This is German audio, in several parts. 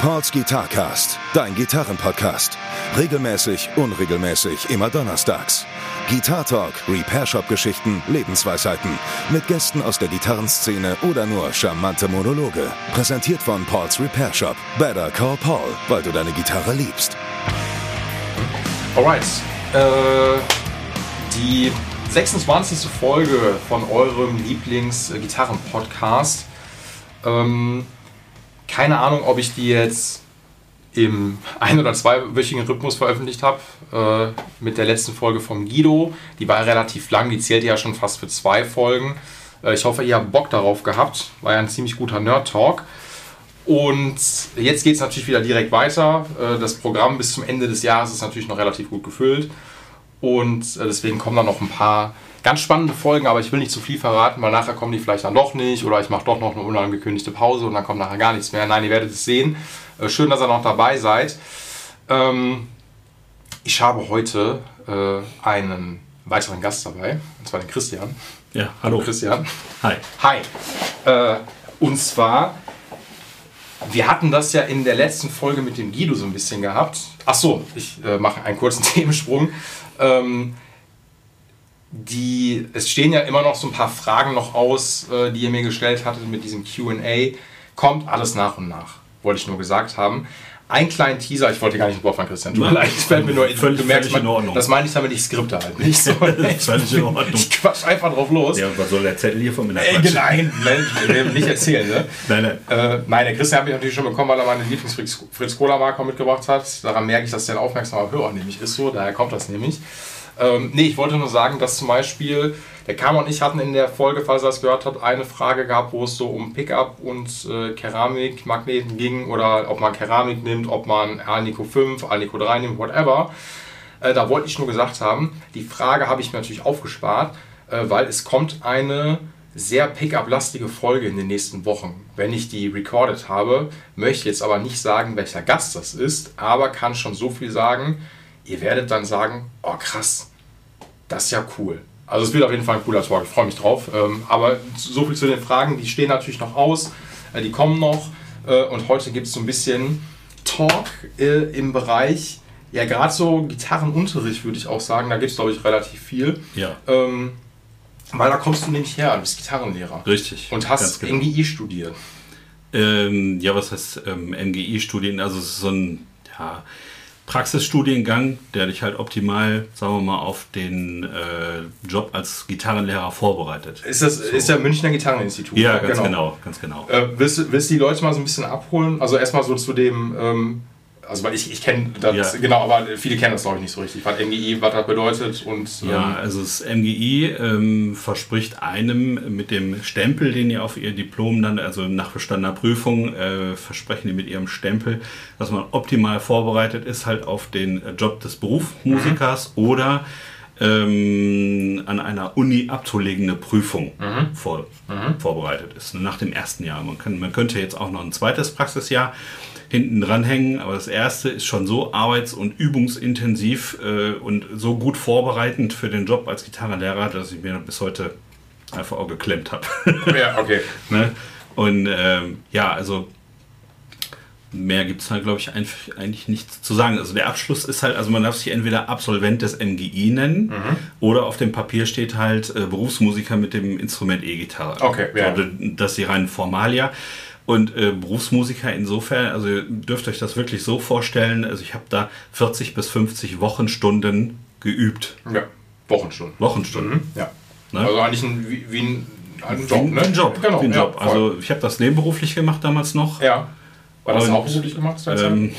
Pauls Guitarcast, dein Gitarrenpodcast. Regelmäßig, unregelmäßig, immer donnerstags. Guitar Talk, Repair Shop Geschichten, Lebensweisheiten. Mit Gästen aus der Gitarrenszene oder nur charmante Monologe. Präsentiert von Pauls Repair Shop. Better Call Paul, weil du deine Gitarre liebst. Alright. Äh, die 26. Folge von eurem Lieblings-Gitarren-Podcast. Ähm, keine Ahnung, ob ich die jetzt im ein- oder zweiwöchigen Rhythmus veröffentlicht habe. Äh, mit der letzten Folge vom Guido. Die war relativ lang, die zählte ja schon fast für zwei Folgen. Äh, ich hoffe, ihr habt Bock darauf gehabt. War ja ein ziemlich guter Nerd-Talk. Und jetzt geht es natürlich wieder direkt weiter. Äh, das Programm bis zum Ende des Jahres ist natürlich noch relativ gut gefüllt. Und äh, deswegen kommen da noch ein paar ganz spannende Folgen, aber ich will nicht zu viel verraten, weil nachher kommen die vielleicht dann doch nicht oder ich mache doch noch eine unangekündigte Pause und dann kommt nachher gar nichts mehr. Nein, ihr werdet es sehen. Äh, schön, dass ihr noch dabei seid. Ähm, ich habe heute äh, einen weiteren Gast dabei, und zwar den Christian. Ja, hallo. Christian. Hi. Hi. Äh, und zwar, wir hatten das ja in der letzten Folge mit dem Guido so ein bisschen gehabt. Ach so, ich äh, mache einen kurzen Themensprung. Ähm, die, es stehen ja immer noch so ein paar Fragen noch aus, äh, die ihr mir gestellt hattet mit diesem QA. Kommt alles nach und nach, wollte ich nur gesagt haben. Ein kleinen Teaser, ich wollte gar nicht Wort von Christian, tut mir leid, fällt mir nur, Völlig- du merkst, völlig in man- Ordnung. das meine ich damit, ich skripte halt nicht so. Völlig in Ordnung. Ich quatsch einfach drauf los. Ja, was soll der Zettel hier von mir Ey, nein, nein, nein, nicht erzählen, ne? Nein, nein. Äh, nein, der Christian habe ich natürlich schon bekommen, weil er meine Lieblings-Fritz-Cola-Marke mitgebracht hat. Daran merke ich, dass der ein aufmerksamer Hörer nämlich ist, so, daher kommt das nämlich. Ähm, nee, ich wollte nur sagen, dass zum Beispiel der Kam und ich hatten in der Folge, falls ihr das gehört habt, eine Frage gehabt, wo es so um Pickup und äh, Keramikmagneten ging oder ob man Keramik nimmt, ob man Alnico 5, Alnico 3 nimmt, whatever. Äh, da wollte ich nur gesagt haben, die Frage habe ich mir natürlich aufgespart, äh, weil es kommt eine sehr Pickup-lastige Folge in den nächsten Wochen. Wenn ich die recorded habe, möchte jetzt aber nicht sagen, welcher Gast das ist, aber kann schon so viel sagen, ihr werdet dann sagen, oh krass, das ist ja cool. Also es wird auf jeden Fall ein cooler Talk, ich freue mich drauf. Ähm, aber so viel zu den Fragen, die stehen natürlich noch aus, äh, die kommen noch. Äh, und heute gibt es so ein bisschen Talk äh, im Bereich, ja gerade so Gitarrenunterricht würde ich auch sagen, da gibt es glaube ich relativ viel. Ja, Ähm, weil da kommst du nämlich her, du bist Gitarrenlehrer. richtig. Und hast genau. NGI studiert. Ähm, ja, was heißt ähm, MGI-Studien? Also es ist so ein ja, Praxisstudiengang, der dich halt optimal, sagen wir mal, auf den äh, Job als Gitarrenlehrer vorbereitet. Ist das ist der Münchner Gitarreninstitut? Ja, ganz genau, ganz genau. Äh, willst, du- willst du die Leute mal so ein bisschen abholen? Also erstmal so zu dem, ähm, also weil ich, ich kenne das, Ja. genau, aber viele kennen das glaube ich nicht so richtig, was MGI, was das bedeutet und Ja, ähm, also das MGI ähm, verspricht einem mit dem Stempel, den ihr auf ihr Diplom dann, also nach bestandener Prüfung, äh, versprechen die mit ihrem Stempel, dass man optimal vorbereitet ist halt auf den Job des Berufsmusikers oder ähm, an einer Uni abzulegende Prüfung vor, vorbereitet ist, nach dem ersten Jahr. Man, kann, man könnte jetzt auch noch ein zweites Praxisjahr hinten dranhängen, aber das erste ist schon so arbeits- und übungsintensiv äh, und so gut vorbereitend für den Job als Gitarrenlehrer, dass ich mir bis heute einfach auch geklemmt habe. ja, okay. ne? Und ähm, ja, also mehr gibt es halt, glaube ich, einfach, eigentlich nichts zu sagen. Also der Abschluss ist halt, also man darf sich entweder Absolvent des MGI nennen Mhm. oder auf dem Papier steht halt äh, Berufsmusiker mit dem Instrument E-Gitarre. Okay, ja. Also, das ist die reinen Formalia. Und äh, Berufsmusiker insofern, also ihr dürft euch das wirklich so vorstellen, also ich habe da 40 bis 50 Wochenstunden geübt. Ja, Wochenstunden. Wochenstunden. Ja. Ne? Also eigentlich ein, wie, wie ein, ein Wie Job, ein- ne? ein Job. Genau, wie ein ja, Job. voll. also ich habe das nebenberuflich gemacht damals noch. ja. War das Und, auch beruflich gemacht? Ähm,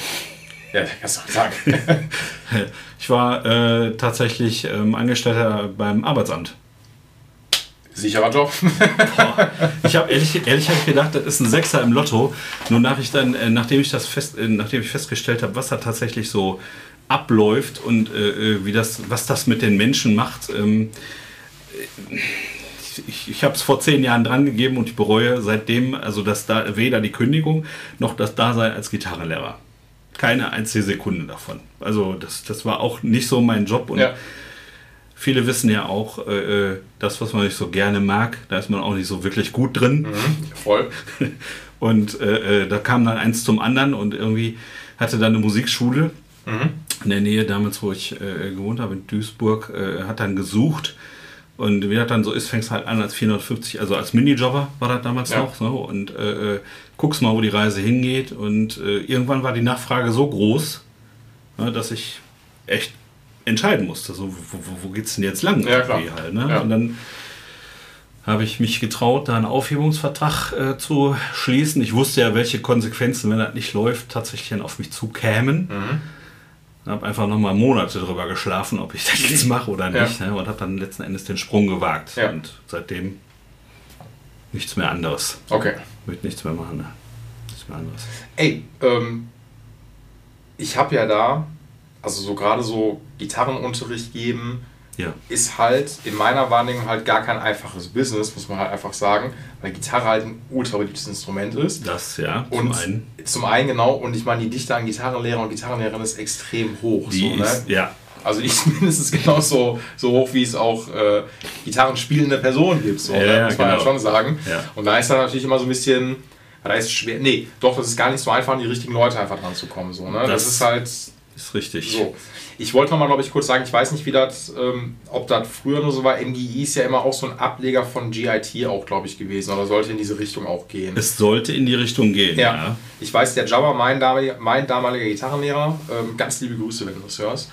ja, kannst du auch sagen. ich war äh, tatsächlich ähm, Angestellter beim Arbeitsamt. Sicherer Job. Ich habe ehrlich, ehrlich hab ich gedacht, das ist ein Sechser im Lotto. Nur nach ich dann, äh, nachdem ich das fest, äh, nachdem ich festgestellt habe, was da tatsächlich so abläuft und äh, äh, wie das, was das mit den Menschen macht. Ähm, äh, ich, ich habe es vor zehn Jahren dran gegeben und ich bereue seitdem, also dass da weder die Kündigung noch das Dasein als Gitarrenlehrer. Keine einzige Sekunde davon. Also das, das war auch nicht so mein Job und ja. Viele wissen ja auch, äh, äh, das, was man nicht so gerne mag, da ist man auch nicht so wirklich gut drin. Voll. Und äh, äh, da kam dann eins zum anderen und irgendwie hatte dann eine Musikschule in der Nähe damals, wo ich äh, gewohnt habe, in Duisburg, äh, hat dann gesucht. Und wie das dann so ist, fängst halt an als 450, also als Minijobber war das damals Ja. noch. So, und äh, äh, guckst mal, wo die Reise hingeht. Und äh, irgendwann war die Nachfrage so groß, ne, dass ich echt entscheiden musste, so, wo, wo, wo geht's denn jetzt lang? Ja, Halt, ne? Ja. Und dann habe ich mich getraut, da einen Aufhebungsvertrag äh, zu schließen. Ich wusste ja, welche Konsequenzen, wenn das nicht läuft, tatsächlich dann auf mich zukämen. Habe einfach nochmal Monate drüber geschlafen, ob ich das jetzt mache oder Ja. nicht. Ne? Und habe dann letzten Endes den Sprung gewagt. Ja. Und seitdem nichts mehr anderes. Okay. Wird nichts mehr machen. Ne? Nichts mehr anderes. Ey, ähm, ich habe ja da, also so gerade so Gitarrenunterricht geben, Ja. ist halt in meiner Wahrnehmung halt gar kein einfaches Business, muss man halt einfach sagen, weil Gitarre halt ein ultra beliebtes Instrument ist. Das, ja, zum Und einen. zum einen genau, und ich meine, die Dichte an Gitarrenlehrer und Gitarrenlehrerinnen ist extrem hoch. Die so, ist, ne? ja, Also ist mindestens genauso so hoch, wie es auch äh, Gitarrenspielende Personen gibt. So, Ja, ne? ja, muss man ja genau. schon sagen. Ja. Und da ist dann natürlich immer so ein bisschen, da ist schwer, nee, doch, das ist gar nicht so einfach, an die richtigen Leute einfach dran zu kommen. So, ne? das, Das- ist halt ist richtig. so. Ich wollte nochmal, glaube ich, kurz sagen, ich weiß nicht, wie das, ähm, ob das früher nur so war. MGI ist ja immer auch so ein Ableger von GIT auch, glaube ich, gewesen. Oder sollte in diese Richtung auch gehen. Es sollte in die Richtung gehen. Ja. Ja. Ich weiß, der Jabba, mein damaliger, mein damaliger Gitarrenlehrer, ähm, ganz liebe Grüße, wenn du das hörst,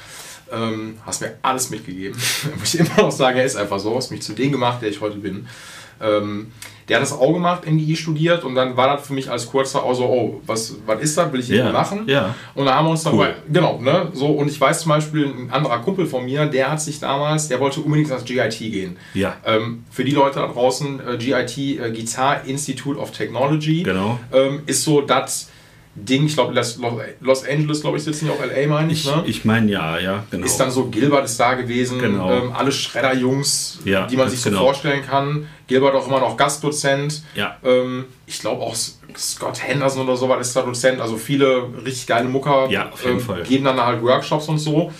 ähm, hast mir alles mitgegeben. Muss ich immer noch sagen, er ist einfach so, hast mich zu dem gemacht, der ich heute bin. Ähm, der hat das auch gemacht, MGI studiert und dann war das für mich als kurzer auch so, oh, was, was ist das, will ich irgendwie machen? ja. Und dann haben wir uns dann, Cool. genau, ne, so, und ich weiß zum Beispiel, ein anderer Kumpel von mir, der hat sich damals, der wollte unbedingt ans GIT gehen. Ja. Ähm, für die Leute da draußen, äh, GIT, äh, Guitar Institute of Technology, Genau. ähm, ist so das Ding, ich glaube, Los, Los Angeles, glaube ich, sitzen ja auch LA, meine ich, Ich, ne? ich meine, ja, ja, genau. ist dann so, Gilbert ist da gewesen, Genau. ähm, alle Schredder-Jungs, Ja, die man sich so genau. vorstellen kann. Gilbert auch immer noch Gastdozent. Ja. Ähm, ich glaube auch Scott Henderson oder sowas ist da Dozent. Also viele richtig geile Mucker Ja, auf jeden Fall. geben dann halt Workshops und so.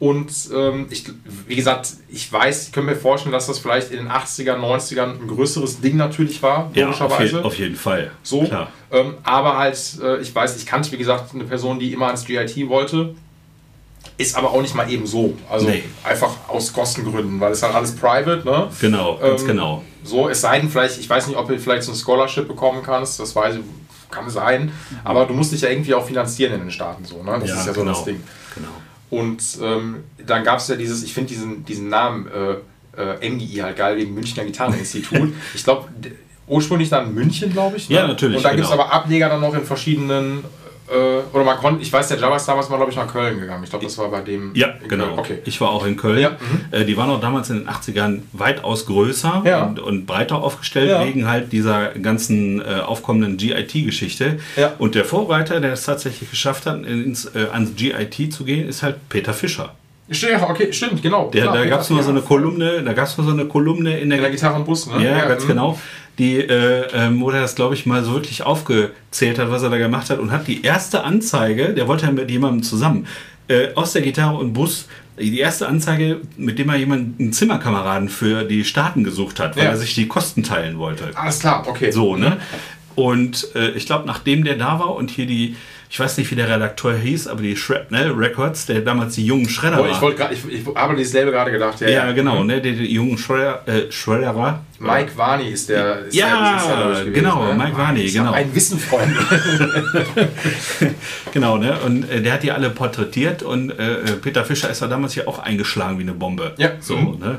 Und ähm, ich, wie gesagt, ich weiß, ich kann mir vorstellen, dass das vielleicht in den 80ern, 90ern ein größeres Ding natürlich war, ja, auf, je, logischerweise. auf jeden Fall. So, ähm, aber halt, äh, ich weiß, ich kannte, wie gesagt, eine Person, die immer ans GIT wollte. Ist aber auch nicht mal eben so. Also Nee. einfach aus Kostengründen, weil es halt alles private, ne? Genau, ganz Ähm, genau. So, es sei denn, vielleicht, ich weiß nicht, ob du vielleicht so ein Scholarship bekommen kannst, das weiß ich, kann sein. Aber du musst dich ja irgendwie auch finanzieren in den Staaten so, ne? Das ist ja so genau. das Ding. Genau. Und ähm, dann gab es ja dieses, ich finde diesen, diesen Namen äh, äh, MGI halt geil, wegen Münchner Gitarreninstitut. ich glaube, ursprünglich dann München, glaube ich. Ne? Ja, natürlich, Und dann gibt es genau. aber Ableger dann noch in verschiedenen, oder man konnte, ich weiß, der Java ist damals mal, glaube ich, nach Köln gegangen. Ich glaube, das war bei dem. Ja, genau. Köln. Okay. Ich war auch in Köln. Ja, Äh, die waren auch damals in den 80ern weitaus größer Ja. und, und breiter aufgestellt, Ja. wegen halt dieser ganzen äh, aufkommenden GIT-Geschichte. Und der Vorreiter, der es tatsächlich geschafft hat, ins, äh, ans GIT zu gehen, ist halt Peter Fischer. Stimmt, okay, stimmt, genau. Der, Klar, da gab es mal so eine Kolumne, da gab es mal so eine Kolumne in der, In der Gitarrenbus, ne? Ja, ganz mhm. genau. Die, äh, ähm, wo der das, glaube ich, mal so wirklich aufgezählt hat, was er da gemacht hat und hat die erste Anzeige, der wollte ja mit jemandem zusammen, äh, aus der Gitarre und Bus, die erste Anzeige, mit dem er jemanden, einen Zimmerkameraden für die Staaten gesucht hat, weil Ja. er sich die Kosten teilen wollte. Alles klar, okay. So, ne? Und äh, ich glaube, nachdem der da war und hier die, ich weiß nicht, wie der Redakteur hieß, aber die Shrapnel Records, der damals die jungen Schredder Oh, war. ich wollte gerade, ich, ich habe dieselbe gerade gedacht. Ja, ja, genau, ne? Die, die jungen Schredder, äh, Schredderer. Mike Warney ist der. Ist Ja, der Besitzer, glaub ich, gewesen, genau, ne? Mike Varney, ich genau. Ein Wissen, Freunde. Genau, ne? Und äh, der hat die alle porträtiert und äh, äh, Peter Fischer ist da damals ja auch eingeschlagen wie eine Bombe. Ja. So, Mhm. ne?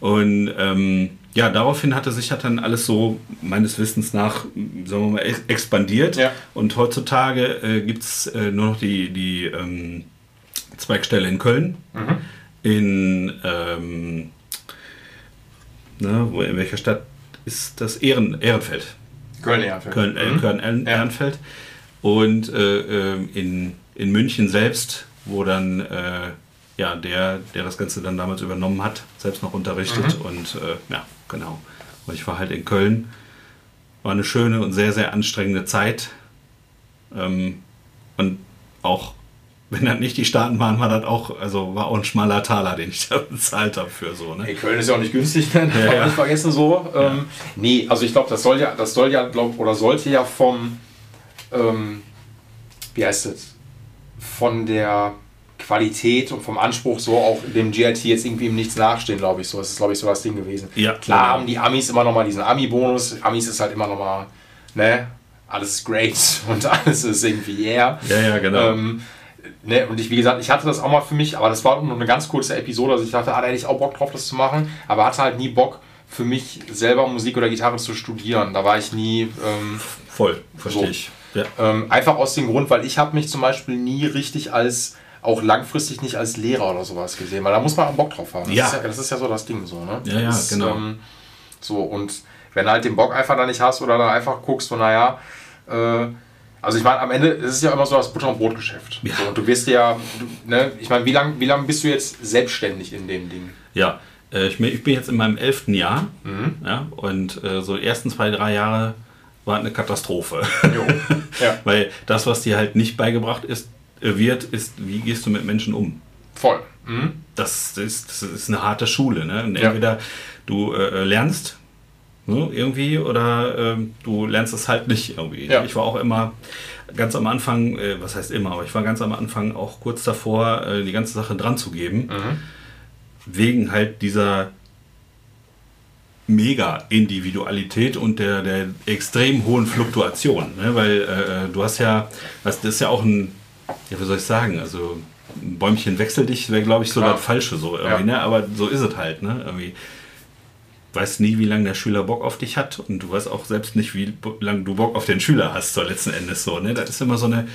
Und ähm, ja, daraufhin hatte sich hat dann alles so meines Wissens nach, sagen wir mal, ex- expandiert. Ja. Und heutzutage äh, gibt es äh, nur noch die, die ähm, Zweigstelle in Köln. Mhm. In ähm, ne, wo, in welcher Stadt ist das? Ehren, Ehrenfeld. Köln, Ehrenfeld. Köln, äh, Mhm. Und äh, ähm, in, in München selbst, wo dann äh, ja, der, der das Ganze dann damals übernommen hat, selbst noch unterrichtet. Mhm. Und äh, ja, genau. Und ich war halt in Köln. War eine schöne und sehr, sehr anstrengende Zeit. Ähm, und auch wenn das nicht die Staaten waren, war das auch, also war auch ein schmaler Taler, den ich da bezahlt habe für so. Ne? Hey, Köln ist ja auch nicht günstig, ne? Ja, ja. nicht vergessen so. Ähm, nee, also ich glaube, das soll ja, das soll ja, glaub, oder sollte ja vom, ähm, wie heißt es, von der Qualität und vom Anspruch so auch dem GIT jetzt irgendwie im Nichts nachstehen, glaube ich so. Das ist, glaube ich, so das Ding gewesen. Ja, Klar genau. haben die Amis immer nochmal diesen Ami-Bonus. Amis ist halt immer nochmal, ne, alles ist great und alles ist irgendwie yeah. Ja, ja, genau. Ähm, ne, und ich, wie gesagt, ich hatte das auch mal für mich, aber das war nur eine ganz kurze Episode. Also ich dachte, ah, da hätte ich auch Bock drauf, das zu machen, aber hatte halt nie Bock für mich selber Musik oder Gitarre zu studieren. Da war ich nie ähm, Voll, verstehe So. ich. Ja. ähm, einfach aus dem Grund, weil ich habe mich zum Beispiel nie richtig als auch langfristig nicht als Lehrer oder sowas gesehen, weil da muss man auch Bock drauf haben. Das, Ja. Ist, ja, das ist ja so das Ding so, ne? Ja, ja, das, genau. Ähm, so und wenn du halt den Bock einfach da nicht hast oder da einfach guckst, so naja, äh, also ich meine, am Ende ist es ja immer so das Butter- und Brotgeschäft. Ja. So, und du wirst ja, du, ne, ich meine, wie lange wie lang bist du jetzt selbstständig in dem Ding? Ja, äh, ich, bin- ich bin jetzt in meinem elften Jahr Mhm. ja, und äh, so die ersten zwei, drei Jahre war eine Katastrophe. Ja. Weil das, was dir halt nicht beigebracht ist, wird, ist, wie gehst du mit Menschen um? Voll. Mhm. Das ist, das ist eine harte Schule. Ne? Und Ja. entweder du äh, lernst ne, irgendwie oder ähm, du lernst es halt nicht irgendwie. Ja. Ich war auch immer ganz am Anfang, äh, was heißt immer, aber ich war ganz am Anfang auch kurz davor, äh, die ganze Sache dran zu geben. Mhm. Wegen halt dieser Mega-Individualität und der, der extrem hohen Fluktuation. Ne? Weil äh, du hast ja, das ist ja auch ein, ja, wie soll ich sagen, also ein Bäumchen wechsel dich wäre, glaube ich, so das Falsche so irgendwie, Ja. ne? Aber so ist es halt, ne? Irgendwie weißt nie, wie lange der Schüler Bock auf dich hat und du weißt auch selbst nicht, wie lange du Bock auf den Schüler hast, so letzten Endes so, ne? Das ist immer so eine,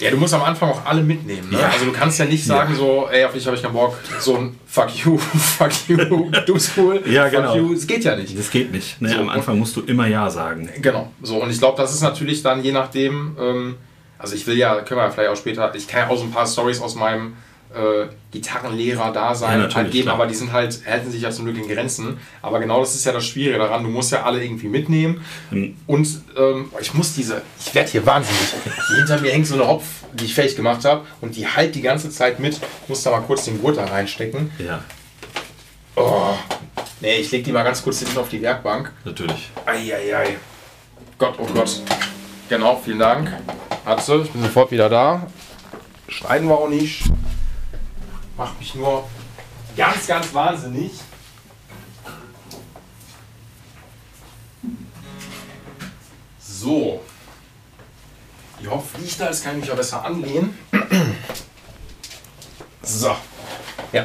Ja, du musst am Anfang auch alle mitnehmen. Ne? Ja. Also du kannst ja nicht sagen so, ey, auf dich habe ich keinen Bock. So ein Fuck you, fuck you, du cool, Ja, fuck genau. you. Es geht ja nicht. das geht nicht, ne? So, Am Anfang musst du immer Ja sagen. Genau. So, und ich glaube, das ist natürlich dann je nachdem, ähm, also ich will ja, können wir ja vielleicht auch später, ich kann ja auch so ein paar Stories aus meinem äh, Gitarrenlehrer da Ja, halt geben, klar. aber die sind halt, halten sich ja zum Glück in Grenzen. Aber genau das ist ja das Schwierige daran, du musst ja alle irgendwie mitnehmen. Hm. Und ähm, ich muss diese, ich werde hier wahnsinnig. Hier hinter mir hängt so eine Hopf, die ich fertig gemacht habe und die halt die ganze Zeit mit. Ich muss da mal kurz den Gurt da reinstecken. Ja, Oh. Nee, ich leg die mal ganz kurz hinten auf die Werkbank. natürlich. Eieiei. Gott, oh Gott. Genau, vielen Dank. Atze, ich bin sofort wieder da. Schneiden wir auch nicht. Macht mich nur ganz, ganz wahnsinnig. So. Die Hopf liegt da, kann ich mich auch besser anlehnen. So. Ja,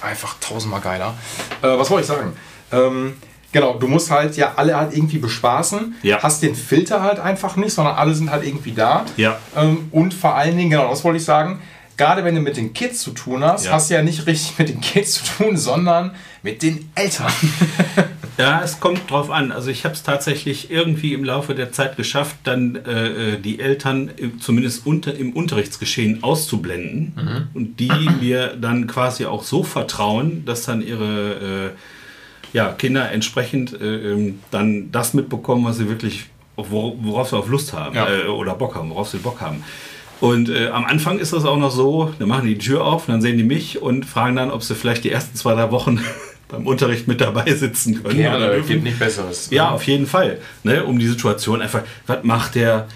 einfach tausendmal geiler. Äh, was wollte ich sagen? Ähm, genau, du musst halt ja alle halt irgendwie bespaßen. Ja. Hast den Filter halt einfach nicht, sondern alle sind halt irgendwie da. Ja. Ähm, und vor allen Dingen, genau, das wollte ich sagen, gerade wenn du mit den Kids zu tun hast, Ja. hast du ja nicht richtig mit den Kids zu tun, sondern mit den Eltern. Ja, es kommt drauf an. Also ich habe es tatsächlich irgendwie im Laufe der Zeit geschafft, dann äh, äh, die Eltern im- zumindest unter, im Unterrichtsgeschehen auszublenden und die mir dann quasi auch so vertrauen, dass dann ihre äh, ja, Kinder entsprechend äh, ähm, dann das mitbekommen, was sie wirklich, wor- worauf sie auf Lust haben Ja. äh, oder Bock haben, worauf sie Bock haben. Und äh, am Anfang ist das auch noch so, dann machen die die Tür auf, dann sehen die mich und fragen dann, ob sie vielleicht die ersten zwei, drei Wochen beim Unterricht mit dabei sitzen können. oder dürfen. gibt nicht Besseres. Ja, auf jeden Fall. Ne, um die Situation einfach, was macht der,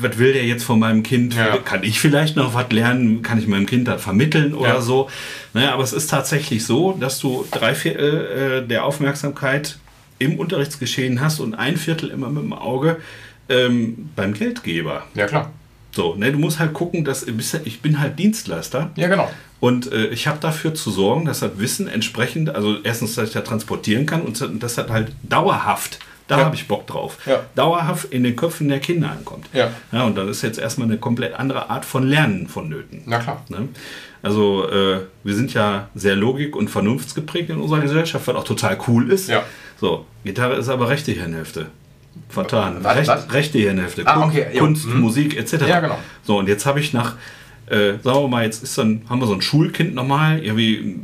was will der jetzt von meinem Kind? Ja. Kann ich vielleicht noch was lernen? Kann ich meinem Kind das vermitteln oder Ja. so? Ne, aber es ist tatsächlich so, dass du drei Viertel äh, der Aufmerksamkeit im Unterrichtsgeschehen hast und ein Viertel immer mit dem Auge ähm, beim Geldgeber. Ja, klar. So, ne, du musst halt gucken, dass ich bin halt Dienstleister. Ja, genau. Und äh, ich habe dafür zu sorgen, dass das Wissen entsprechend, also erstens, dass ich das transportieren kann und dass das halt dauerhaft, da Ja. habe ich Bock drauf, Ja. dauerhaft in den Köpfen der Kinder ankommt. Ja. ja. Und dann ist jetzt erstmal eine komplett andere Art von Lernen vonnöten. Na klar. Ne? Also äh, wir sind ja sehr logik- und vernunftsgeprägt in unserer Gesellschaft, was auch total cool ist. Ja. So, Gitarre ist aber rechte Hirnhälfte. Vertan. Was, Recht, was? Rechte Hirnhälfte. Ah, okay. Kunst, Mhm. Musik etc. Ja, genau. So, und jetzt habe ich nach, äh, sagen wir mal, jetzt ist dann, haben wir so ein Schulkind nochmal, irgendwie,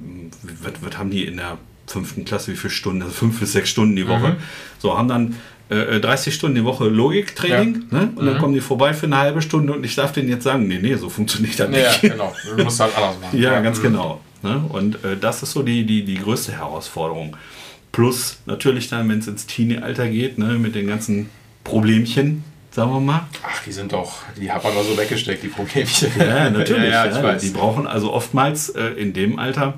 was, was haben die in der fünften Klasse, wie viele Stunden? Also fünf bis sechs Stunden die Woche. Mhm. So, haben dann äh, 30 Stunden die Woche Logiktraining Ja. ne? und dann kommen die vorbei für eine halbe Stunde und ich darf denen jetzt sagen, nee, nee, so funktioniert das Ja, ja, nicht. genau. Du musst halt anders machen. Ja, ganz mhm. genau. Ne? Und äh, das ist so die, die, die größte Herausforderung. Plus natürlich dann, wenn es ins Teenie-Alter geht, ne, mit den ganzen Problemchen, sagen wir mal. Ach, die sind doch, die hat man nur so weggesteckt, die Problemchen. Ja, natürlich. ja, ja, weiß. Die brauchen also oftmals äh, in dem Alter,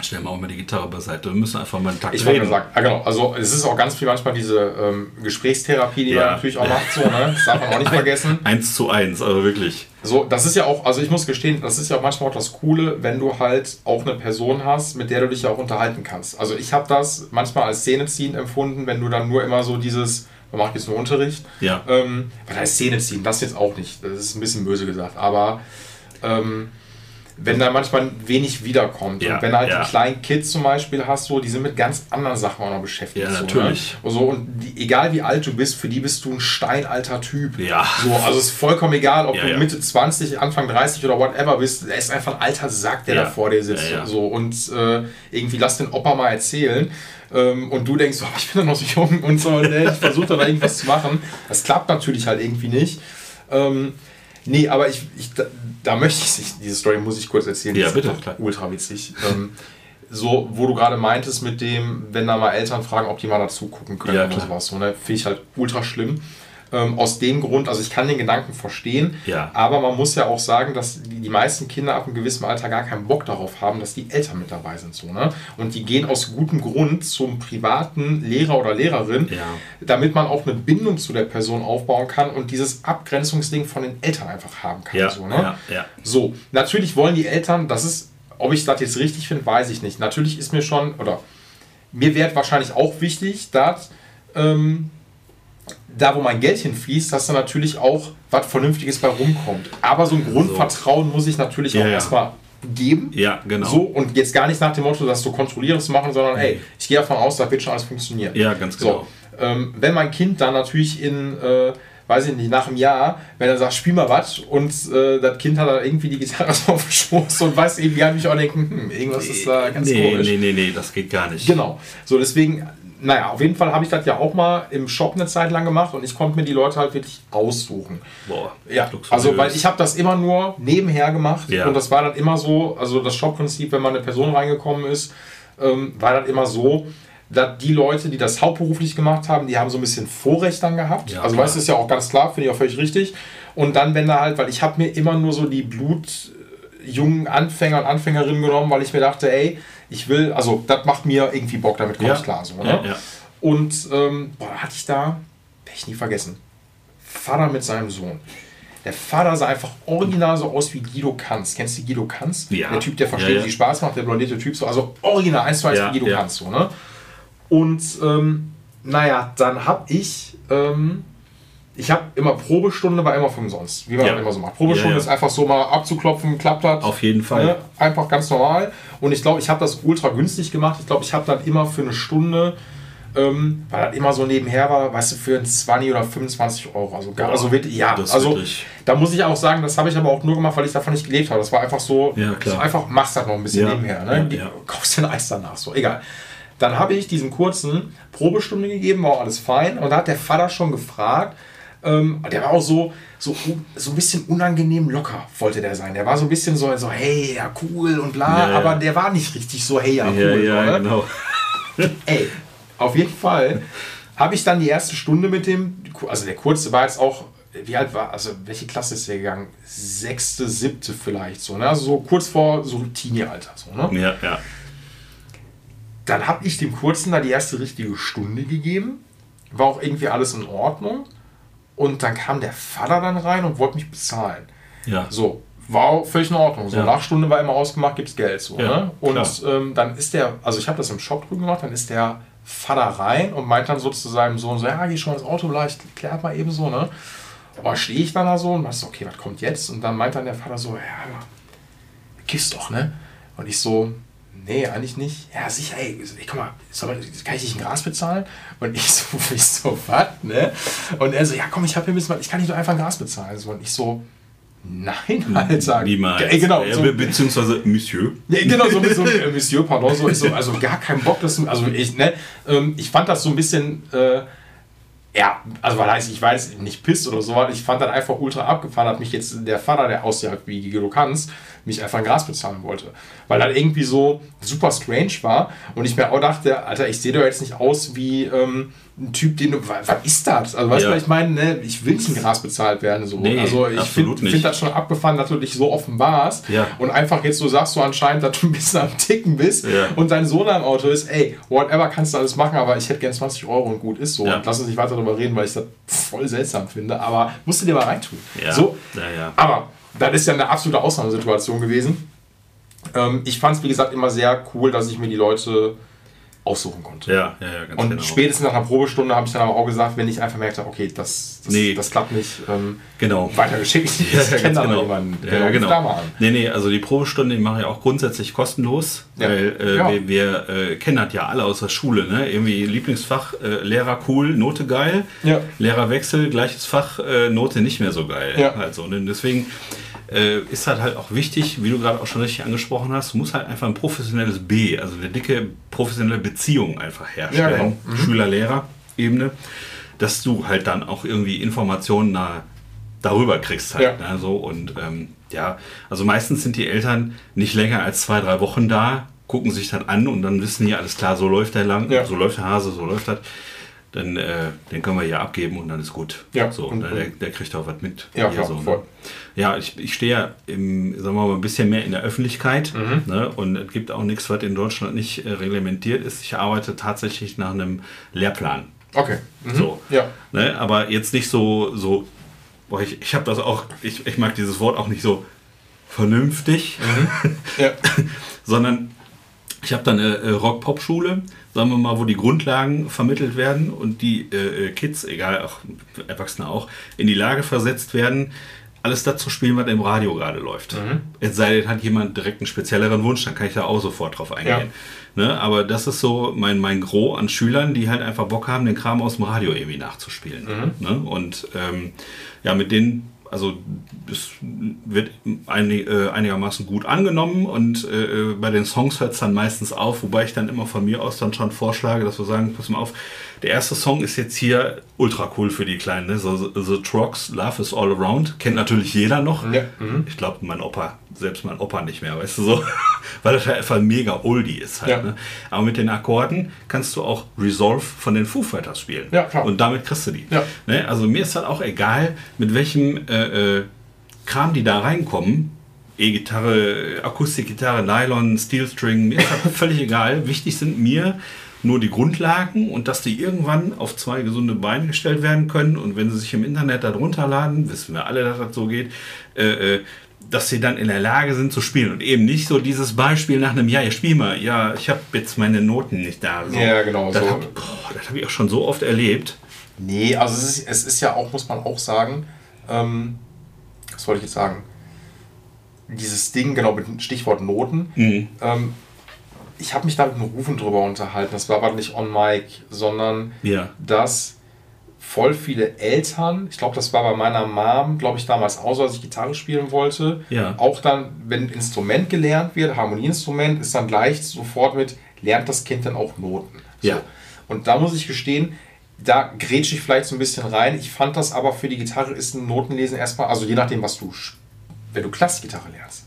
stellen wir auch mal die Gitarre beiseite, wir müssen einfach mal einen Takt Ich wollte reden. sagen, ah, genau, also es ist auch ganz viel manchmal diese ähm, Gesprächstherapie, die Ja. man natürlich auch macht, so, ne? Das darf man auch nicht vergessen. Eins zu eins, also wirklich. So, das ist ja auch, also ich muss gestehen, das ist ja auch manchmal auch das Coole, wenn du halt auch eine Person hast, mit der du dich ja auch unterhalten kannst. Also ich habe das manchmal als Szeneziehend empfunden, wenn du dann nur immer so dieses, man macht jetzt nur Unterricht. Ja. Ähm, was heißt Szeneziehen? Das jetzt auch nicht. Das ist ein bisschen böse gesagt. Aber ähm, wenn da manchmal wenig wiederkommt Ja, und wenn halt ja. die kleinen Kids zum Beispiel hast, so, die sind mit ganz anderen Sachen auch noch beschäftigt. Ja, so, natürlich. Ne? So, und die, egal wie alt du bist, für die bist du ein steinalter Typ. Ja. So, also es ist vollkommen egal, ob Ja, du. Mitte 20, Anfang 30 oder whatever bist. Er ist einfach ein alter Sack, der da vor dir sitzt. Ja. So, und äh, irgendwie lass den Opa mal erzählen. Ähm, und du denkst, oh, ich bin doch noch so jung und so, und, äh, ich versuche da irgendwas zu machen. Das klappt natürlich halt irgendwie nicht. Ähm, nee, aber ich, ich da, da möchte ich, diese Story muss ich kurz erzählen. Ja, bitte, ultra witzig. Ähm, so, wo du gerade meintest mit dem, wenn da mal Eltern fragen, ob die mal dazu gucken können Ja, oder sowas, so, ne? finde ich halt ultra schlimm. Ähm, aus dem Grund, also ich kann den Gedanken verstehen, Ja. aber man muss ja auch sagen, dass die, die meisten Kinder ab einem gewissen Alter gar keinen Bock darauf haben, dass die Eltern mit dabei sind. So, ne? Und die gehen aus gutem Grund zum privaten Lehrer oder Lehrerin, Ja. damit man auch eine Bindung zu der Person aufbauen kann und dieses Abgrenzungsding von den Eltern einfach haben kann. Ja, so, ne? so, natürlich wollen die Eltern, das ist, ob ich das jetzt richtig finde, weiß ich nicht. Natürlich ist mir schon, oder mir wäre wahrscheinlich auch wichtig, dass ähm, da, wo mein Geld hinfließt, dass da natürlich auch was Vernünftiges bei rumkommt. Aber so ein Grundvertrauen muss ich natürlich Ja, auch ja. erstmal geben. Ja, genau. So, und jetzt gar nicht nach dem Motto, das so kontrollierend zu machen, sondern ey, ich gehe davon aus, da wird schon alles funktionieren. Ja, ganz genau. So, ähm, wenn mein Kind dann natürlich in, äh, weiß ich nicht, nach einem Jahr, wenn er sagt, spiel mal was und äh, das Kind hat da irgendwie die Gitarre so auf dem Schoß und weiß eben gar nicht, auch denken, hm, irgendwas ist da ganz nee, komisch. nee, nee, nee, das geht gar nicht. Genau. So, deswegen, naja, auf jeden Fall habe ich das ja auch mal im Shop eine Zeit lang gemacht und ich konnte mir die Leute halt wirklich aussuchen. Boah, Ja, luxuriös. also weil ich habe das immer nur nebenher gemacht Ja. und das war dann immer so, also das Shop-Prinzip, wenn mal eine Person reingekommen ist, ähm, war das immer so, dass die Leute, die das hauptberuflich gemacht haben, die haben so ein bisschen Vorrecht dann gehabt. Ja, also klar. weißt du, ist ja auch ganz klar, finde ich auch völlig richtig. Und dann, wenn da halt, weil ich habe mir immer nur so die blutjungen Anfänger und Anfängerinnen genommen, weil ich mir dachte, ey, ich will, also das macht mir irgendwie Bock, damit komme Ja. ich klar. So, ne? Ja, ja. Und ähm, boah, hatte ich da, werde ich nie vergessen, Vater mit seinem Sohn. Der Vater sah einfach original so aus wie Guido Kanz. Kennst du Guido Kanz? Ja. Der Typ, der versteht, Ja, ja. wie Spaß macht, der blondierte Typ. So, also original, eins zu eins wie Guido. Kanz. So, ne? Und ähm, naja, dann habe ich, ähm, ich habe immer Probestunde, war immer für umsonst. Wie man Ja. immer so macht. Probestunde Ja, ja. ist einfach so mal abzuklopfen, klappt das. Auf jeden Fall. Ne? Einfach ganz normal. Und ich glaube, ich habe das ultra günstig gemacht. Ich glaube, ich habe dann immer für eine Stunde, ähm, weil das immer so nebenher war, weißt du, für 20 oder 25 Euro. Also, gar, also wirklich, ja, das ist also wirklich- da muss ich auch sagen, das habe ich aber auch nur gemacht, weil ich davon nicht gelebt habe. Das war einfach so, Ja, so einfach machst das noch ein bisschen nebenher. Ne? Kaufst den Eis danach, so, egal. Dann habe ich diesen kurzen Probestunde gegeben, war auch alles fein. Und da hat der Vater schon gefragt, ähm, der war auch so, so, so ein bisschen unangenehm locker, wollte der sein. Der war so ein bisschen so, so hey, ja, cool und bla, Ja, aber der war nicht richtig so, hey, ja, cool. Ja, genau. Ey, auf jeden Fall habe ich dann die erste Stunde mit dem, also der kurze war jetzt auch, wie alt war, also welche Klasse ist der gegangen? Sechste, siebte vielleicht so, ne? Also so kurz vor so Teenie-Alter, so, ne? Ja, ja. Dann habe ich dem Kurzen da die erste richtige Stunde gegeben. War auch irgendwie alles in Ordnung. Und dann kam der Vater dann rein und wollte mich bezahlen. Ja. So, war völlig in Ordnung. So, Ja. nach Stunde war immer ausgemacht, gibt's Geld. So, Ja, ne? Und ähm, dann ist der, also ich habe das im Shop drüben gemacht, dann ist der Vater rein und meint dann so zu seinem Sohn so, ja, geh schon ins Auto, vielleicht klärt mal eben so, ne? Aber stehe ich dann da so und dachte so, okay, was kommt jetzt? Und dann meint dann der Vater so, ja, aber kiffst doch, ne? Und ich so, nee, eigentlich nicht. Ja, sicher, ey, guck mal, soll kann ich dich ein Gras bezahlen? Und ich so, ich so, was, ne? Und er so, ja, komm, ich habe hier ein bisschen, was, ich kann nicht nur einfach ein Gras bezahlen. So, und ich so, nein, Alter. Niemals. Ey, genau, so, be beziehungsweise Monsieur. ja, genau, so, so äh, Monsieur, pardon, so, so, also gar keinen Bock, dass du, also ich, ne, ähm, ich fand das so ein bisschen, äh, ja, also weil heißt, ich weiß nicht pisst oder so, weil ich fand das einfach ultra abgefahren, hat mich jetzt der Vater, der aussieht wie du kannst, mich einfach ein Gras bezahlen wollte. Weil das irgendwie so super strange war und ich mir auch dachte, Alter, ich sehe doch jetzt nicht aus wie ähm, ein Typ, den du, was ist das? Also weißt du, Ja. was ich meine? Ne? Ich will nicht ein Gras bezahlt werden. So. Nee, also ich finde find das schon abgefahren, dass du dich so offenbarst Ja. und einfach jetzt so sagst du anscheinend, dass du ein bisschen am Ticken bist Ja. und dein Sohn am Auto ist, ey, whatever kannst du alles machen, aber ich hätte gern 20 Euro und gut ist so. Und lass uns nicht weiter darüber reden, weil ich das voll seltsam finde, aber musst du dir mal reintun. Ja. So, Ja, ja. aber das ist ja eine absolute Ausnahmesituation gewesen. Ähm, ich fand es, wie gesagt, immer sehr cool, dass ich mir die Leute aussuchen konnte. Ja, ja, ja, ganz Und genau. spätestens nach einer Probestunde habe ich dann aber auch gesagt, wenn ich einfach merkte, okay, das, das, Nee. das klappt nicht, ähm, Genau. weitergeschickt. Ja, ich ja, kenne genau. jemanden. Der ja, genau. da mal an. Nee, nee, also die Probestunde die mache ich auch grundsätzlich kostenlos, Ja. weil äh, Ja. wir, wir äh, kennen das ja alle aus der Schule. Ne? Irgendwie Lieblingsfach, äh, Lehrer cool, Note geil. Lehrerwechsel, gleiches Fach, äh, Note nicht mehr so geil. Ja. Also, ne? Deswegen äh, ist halt halt auch wichtig, wie du gerade auch schon richtig angesprochen hast, du musst halt einfach ein professionelles B, also eine dicke professionelle Beziehung einfach herstellen, Ja, genau. Mhm. Schüler-Lehrer-Ebene, dass du halt dann auch irgendwie Informationen nah darüber kriegst halt. Ja. Ne? So, und ähm, ja, also meistens sind die Eltern nicht länger als zwei, drei Wochen da, gucken sich dann an und dann wissen die, alles klar, so läuft der lang, Ja. so läuft der Hase, so läuft das. Dann äh, den können wir hier abgeben und dann ist gut. Ja, so, und- der, der kriegt auch was mit. Ja, klar, so, ne? voll. Ja, ich, ich stehe ja im, sagen wir mal, ein bisschen mehr in der Öffentlichkeit. Mhm. Ne? Und es gibt auch nichts, was in Deutschland nicht äh, reglementiert ist. Ich arbeite tatsächlich nach einem Lehrplan. Okay. Mhm. So. Ja. Ne? Aber jetzt nicht so, so boah, ich, ich habe das auch, ich, ich mag dieses Wort auch nicht so vernünftig, Ja. sondern ich habe dann eine äh, Rock-Pop-Schule, sagen wir mal, wo die Grundlagen vermittelt werden und die äh, äh, Kids, egal, auch Erwachsene auch, in die Lage versetzt werden, alles das zu spielen, was im Radio gerade läuft. Es sei denn, hat jemand direkt einen spezielleren Wunsch, dann kann ich da auch sofort drauf eingehen. Ne? Aber das ist so mein, mein Gros an Schülern, die halt einfach Bock haben, den Kram aus dem Radio irgendwie nachzuspielen. Ne? Und ähm, ja, mit denen, also es wird einig, äh, einigermaßen gut angenommen und äh, bei den Songs hört es dann meistens auf, wobei ich dann immer von mir aus dann schon vorschlage, dass wir sagen, pass mal auf, der erste Song ist jetzt hier ultra cool für die Kleinen, ne? so, The Trucks, Love is All Around, kennt natürlich jeder noch. Ja, mhm. Ich glaube, mein Opa, selbst mein Opa nicht mehr, weißt du so, weil das halt einfach ein mega Oldie ist halt. Ja. Ne? Aber mit den Akkorden kannst du auch Resolve von den Foo Fighters spielen. Ja, klar. Und damit kriegst du die. Ja. Ne? Also mir ist halt auch egal, mit welchem äh, äh, Kram die da reinkommen. E-Gitarre, Akustikgitarre, Nylon, Steelstring, mir ist halt völlig egal. Wichtig sind mir nur die Grundlagen und dass die irgendwann auf zwei gesunde Beine gestellt werden können. Und wenn sie sich im Internet darunter laden, wissen wir alle, dass das so geht, äh, äh, dass sie dann in der Lage sind zu spielen und eben nicht so dieses Beispiel nach einem, ja, ihr spiel mal, ja, ich habe jetzt meine Noten nicht da. So. Ja, genau, Das so. habe hab ich auch schon so oft erlebt. Nee, also es ist, es ist ja auch, muss man auch sagen, ähm, was wollte ich jetzt sagen? Dieses Ding, genau, mit dem Stichwort Noten. Mhm. Ähm, ich habe mich da mit einem Rufen drüber unterhalten. Das war aber nicht on mic, sondern Ja. dass voll viele Eltern, ich glaube, das war bei meiner Mom, glaube ich, damals auch so, als ich Gitarre spielen wollte, Ja. auch dann, wenn ein Instrument gelernt wird, Harmonieinstrument, ist dann gleich sofort mit, lernt das Kind dann auch Noten. So. Ja. Und da muss ich gestehen, da grätsche ich vielleicht so ein bisschen rein. Ich fand das aber für die Gitarre ist ein Notenlesen erstmal, also je nachdem, was du, wenn du Klassikgitarre lernst,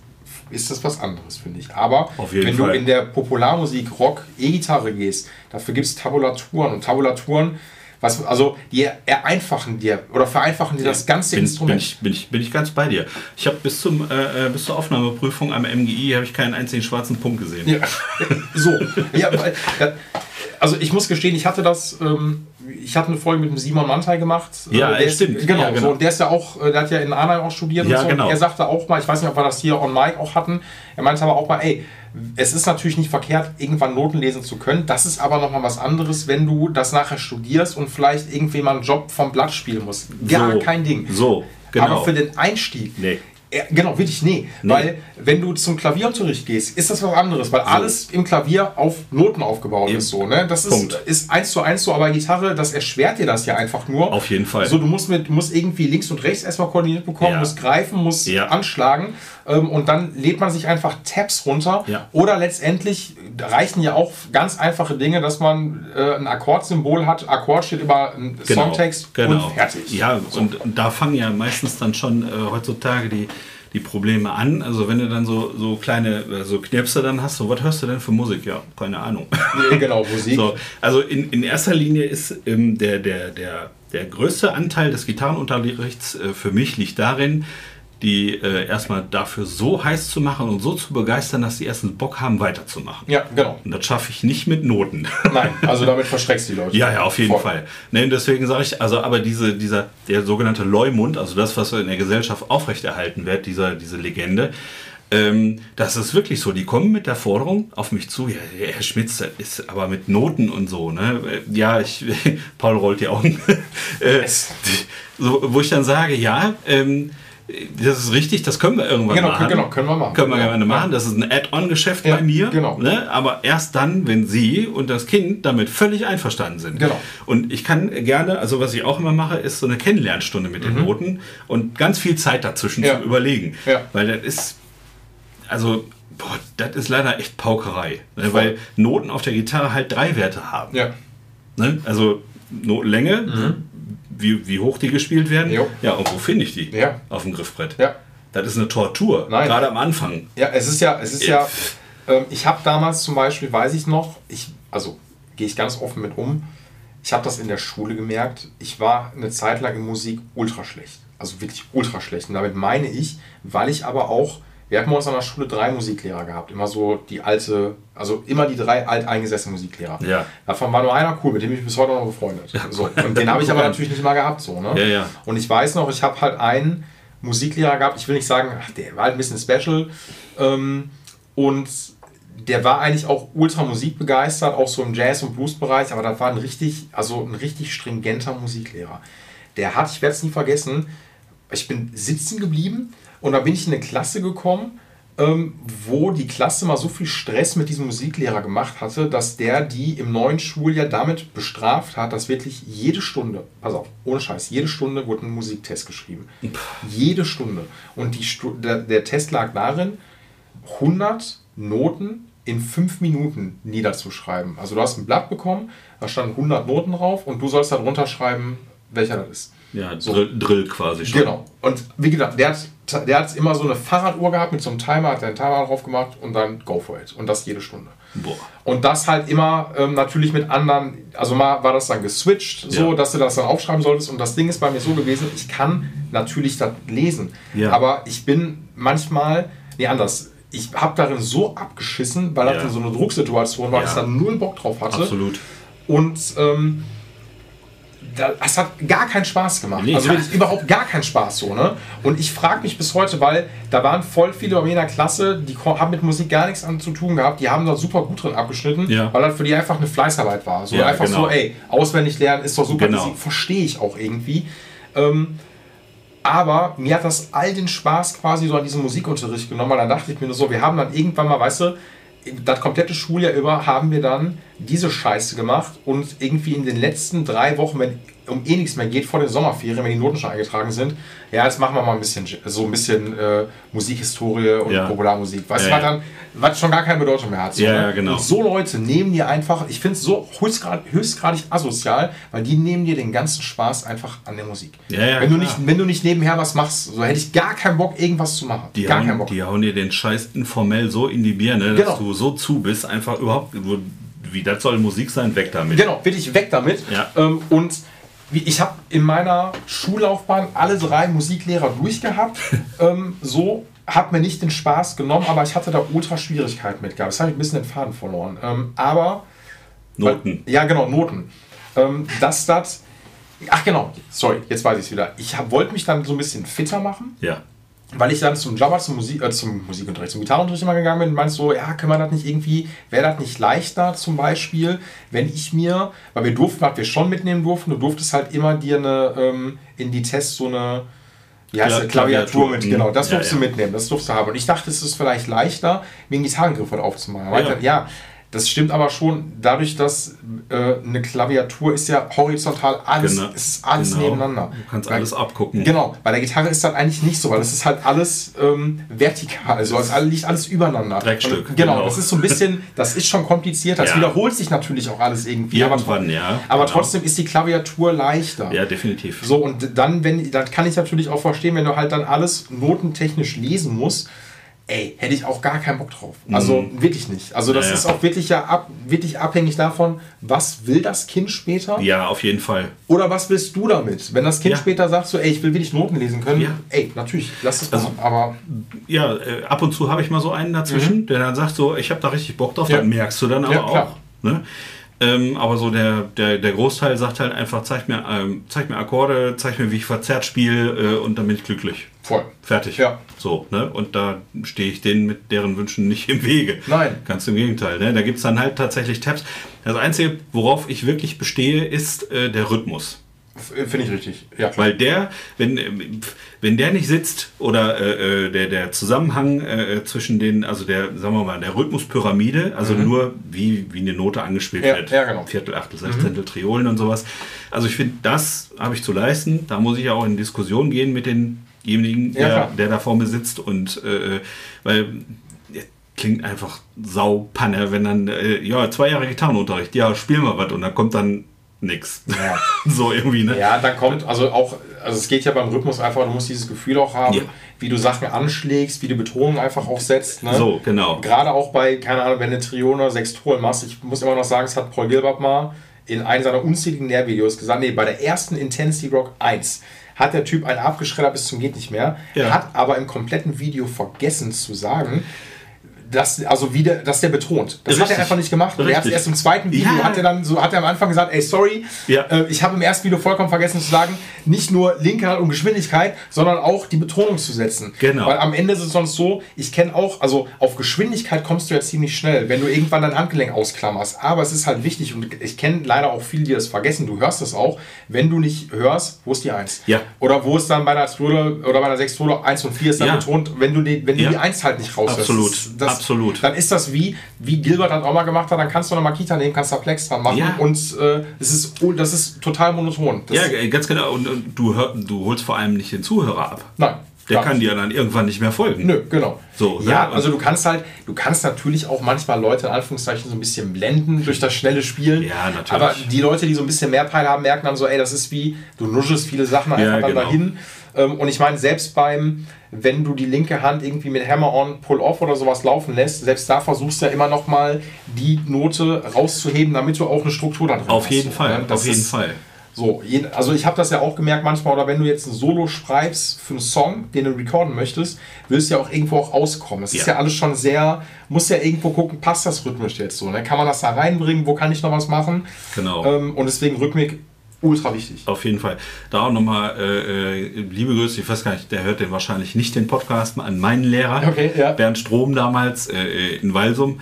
ist das was anderes, finde ich. Aber wenn Fall. du in der Popularmusik, Rock, E-Gitarre gehst, dafür gibt es Tabulaturen und Tabulaturen, was, also die vereinfachen dir oder vereinfachen dir das ganze bin, Instrument. Bin ich, bin, ich, bin ich ganz bei dir. Ich habe bis, zum, äh, äh, bis zur Aufnahmeprüfung am MGI habe ich keinen einzigen schwarzen Punkt gesehen. Ja, so. Ja, also ich muss gestehen, ich hatte das, ähm, ich hatte eine Folge mit dem Simon Mantai gemacht. Ja, Äh, der ist, stimmt. Genau, Ja, genau. So, der ist ja auch, äh, der hat ja in Arnheim auch studiert Ja, und so. genau. Und er sagte auch mal, ich weiß nicht, ob wir das hier on mic auch hatten, er meinte aber auch mal, ey, es ist natürlich nicht verkehrt, irgendwann Noten lesen zu können. Das ist aber nochmal was anderes, wenn du das nachher studierst und vielleicht irgendwie mal einen Job vom Blatt spielen musst. Gar So. kein Ding. So, genau. Aber für den Einstieg Nee. Ja, genau, wirklich, nee. Nee. Weil, wenn du zum Klavierunterricht gehst, ist das was anderes, weil alles im Klavier auf Noten aufgebaut Eben. ist. So, ne? Das ist, Punkt. ist eins zu eins so, aber Gitarre, das erschwert dir das ja einfach nur. Auf jeden Fall. So, du musst, mit, musst irgendwie links und rechts erstmal koordiniert bekommen, Ja. musst greifen, musst Ja. anschlagen und dann lädt man sich einfach Tabs runter. Ja. Oder letztendlich reichen ja auch ganz einfache Dinge, dass man äh, ein Akkordsymbol hat, Akkord steht über einen Songtext genau. und fertig. Ja, So. und, und da fangen ja meistens dann schon äh, heutzutage die, die Probleme an. Also wenn du dann so, so kleine äh, so Knirpse dann hast, so was hörst du denn für Musik? Ja, keine Ahnung. Nee, genau, Musik. So, also in, in erster Linie ist ähm, der, der, der, der größte Anteil des Gitarrenunterrichts äh, für mich liegt darin, die äh, erstmal dafür so heiß zu machen und so zu begeistern, dass die erstens Bock haben, weiterzumachen. Ja, genau. Und das schaffe ich nicht mit Noten. Nein, also damit verschreckst du die Leute. Ja, ja, auf jeden Voll. Fall. Ne, deswegen sage ich, also aber diese, dieser, der sogenannte Leumund, also das, was in der Gesellschaft aufrechterhalten wird, dieser, diese Legende, ähm, das ist wirklich so. Die kommen mit der Forderung auf mich zu, ja, Herr Schmitz, das ist aber mit Noten und so, ne? Ja, ich, Paul rollt die Augen. äh, so, wo ich dann sage, ja, ähm, das ist richtig, das können wir irgendwann Genau, machen. genau, können wir machen. Können wir Ja. gerne machen. Das ist ein Add-on-Geschäft Ja, bei mir. genau. Ne? Aber erst dann, wenn Sie und das Kind damit völlig einverstanden sind. Genau. Und ich kann gerne, also was ich auch immer mache, ist so eine Kennenlernstunde mit den Noten und ganz viel Zeit dazwischen Mhm. Ja. zum Überlegen. Ja. Weil das ist, also, boah, das ist leider echt Paukerei. Ne? Weil Noten auf der Gitarre halt drei Werte haben. Ja. Ne? Also Notenlänge, wie, wie hoch die gespielt werden. Jo. Ja, und wo finde ich die? Ja. Auf dem Griffbrett. Ja. Das ist eine Tortur. Nein. Gerade am Anfang. Ja, es ist ja, es ist ja, ähm, ich habe damals zum Beispiel, weiß ich noch, ich, also gehe ich ganz offen mit um, ich habe das in der Schule gemerkt, ich war eine Zeit lang in Musik ultra schlecht. Also wirklich ultra schlecht. Und damit meine ich, weil ich aber auch, wir hatten bei uns an der Schule drei Musiklehrer gehabt. Immer so die alte, also immer die drei alteingesessenen Musiklehrer. Ja. Davon war nur einer cool, mit dem ich bis heute noch befreundet. so. Und den habe ich aber natürlich nicht mal gehabt. So, ne? Ja, ja. Und ich weiß noch, ich habe halt einen Musiklehrer gehabt, ich will nicht sagen, ach, der war halt ein bisschen special. Ähm, und der war eigentlich auch ultra musikbegeistert, auch so im Jazz- und Blues-Bereich, aber das war ein richtig, also ein richtig stringenter Musiklehrer. Der hat, ich werde es nie vergessen, ich bin sitzen geblieben und da bin ich in eine Klasse gekommen, ähm, wo die Klasse mal so viel Stress mit diesem Musiklehrer gemacht hatte, dass der die im neuen Schuljahr damit bestraft hat, dass wirklich jede Stunde, pass auf, ohne Scheiß, jede Stunde wurde ein Musiktest geschrieben. Jede Stunde. Und die der, der Test lag darin, 100 Noten in 5 Minuten niederzuschreiben. Also du hast ein Blatt bekommen, da standen 100 Noten drauf und du sollst darunter schreiben, welcher das ist. Ja, So. Drill, Drill quasi schon. Genau. Und wie gesagt, der hat, der hat immer so eine Fahrraduhr gehabt mit so einem Timer, hat er einen Timer drauf gemacht und dann go for it. Und das jede Stunde. Boah. Und das halt immer ähm, natürlich mit anderen, also mal war das dann geswitcht, so Ja. dass du das dann aufschreiben solltest. Und das Ding ist bei mir so gewesen, ich kann natürlich das lesen. Ja. Aber ich bin manchmal, nee, anders. Ich habe darin so abgeschissen, weil das Ja. so eine Drucksituation war, Ja. dass ich da null Bock drauf hatte. Absolut. Und ähm, das hat gar keinen Spaß gemacht. Nee, also wirklich überhaupt gar keinen Spaß so, ne? Und ich frage mich bis heute, weil da waren voll viele bei mir in der Klasse, die haben mit Musik gar nichts zu tun gehabt, die haben da super gut drin abgeschnitten, Ja. weil das für die einfach eine Fleißarbeit war. So Ja, einfach genau. so, ey, auswendig lernen ist doch super, Genau. verstehe ich auch irgendwie. Ähm, aber mir hat das all den Spaß quasi so an diesem Musikunterricht genommen, weil dann dachte ich mir nur so, wir haben dann irgendwann mal, weißt du, das komplette Schuljahr über haben wir dann diese Scheiße gemacht und irgendwie in den letzten drei Wochen, wenn um eh nichts mehr geht vor den Sommerferien, wenn die Noten schon eingetragen sind, ja, jetzt machen wir mal ein bisschen so ein bisschen äh, Musikhistorie und Ja. Popularmusik. Weißt Ja, du, was dann, was schon gar keine Bedeutung mehr hat. So, Ja, ne? genau. Und so Leute nehmen dir einfach, ich finde es so höchstgrad, höchstgradig asozial, weil die nehmen dir den ganzen Spaß einfach an der Musik. Wenn, du klar. nicht, wenn du nicht nebenher was machst, so hätte ich gar keinen Bock, irgendwas zu machen. Die, gar keinen hauen, Bock. die hauen dir den Scheiß informell so in die Birne, dass Genau. du so zu bist, einfach überhaupt, wie das soll Musik sein, weg damit. Genau, wirklich weg damit. Ja. Ähm, und ich habe in meiner Schullaufbahn alle drei Musiklehrer durchgehabt. ähm, so hat mir nicht den Spaß genommen, aber ich hatte da ultra Schwierigkeiten mit gehabt. Das habe ich ein bisschen den Faden verloren. Ähm, aber Noten. ja, genau, Noten. Ähm, dass das. Ach genau, sorry, jetzt weiß ich es wieder. Ich wollte mich dann so ein bisschen fitter machen, Ja. Weil ich dann zum Jabba, zum, Musik, äh, zum Musikunterricht, zum Gitarrenunterricht immer gegangen bin und meinst so, ja, können wir das nicht irgendwie, wäre das nicht leichter zum Beispiel, wenn ich mir, weil wir durften, was wir schon mitnehmen durften, du durftest halt immer dir eine, ähm, in die Tests so eine, wie heißt Kla- das, Klaviatur mit, Klaviatur, genau, das mhm. durfst Ja, du ja. mitnehmen, das durfst du haben. Und ich dachte, es ist vielleicht leichter, wegen Gitarrengriff halt aufzumachen. Ja. ja. Das stimmt aber schon, dadurch, dass äh, eine Klaviatur ist ja horizontal alles, Genau. ist alles Genau. nebeneinander. Du kannst Bei- alles abgucken. Genau, bei der Gitarre ist das eigentlich nicht so, weil das ist halt alles ähm, vertikal, also es alles- liegt alles übereinander. Dreckstück, Und, genau, genau. das ist so ein bisschen, das ist schon komplizierter. Es Ja. wiederholt sich natürlich auch alles irgendwie. aber Irgendwann, ja. aber genau. trotzdem ist die Klaviatur leichter. Ja, definitiv. So, und dann, wenn, dann kann ich natürlich auch verstehen, wenn du halt dann alles notentechnisch lesen musst, ey, hätte ich auch gar keinen Bock drauf. Also wirklich nicht. Also das Mhm. Ja, ja. ist auch wirklich ja ab, wirklich abhängig davon, was will das Kind später Ja, auf jeden Fall. oder was willst du damit? Wenn das Kind Ja. später sagt so, ey, ich will wirklich Noten lesen können, Ja. ey, natürlich, lass es Also- machen. Aber Ja, äh, ab und zu habe ich mal so einen dazwischen, der dann sagt so, ich habe da richtig Bock drauf, Mhm. Ja. dann merkst du dann aber auch. Ne? Ähm, aber so der, der, der Großteil sagt halt einfach, zeig mir, ähm, zeig mir Akkorde, zeig mir, wie ich verzerrt spiele äh, und dann bin ich glücklich. voll. Fertig. Ja. So, ne? Und da stehe ich denen mit deren Wünschen nicht im Wege. Nein. Ganz im Gegenteil. Ne? Da gibt es dann halt tatsächlich Tabs. Das Einzige, worauf ich wirklich bestehe, ist äh, der Rhythmus. Finde ich richtig. Ja. Weil der, wenn, ähm, wenn der nicht sitzt oder äh, äh, der, der Zusammenhang äh, zwischen den, also der, sagen wir mal, der Rhythmuspyramide, also nur wie, wie eine Note angespielt Mhm. Ja, wird. ja, genau. Viertel, Achtel, Sechzehntel, Triolen und sowas. Also ich finde, das habe ich zu leisten. Da muss ich ja auch in Diskussion gehen mit denjenigen, Ja, der, der da vor mir sitzt. Und äh, weil äh, klingt einfach saupanne, wenn dann, äh, ja, zwei Jahre Gitarrenunterricht, ja, spielen wir was und dann kommt dann nix. Ja. so irgendwie, ne? Ja, dann kommt, also auch, also es geht ja beim Rhythmus einfach, du musst dieses Gefühl auch haben, Ja. wie du Sachen anschlägst, wie du Betonung einfach auch setzt. Ne? So, genau. Gerade auch bei, keine Ahnung, wenn du Trione Sextolen machst, ich muss immer noch sagen, es hat Paul Gilbert mal in einem seiner unzähligen Lehrvideos gesagt, nee, bei der ersten Intensity Rock 1 hat der Typ einen abgeschreddert bis zum geht nicht mehr, Ja. hat aber im kompletten Video vergessen zu sagen, dass, also wie der, dass der betont. Das hat Richtig. er einfach nicht gemacht. Und er hat es erst im zweiten Video, Ja. hat er dann so, hat er am Anfang gesagt, ey, sorry, Ja. äh, ich habe im ersten Video vollkommen vergessen zu sagen, nicht nur linke Hand und Geschwindigkeit, sondern auch die Betonung zu setzen. Genau. Weil am Ende ist es sonst so, ich kenne auch, also auf Geschwindigkeit kommst du ja ziemlich schnell, wenn du irgendwann dein Handgelenk ausklammerst. Aber es ist halt wichtig und ich kenne leider auch viele, die das vergessen. Du hörst das auch. Wenn du nicht hörst, wo ist die 1? Ja. Oder wo ist dann bei einer oder bei einer 6 Tode 1 und 4 ist dann Ja. betont, wenn du die, wenn du die 1 halt nicht raushörst. Absolut. Das, das, Absolut. Dann ist das wie, wie Gilbert das auch mal gemacht hat, dann kannst du eine Makita nehmen, kannst da Plex dran machen Ja. und äh, es ist, das ist total monoton. Das, Ja, ganz genau. Und, und du, hör, du holst vor allem nicht den Zuhörer ab. Nein. Der kann dir dann irgendwann nicht mehr folgen. Nö, genau. So, ja, ne? also du kannst halt, du kannst natürlich auch manchmal Leute in Anführungszeichen so ein bisschen blenden durch das schnelle Spielen. Ja, natürlich. Aber die Leute, die so ein bisschen mehr Peil haben, merken dann so, ey, das ist wie, du nuschelst viele Sachen einfach Ja, dann genau. dahin. Ähm, Und ich meine, selbst beim, wenn du die linke Hand irgendwie mit Hammer-on, Pull-off oder sowas laufen lässt, selbst da versuchst du ja immer noch mal die Note rauszuheben, damit du auch eine Struktur da drin Auf hast. jeden So, Fall. Das Auf jeden ist- Fall. so, also ich habe das ja auch gemerkt manchmal, oder wenn du jetzt ein Solo schreibst für einen Song, den du recorden möchtest, willst du ja auch irgendwo auch auskommen. Ist Ja. ja alles schon sehr, muss ja irgendwo gucken, passt das rhythmisch jetzt so, ne? Kann man das da reinbringen, wo kann ich noch was machen? Genau. Ähm, und deswegen Rhythmik ultra wichtig. Auf jeden Fall. Da auch nochmal äh, äh, liebe Grüße, ich weiß gar nicht, der hört den wahrscheinlich nicht, den Podcast, an meinen Lehrer, Okay, ja. Bernd Strom damals äh, äh, in Walsum.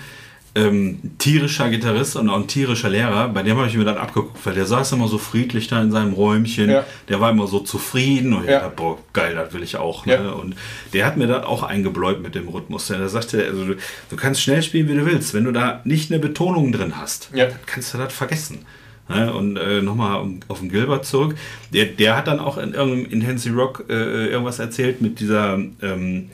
Ähm, tierischer Gitarrist und auch ein tierischer Lehrer, bei dem habe ich mir dann abgeguckt, weil der saß immer so friedlich da in seinem Räumchen, Ja. der war immer so zufrieden und ich Ja. dachte, boah, geil, das will ich auch. Ne? Ja. Und der hat mir dann auch eingebläut mit dem Rhythmus. Der sagte, also du, du kannst schnell spielen, wie du willst. Wenn du da nicht eine Betonung drin hast, kannst du das vergessen. Ne? Und äh, nochmal auf den Gilbert zurück. Der, der hat dann auch in irgendeinem Intensity Rock äh, irgendwas erzählt mit dieser, ähm,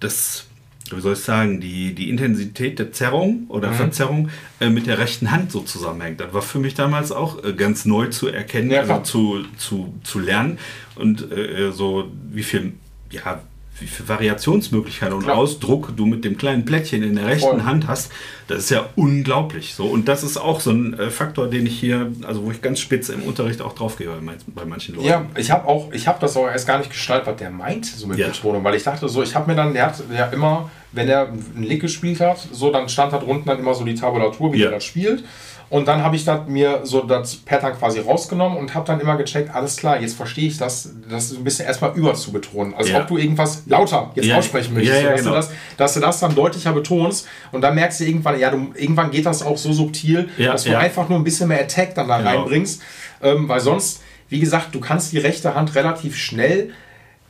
das, wie soll ich sagen, die, die Intensität der Zerrung oder Mhm. Verzerrung äh, mit der rechten Hand so zusammenhängt. Das war für mich damals auch äh, ganz neu zu erkennen, Ja, also zu, zu, zu lernen und äh, so wie viel, ja, wie viel Variationsmöglichkeiten und Klar. Ausdruck du mit dem kleinen Plättchen in der rechten Voll. Hand hast, das ist ja unglaublich. So und das ist auch so ein äh, Faktor, den ich hier, also wo ich ganz spitz im Unterricht auch drauf gehe bei, mein- bei manchen Leuten. Ja, ich habe auch, ich habe das auch erst gar nicht gestaltet, was der meint, so mit Ja. Betonung, weil ich dachte so, ich habe mir dann, der hat ja immer, wenn er einen Lick gespielt hat, so dann stand da drunten dann immer so die Tabulatur, wie Ja. er das spielt. Und dann habe ich das mir so das Pattern quasi rausgenommen und habe dann immer gecheckt, alles klar, jetzt verstehe ich das, das ein bisschen erstmal über zu betonen. Als Ja. ob du irgendwas lauter jetzt Ja. aussprechen möchtest, Ja, dass, genau. du das, dass du das dann deutlicher betonst und dann merkst du irgendwann, ja, du, irgendwann geht das auch so subtil, dass du einfach nur ein bisschen mehr Attack dann da Genau. reinbringst, ähm, weil sonst, wie gesagt, du kannst die rechte Hand relativ schnell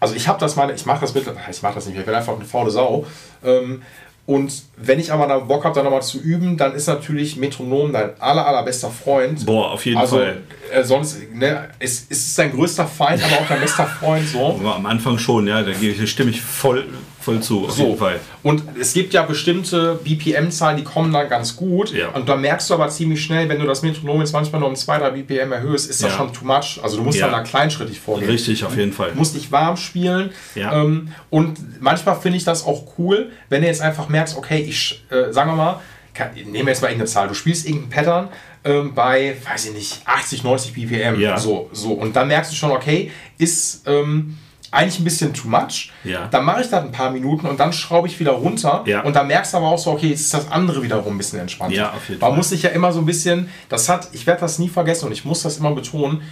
Also ich habe das meine, ich mache das mit, ich mache das nicht mehr, ich bin einfach eine faule Sau. Ähm, und wenn ich aber da Bock habe, da nochmal zu üben, dann ist natürlich Metronom dein aller, allerbester Freund. Boah, auf jeden also, Fall. Äh, sonst, ne, es, es ist dein größter Feind, aber auch dein bester Freund. So. Aber am Anfang schon, ja, da stimme ich voll, voll zu, auf jeden Fall. Und es gibt ja bestimmte BPM-Zahlen, die kommen dann ganz gut. Ja. Und da merkst du aber ziemlich schnell, wenn du das Metronom jetzt manchmal nur um 2, 3 BPM erhöhst, ist das Ja. schon too much. Also du musst Ja. dann da kleinschrittig vorgehen. Richtig, auf jeden Fall. Du musst dich warm spielen. Ja. Ähm, und manchmal finde ich das auch cool, wenn du jetzt einfach merkst, okay, ich, äh, sagen wir mal, kann, nehmen wir jetzt mal irgendeine Zahl, du spielst irgendein Pattern ähm, bei, weiß ich nicht, 80, 90 BPM. Ja. So, so. Und dann merkst du schon, okay, ist ähm, eigentlich ein bisschen too much. Ja. Dann mache ich das ein paar Minuten und dann schraube ich wieder runter. Ja. Und dann merkst du aber auch so, okay, jetzt ist das andere wiederum ein bisschen entspannter. Ja, auf jeden Man Fall. muss sich ja immer so ein bisschen, das hat, ich werde das nie vergessen und ich muss das immer betonen,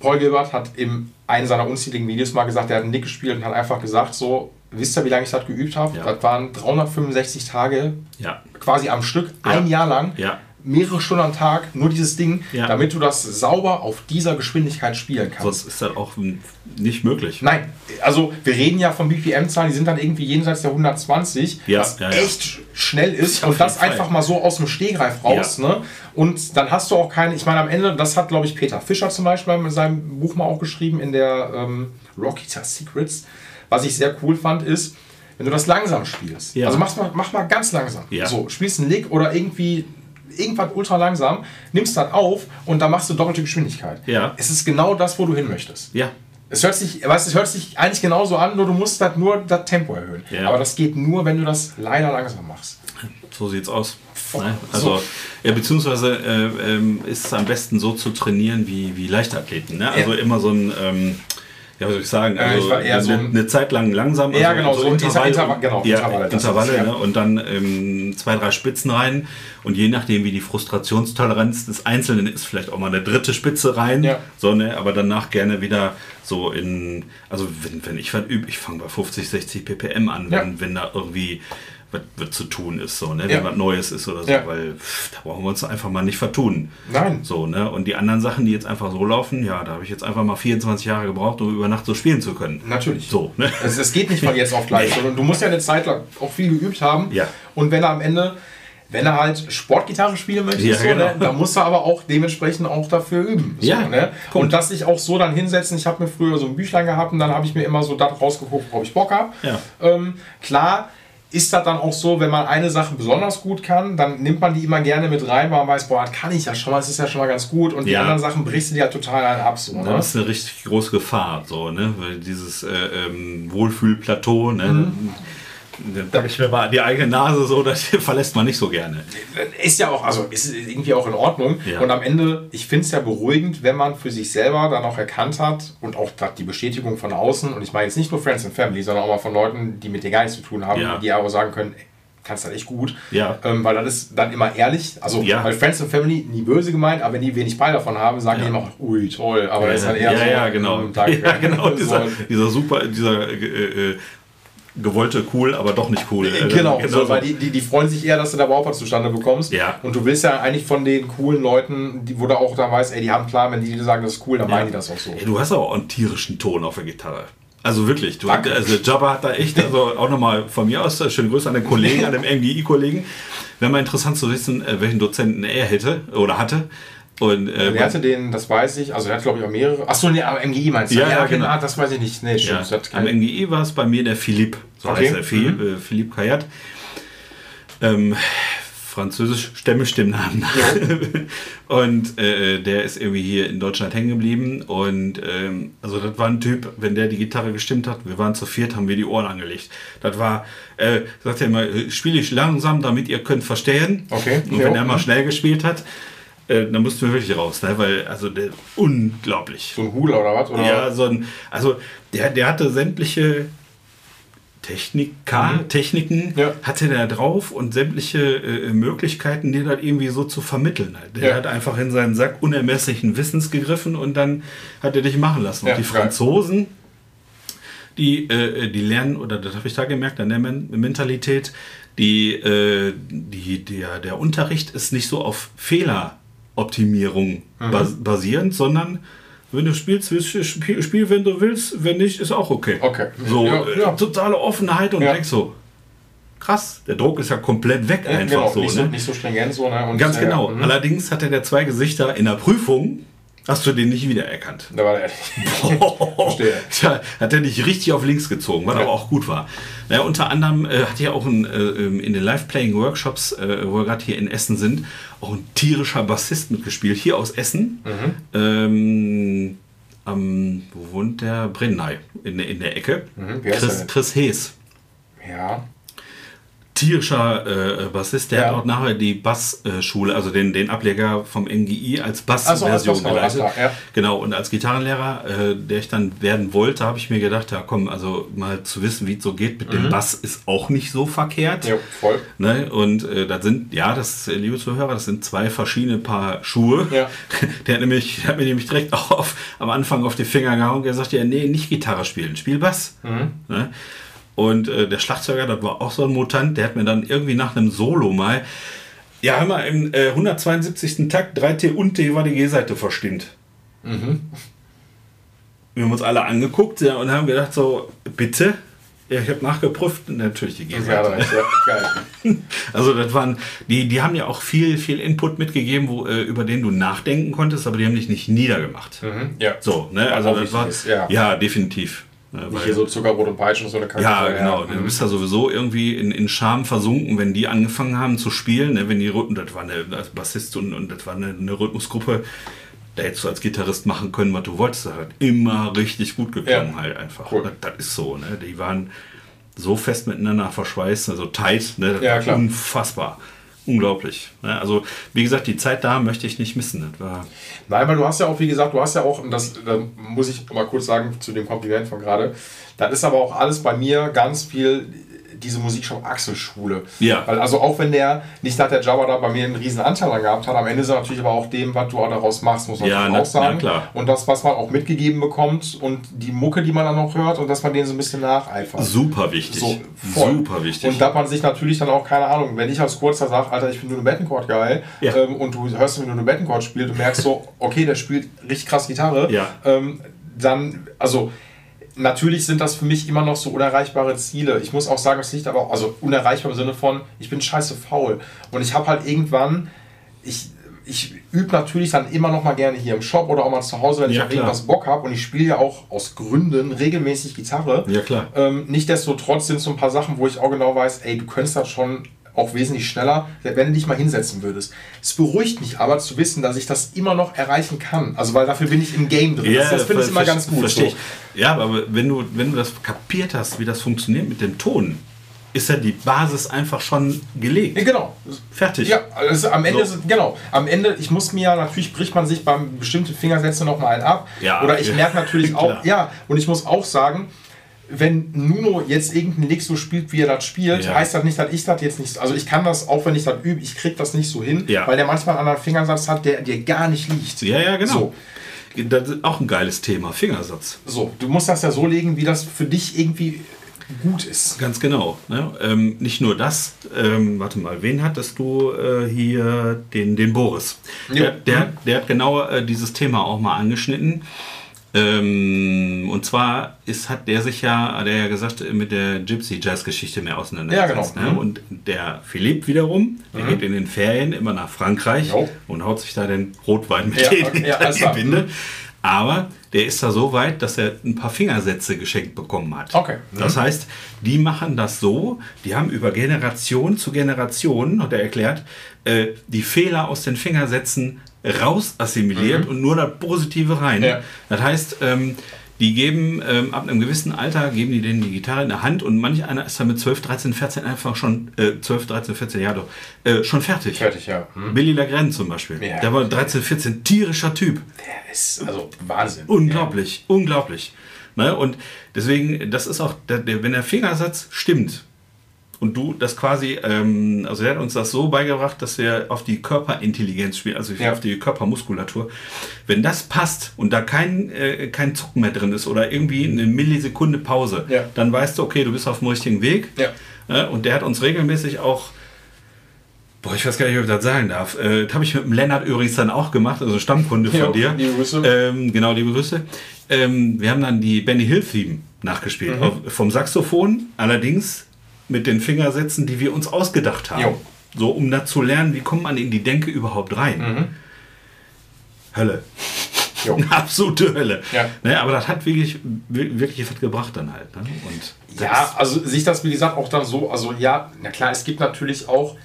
Paul Gilbert hat in einem seiner unzähligen Videos mal gesagt, er hat einen Nick gespielt und hat einfach gesagt, so, wisst ihr, wie lange ich das geübt habe? Ja. Das waren 365 Tage Ja, quasi am Stück, ein Jahr lang, Ja. Mehrere Stunden am Tag, nur dieses Ding, Ja. damit du das sauber auf dieser Geschwindigkeit spielen kannst. sonst ist das auch nicht möglich. Nein, also wir reden ja von BPM-Zahlen, die sind dann irgendwie jenseits der 120, Ja, was ja, echt sch- schnell ist und das einfach mal so aus dem Stehgreif raus. Ne? Und dann hast du auch keine, ich meine am Ende, das hat glaube ich Peter Fischer zum Beispiel in seinem Buch mal auch geschrieben, in der ähm, Rocky Secrets. Was ich sehr cool fand, ist, wenn du das langsam spielst. Also mach mal, mach mal ganz langsam. So, spielst einen Lick oder irgendwie irgendwas ultra langsam, nimmst das auf und dann machst du doppelte Geschwindigkeit. Ja. Es ist genau das, wo du hin möchtest. Ja, Es hört sich, weißt, es hört sich eigentlich genauso an, nur du musst das nur das Tempo erhöhen. Ja. Aber das geht nur, wenn du das leider langsam machst. so sieht's aus. Boah, Ne? Also, so. ja, beziehungsweise äh, ähm, ist es am besten so zu trainieren wie, wie Leichtathleten. Ne? Also Ja. immer so ein, ähm, ja, was soll ich sagen, also ich war eher eine, so ein- eine Zeit lang langsam. Ja, also genau, so Intervall, Intervall- genau, ja, Intervalle, Intervalle, ist ne? und dann ähm, zwei, drei Spitzen rein und je nachdem, wie die Frustrationstoleranz des Einzelnen ist, vielleicht auch mal eine dritte Spitze rein, Ja. so, ne? aber danach gerne wieder so in, also wenn, wenn ich übe, ich fange bei 50, 60 ppm an, wenn, Ja. wenn da irgendwie was, was zu tun ist, so, ne? Ja. wenn was Neues ist oder so, Ja. weil pff, da brauchen wir uns einfach mal nicht vertun. Nein. So, ne? Und die anderen Sachen, die jetzt einfach so laufen, ja, da habe ich jetzt einfach mal 24 Jahre gebraucht, um über Nacht so spielen zu können. Natürlich. So, ne? Es, es geht nicht von jetzt auf gleich, sondern du musst ja eine Zeit lang auch viel geübt haben. Ja. Und wenn er am Ende, wenn er halt Sportgitarre spielen möchte, Ja, so, genau. ne, dann muss er aber auch dementsprechend auch dafür üben. So, Ja, ne? Und das sich auch so dann hinsetzen. Ich habe mir früher so ein Büchlein gehabt und dann habe ich mir immer so das rausgeguckt, worauf ich Bock habe. Ja. Ähm, klar ist das dann auch so, wenn man eine Sache besonders gut kann, dann nimmt man die immer gerne mit rein, weil man weiß, boah, das kann ich ja schon mal, das ist ja schon mal ganz gut. Und die Ja. anderen Sachen brichst du dir halt total einen ab. So, ne? Das ist eine richtig große Gefahr, so, ne? Weil dieses äh, ähm, Wohlfühlplateau, ne? Mhm. Da ich mir mal an die eigene Nase so, das verlässt man nicht so gerne. Ist ja auch, also ist irgendwie auch in Ordnung. Ja. Und am Ende, ich finde es ja beruhigend, wenn man für sich selber dann auch erkannt hat und auch die Bestätigung von außen, und ich meine jetzt nicht nur Friends and Family, sondern auch mal von Leuten, die mit dir gar nichts zu tun haben, Ja. die aber sagen können, kannst das echt gut. Ja. Ähm, weil das ist dann immer ehrlich. Also, Ja. weil Friends and Family nie böse gemeint, aber wenn die wenig bei davon haben, sagen Ja. die immer, ui, toll. Aber das ist dann eher ja, so, ja, genau. Ja, genau, So, dieser, dieser super, dieser äh, äh, gewollte cool, aber doch nicht cool. Äh, Genau, genau so, weil die, die, die freuen sich eher, dass du da überhaupt was zustande bekommst. Ja. Und du willst ja eigentlich von den coolen Leuten, die, wo du auch da weißt, ey, die haben klar, wenn die sagen, das ist cool, dann meinen die das auch so. Ey, du hast aber auch einen tierischen Ton auf der Gitarre. Also wirklich, du, Danke. also Jabba hat da echt, also auch nochmal von mir aus, äh, schöne Grüße an den Kollegen, an den MGI-Kollegen. Wäre mal interessant zu wissen, äh, welchen Dozenten er hätte oder hatte. Und, äh, Der hatte den, das weiß ich, also er hat glaube ich auch mehrere. Achso, nee, am MGI meinst du? Ja, ja, genau. genau. das weiß ich nicht. Nee, ja, stimmt. das am MGI war es bei mir der Philipp, so Okay. heißt er, Philipp, äh, Philipp Kayat. Ähm, Französisch stämmisch dem Namen. und äh, der ist irgendwie hier in Deutschland hängen geblieben. Und ähm, also das war ein Typ, wenn der die Gitarre gestimmt hat, wir waren zu viert, haben wir die Ohren angelegt. Das war, äh, sagt er immer, spiele ich langsam, damit ihr könnt verstehen. Okay. Und Ja. wenn er mal schnell gespielt hat, äh, dann mussten wir wirklich raus, ne? weil also der unglaublich. so ein Hula oder was? Oder? Ja, so ein, also der, der hatte sämtliche Technika, Techniken Mhm. Ja. hatte der drauf und sämtliche äh, Möglichkeiten, dir das irgendwie so zu vermitteln. Halt. Der Ja. hat einfach in seinen Sack unermesslichen Wissens gegriffen und dann hat er dich machen lassen. Ja, und die geil. Franzosen, die, äh, die lernen, oder das habe ich da gemerkt, an der Men Mentalität, die, äh, die, der, der Unterricht ist nicht so auf Fehleroptimierung Mhm. bas basierend, sondern Wenn du spielst, willst du spiel, spiel, wenn du willst, wenn nicht, ist auch okay. Okay. So, Ja, äh, ja. totale Offenheit und Ja. denkst so, krass, der Druck ist ja komplett weg Ja, einfach genau, so. nicht, so ne? nicht so stringent so. Ne? Und, Ganz genau. Mhm. Allerdings hatte der zwei Gesichter in der Prüfung, hast du den nicht wiedererkannt. Da war der Verstehe. Tja, hat er nicht richtig auf links gezogen, was Ja. aber auch gut war. Naja, unter anderem äh, hat ja auch ein, äh, ähm, in den Live-Playing-Workshops, äh, wo wir gerade hier in Essen sind, auch ein tierischer Bassist mitgespielt, hier aus Essen. Mhm. Ähm, am, wo wohnt der? Brennay, in, der- in der Ecke. Mhm, Chris? Chris Hees. Ja. Tierischer äh, Bassist, der Ja. hat auch nachher die Bassschule, also den, den Ableger vom MGI als Ach so, als Bassversion Bassversion, geleitet. klar, ja. Genau, und als Gitarrenlehrer, äh, der ich dann werden wollte, habe ich mir gedacht, ja komm, also mal zu wissen, wie es so geht mit dem Bass, ist auch nicht so verkehrt. Mhm. Ja, voll. Ne? Und äh, das sind, ja, das, liebe Zuhörer, das sind zwei verschiedene Paar Schuhe. Ja. Der hat, nämlich, der hat mir nämlich direkt auf, am Anfang auf die Finger gehauen und gesagt, ja, nee, nicht Gitarre spielen, spiel Bass. Mhm. Ne? Und äh, der Schlagzeuger, das war auch so ein Mutant, der hat mir dann irgendwie nach einem Solo mal, ja, hör mal, im äh, 172. Takt 3T und T war die G-Seite verstimmt. Wir haben uns alle angeguckt ja, und haben gedacht so, bitte? Ja, ich habe nachgeprüft, natürlich die G-Seite. ja. Also das waren, die, die haben ja auch viel, viel Input mitgegeben, wo, äh, über den du nachdenken konntest, aber die haben dich nicht niedergemacht. Mhm, ja. So, ne? Also auch das war, ist, ja. ja. definitiv. Ne, Nicht weil- hier so Zuckerbrot und Peitschen so eine Kacke. ja, so, genau. Ja. Du bist ja sowieso irgendwie in, in Scham versunken, wenn die angefangen haben zu spielen. Ne? Wenn die das war eine als Bassist und, und das war eine, eine Rhythmusgruppe, da hättest du als Gitarrist machen können, was du wolltest. Das hat immer richtig gut geklungen Ja. halt einfach. Cool. Das, das ist so, ne? Die waren so fest miteinander verschweißt, also tight, ne? Ja, klar. unfassbar. Unglaublich. Ne? Also, wie gesagt, die Zeit da möchte ich nicht missen. Nein, weil du hast ja auch, wie gesagt, du hast ja auch, und das da muss ich mal kurz sagen zu dem Kompliment von gerade, das ist aber auch alles bei mir ganz viel diese Musikshop Axel-Schule. Ja. Weil also auch wenn der, nicht dass der Jabba da bei mir einen riesen Anteil dran gehabt hat, am Ende ist er natürlich aber auch dem, was du auch daraus machst, muss man Ja, na- auch sagen. na klar. Und das, was man auch mitgegeben bekommt und die Mucke, die man dann noch hört und dass man denen so ein bisschen nacheifert. super wichtig. So, voll. Super wichtig. Und dass man sich natürlich dann auch, keine Ahnung, wenn ich als Kurzer sage, Alter, ich finde nur Bettencourt geil, Ja. ähm, und du hörst, wie nur Bettencourt spielt, du merkst so, okay, der spielt richtig krass Gitarre, Ja. ähm, dann, also, natürlich sind das für mich immer noch so unerreichbare Ziele. Ich muss auch sagen, es liegt aber auch, also unerreichbar im Sinne von, ich bin scheiße faul. Und ich habe halt irgendwann, ich, ich übe natürlich dann immer noch mal gerne hier im Shop oder auch mal zu Hause, wenn ich Ja, auf klar. irgendwas Bock habe. Und ich spiele ja auch aus Gründen regelmäßig Gitarre. Ja, klar. Ähm, Nichtsdestotrotz sind so ein paar Sachen, wo ich auch genau weiß, ey, du könntest das schon auch wesentlich schneller, wenn du dich mal hinsetzen würdest. Es beruhigt mich aber zu wissen, dass ich das immer noch erreichen kann. Also weil dafür bin ich im Game drin. das das finde ich immer ganz gut. verstehe So. ich. Ja, aber wenn du, wenn du das kapiert hast, wie das funktioniert mit dem Ton, ist ja die Basis einfach schon gelegt. Ja, genau. Fertig. Ja, also am Ende, So. ist, genau, am Ende, ich muss mir ja, natürlich bricht man sich beim bestimmten Fingersätze noch mal einen ab. Ja, Oder ich ja. merke natürlich auch, ja, und ich muss auch sagen, wenn Nuno jetzt irgendein Lick so spielt, wie er das spielt, Ja. heißt das nicht, dass ich das jetzt nicht, also ich kann das, auch wenn ich das übe, ich kriege das nicht so hin, Ja. weil der manchmal einen anderen Fingersatz hat, der dir gar nicht liegt. Ja, ja, genau. So. Das ist auch ein geiles Thema, Fingersatz. So, du musst das ja so legen, wie das für dich irgendwie gut ist. Ganz genau. Ne? Ähm, nicht nur das, ähm, warte mal, wen hattest du äh, hier? Den, den Boris. Der, der, der hat genau äh, dieses Thema auch mal angeschnitten. Ähm, und zwar ist, hat der sich ja, hat er ja gesagt, mit der Gypsy-Jazz-Geschichte mehr auseinandergesetzt. Ja, genau. Ne? Und der Philipp wiederum, der geht in den Ferien immer nach Frankreich Jo. und haut sich da den Rotwein mit Ja, okay, ja, alles die. Binde. Aber der ist da so weit, dass er ein paar Fingersätze geschenkt bekommen hat. Okay. Das heißt, die machen das so, die haben über Generation zu Generation, hat er erklärt, äh, die Fehler aus den Fingersätzen raus assimiliert und nur das Positive rein. Mhm. Ja. Das heißt, ähm, die geben ähm, ab einem gewissen Alter, geben die denen die Gitarre in der Hand und manch einer ist dann mit 12, 13, 14 einfach schon, äh, 12, 13, 14 Jahre doch, äh, schon fertig. Fertig, ja. Hm. Billy Lagren zum Beispiel. Ja. Der war 13, 14, tierischer Typ. Der ist also Wahnsinn. Unglaublich, unglaublich. Ne? Und deswegen, das ist auch, der, der, wenn der Fingersatz stimmt und du das quasi, ähm, also er hat uns das so beigebracht, dass wir auf die Körperintelligenz spielen, also Ja. auf die Körpermuskulatur. Wenn das passt und da kein, äh, kein Zucken mehr drin ist oder irgendwie eine Millisekunde Pause, Ja. dann weißt du, okay, du bist auf dem richtigen Weg. Ja. Ne? Und der hat uns regelmäßig auch Boah, ich weiß gar nicht, ob ich das sagen darf. Äh, das habe ich mit dem Lennart übrigens dann auch gemacht, also Stammkunde von Ja, dir. liebe Grüße. Ähm, genau, liebe Grüße. Ähm, wir haben dann die Benny Hill Theme nachgespielt. Mhm. Auf, vom Saxophon, allerdings mit den Fingersätzen, die wir uns ausgedacht haben. Jo. So, um da zu lernen, wie kommt man in die Denke überhaupt rein. Mhm. Hölle. Jo. Eine absolute Hölle. Ja. Ne, aber das hat wirklich, wir- wirklich was gebracht dann halt. Ne? Und Ja, also sich das, wie gesagt, auch dann so, also ja, na klar, es gibt natürlich auch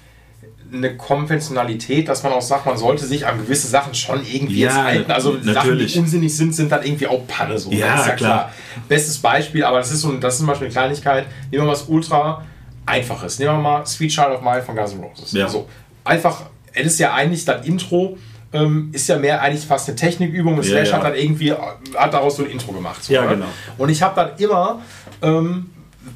eine Konventionalität, dass man auch sagt, man sollte sich an gewisse Sachen schon irgendwie Ja, halten. Also Sachen, natürlich. die unsinnig sind, sind dann irgendwie auch Panne. So. Ja, Das ist klar. Bestes Beispiel, aber das ist, so, das ist zum Beispiel eine Kleinigkeit. Nehmen wir was ultra Einfaches. Nehmen wir mal Sweet Child of Mine von Guns N' Roses. Ja. Also einfach, es ist ja eigentlich das Intro, ähm, ist ja mehr eigentlich fast eine Technikübung und Ja, Slash ja. hat dann irgendwie, hat daraus so ein Intro gemacht. So, Ja, ne? genau. Und ich habe dann immer, ähm,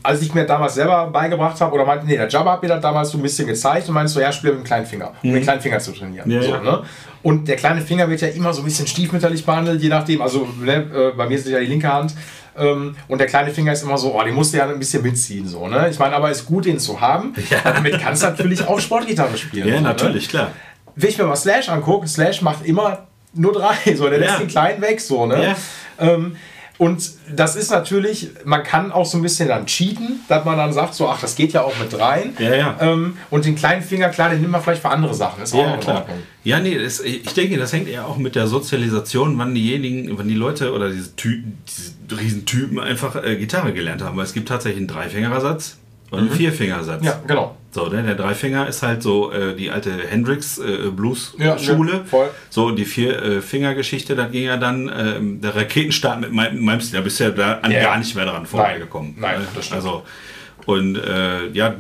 als ich mir damals selber beigebracht habe, oder meinte, nee, der Jabba hat mir das damals so ein bisschen gezeigt und meinte so, ja, spiele mit dem kleinen Finger, um den kleinen Finger zu trainieren. Mhm. Ja, so, ja. Ne? Und der kleine Finger wird ja immer so ein bisschen stiefmütterlich behandelt, je nachdem, also ne, äh, bei mir ist es ja die linke Hand. Ähm, und der kleine Finger ist immer so, oh, den musst du ja ein bisschen mitziehen. So, ne? Ich meine, aber es ist gut, den zu haben. Ja. Damit kannst du natürlich auch Sportgitarre spielen. ja, so, ne? natürlich, klar. wenn ich mir mal Slash angucke, Slash macht immer nur drei, so, der Ja. lässt den kleinen weg, so, ne? Ja. Ähm, und das ist natürlich, man kann auch so ein bisschen dann cheaten, dass man dann sagt, so, ach, das geht ja auch mit dreien. Ja, ja. Ähm, und den kleinen Finger, klar, den nimmt man vielleicht für andere Sachen. Ist auch Ja, in klar. Ordnung. Ja, nee, das, ich denke, das hängt eher auch mit der Sozialisation, wann diejenigen, wann die Leute oder diese, Ty diese Riesentypen einfach äh, Gitarre gelernt haben. Weil es gibt tatsächlich einen Dreifingerersatz und einen Vierfingersatz. Mhm. Ja, genau. So, ne, der Dreifinger ist halt so äh, die alte Hendrix äh, Blues Ja, voll. So, die vier äh, Finger Geschichte, da ging ja dann ähm, der Raketenstart mit meinem, Stil. Da bist du ja da Ja. gar nicht mehr dran vorbeigekommen. Nein, Ne? das stimmt. Also, und äh, ja,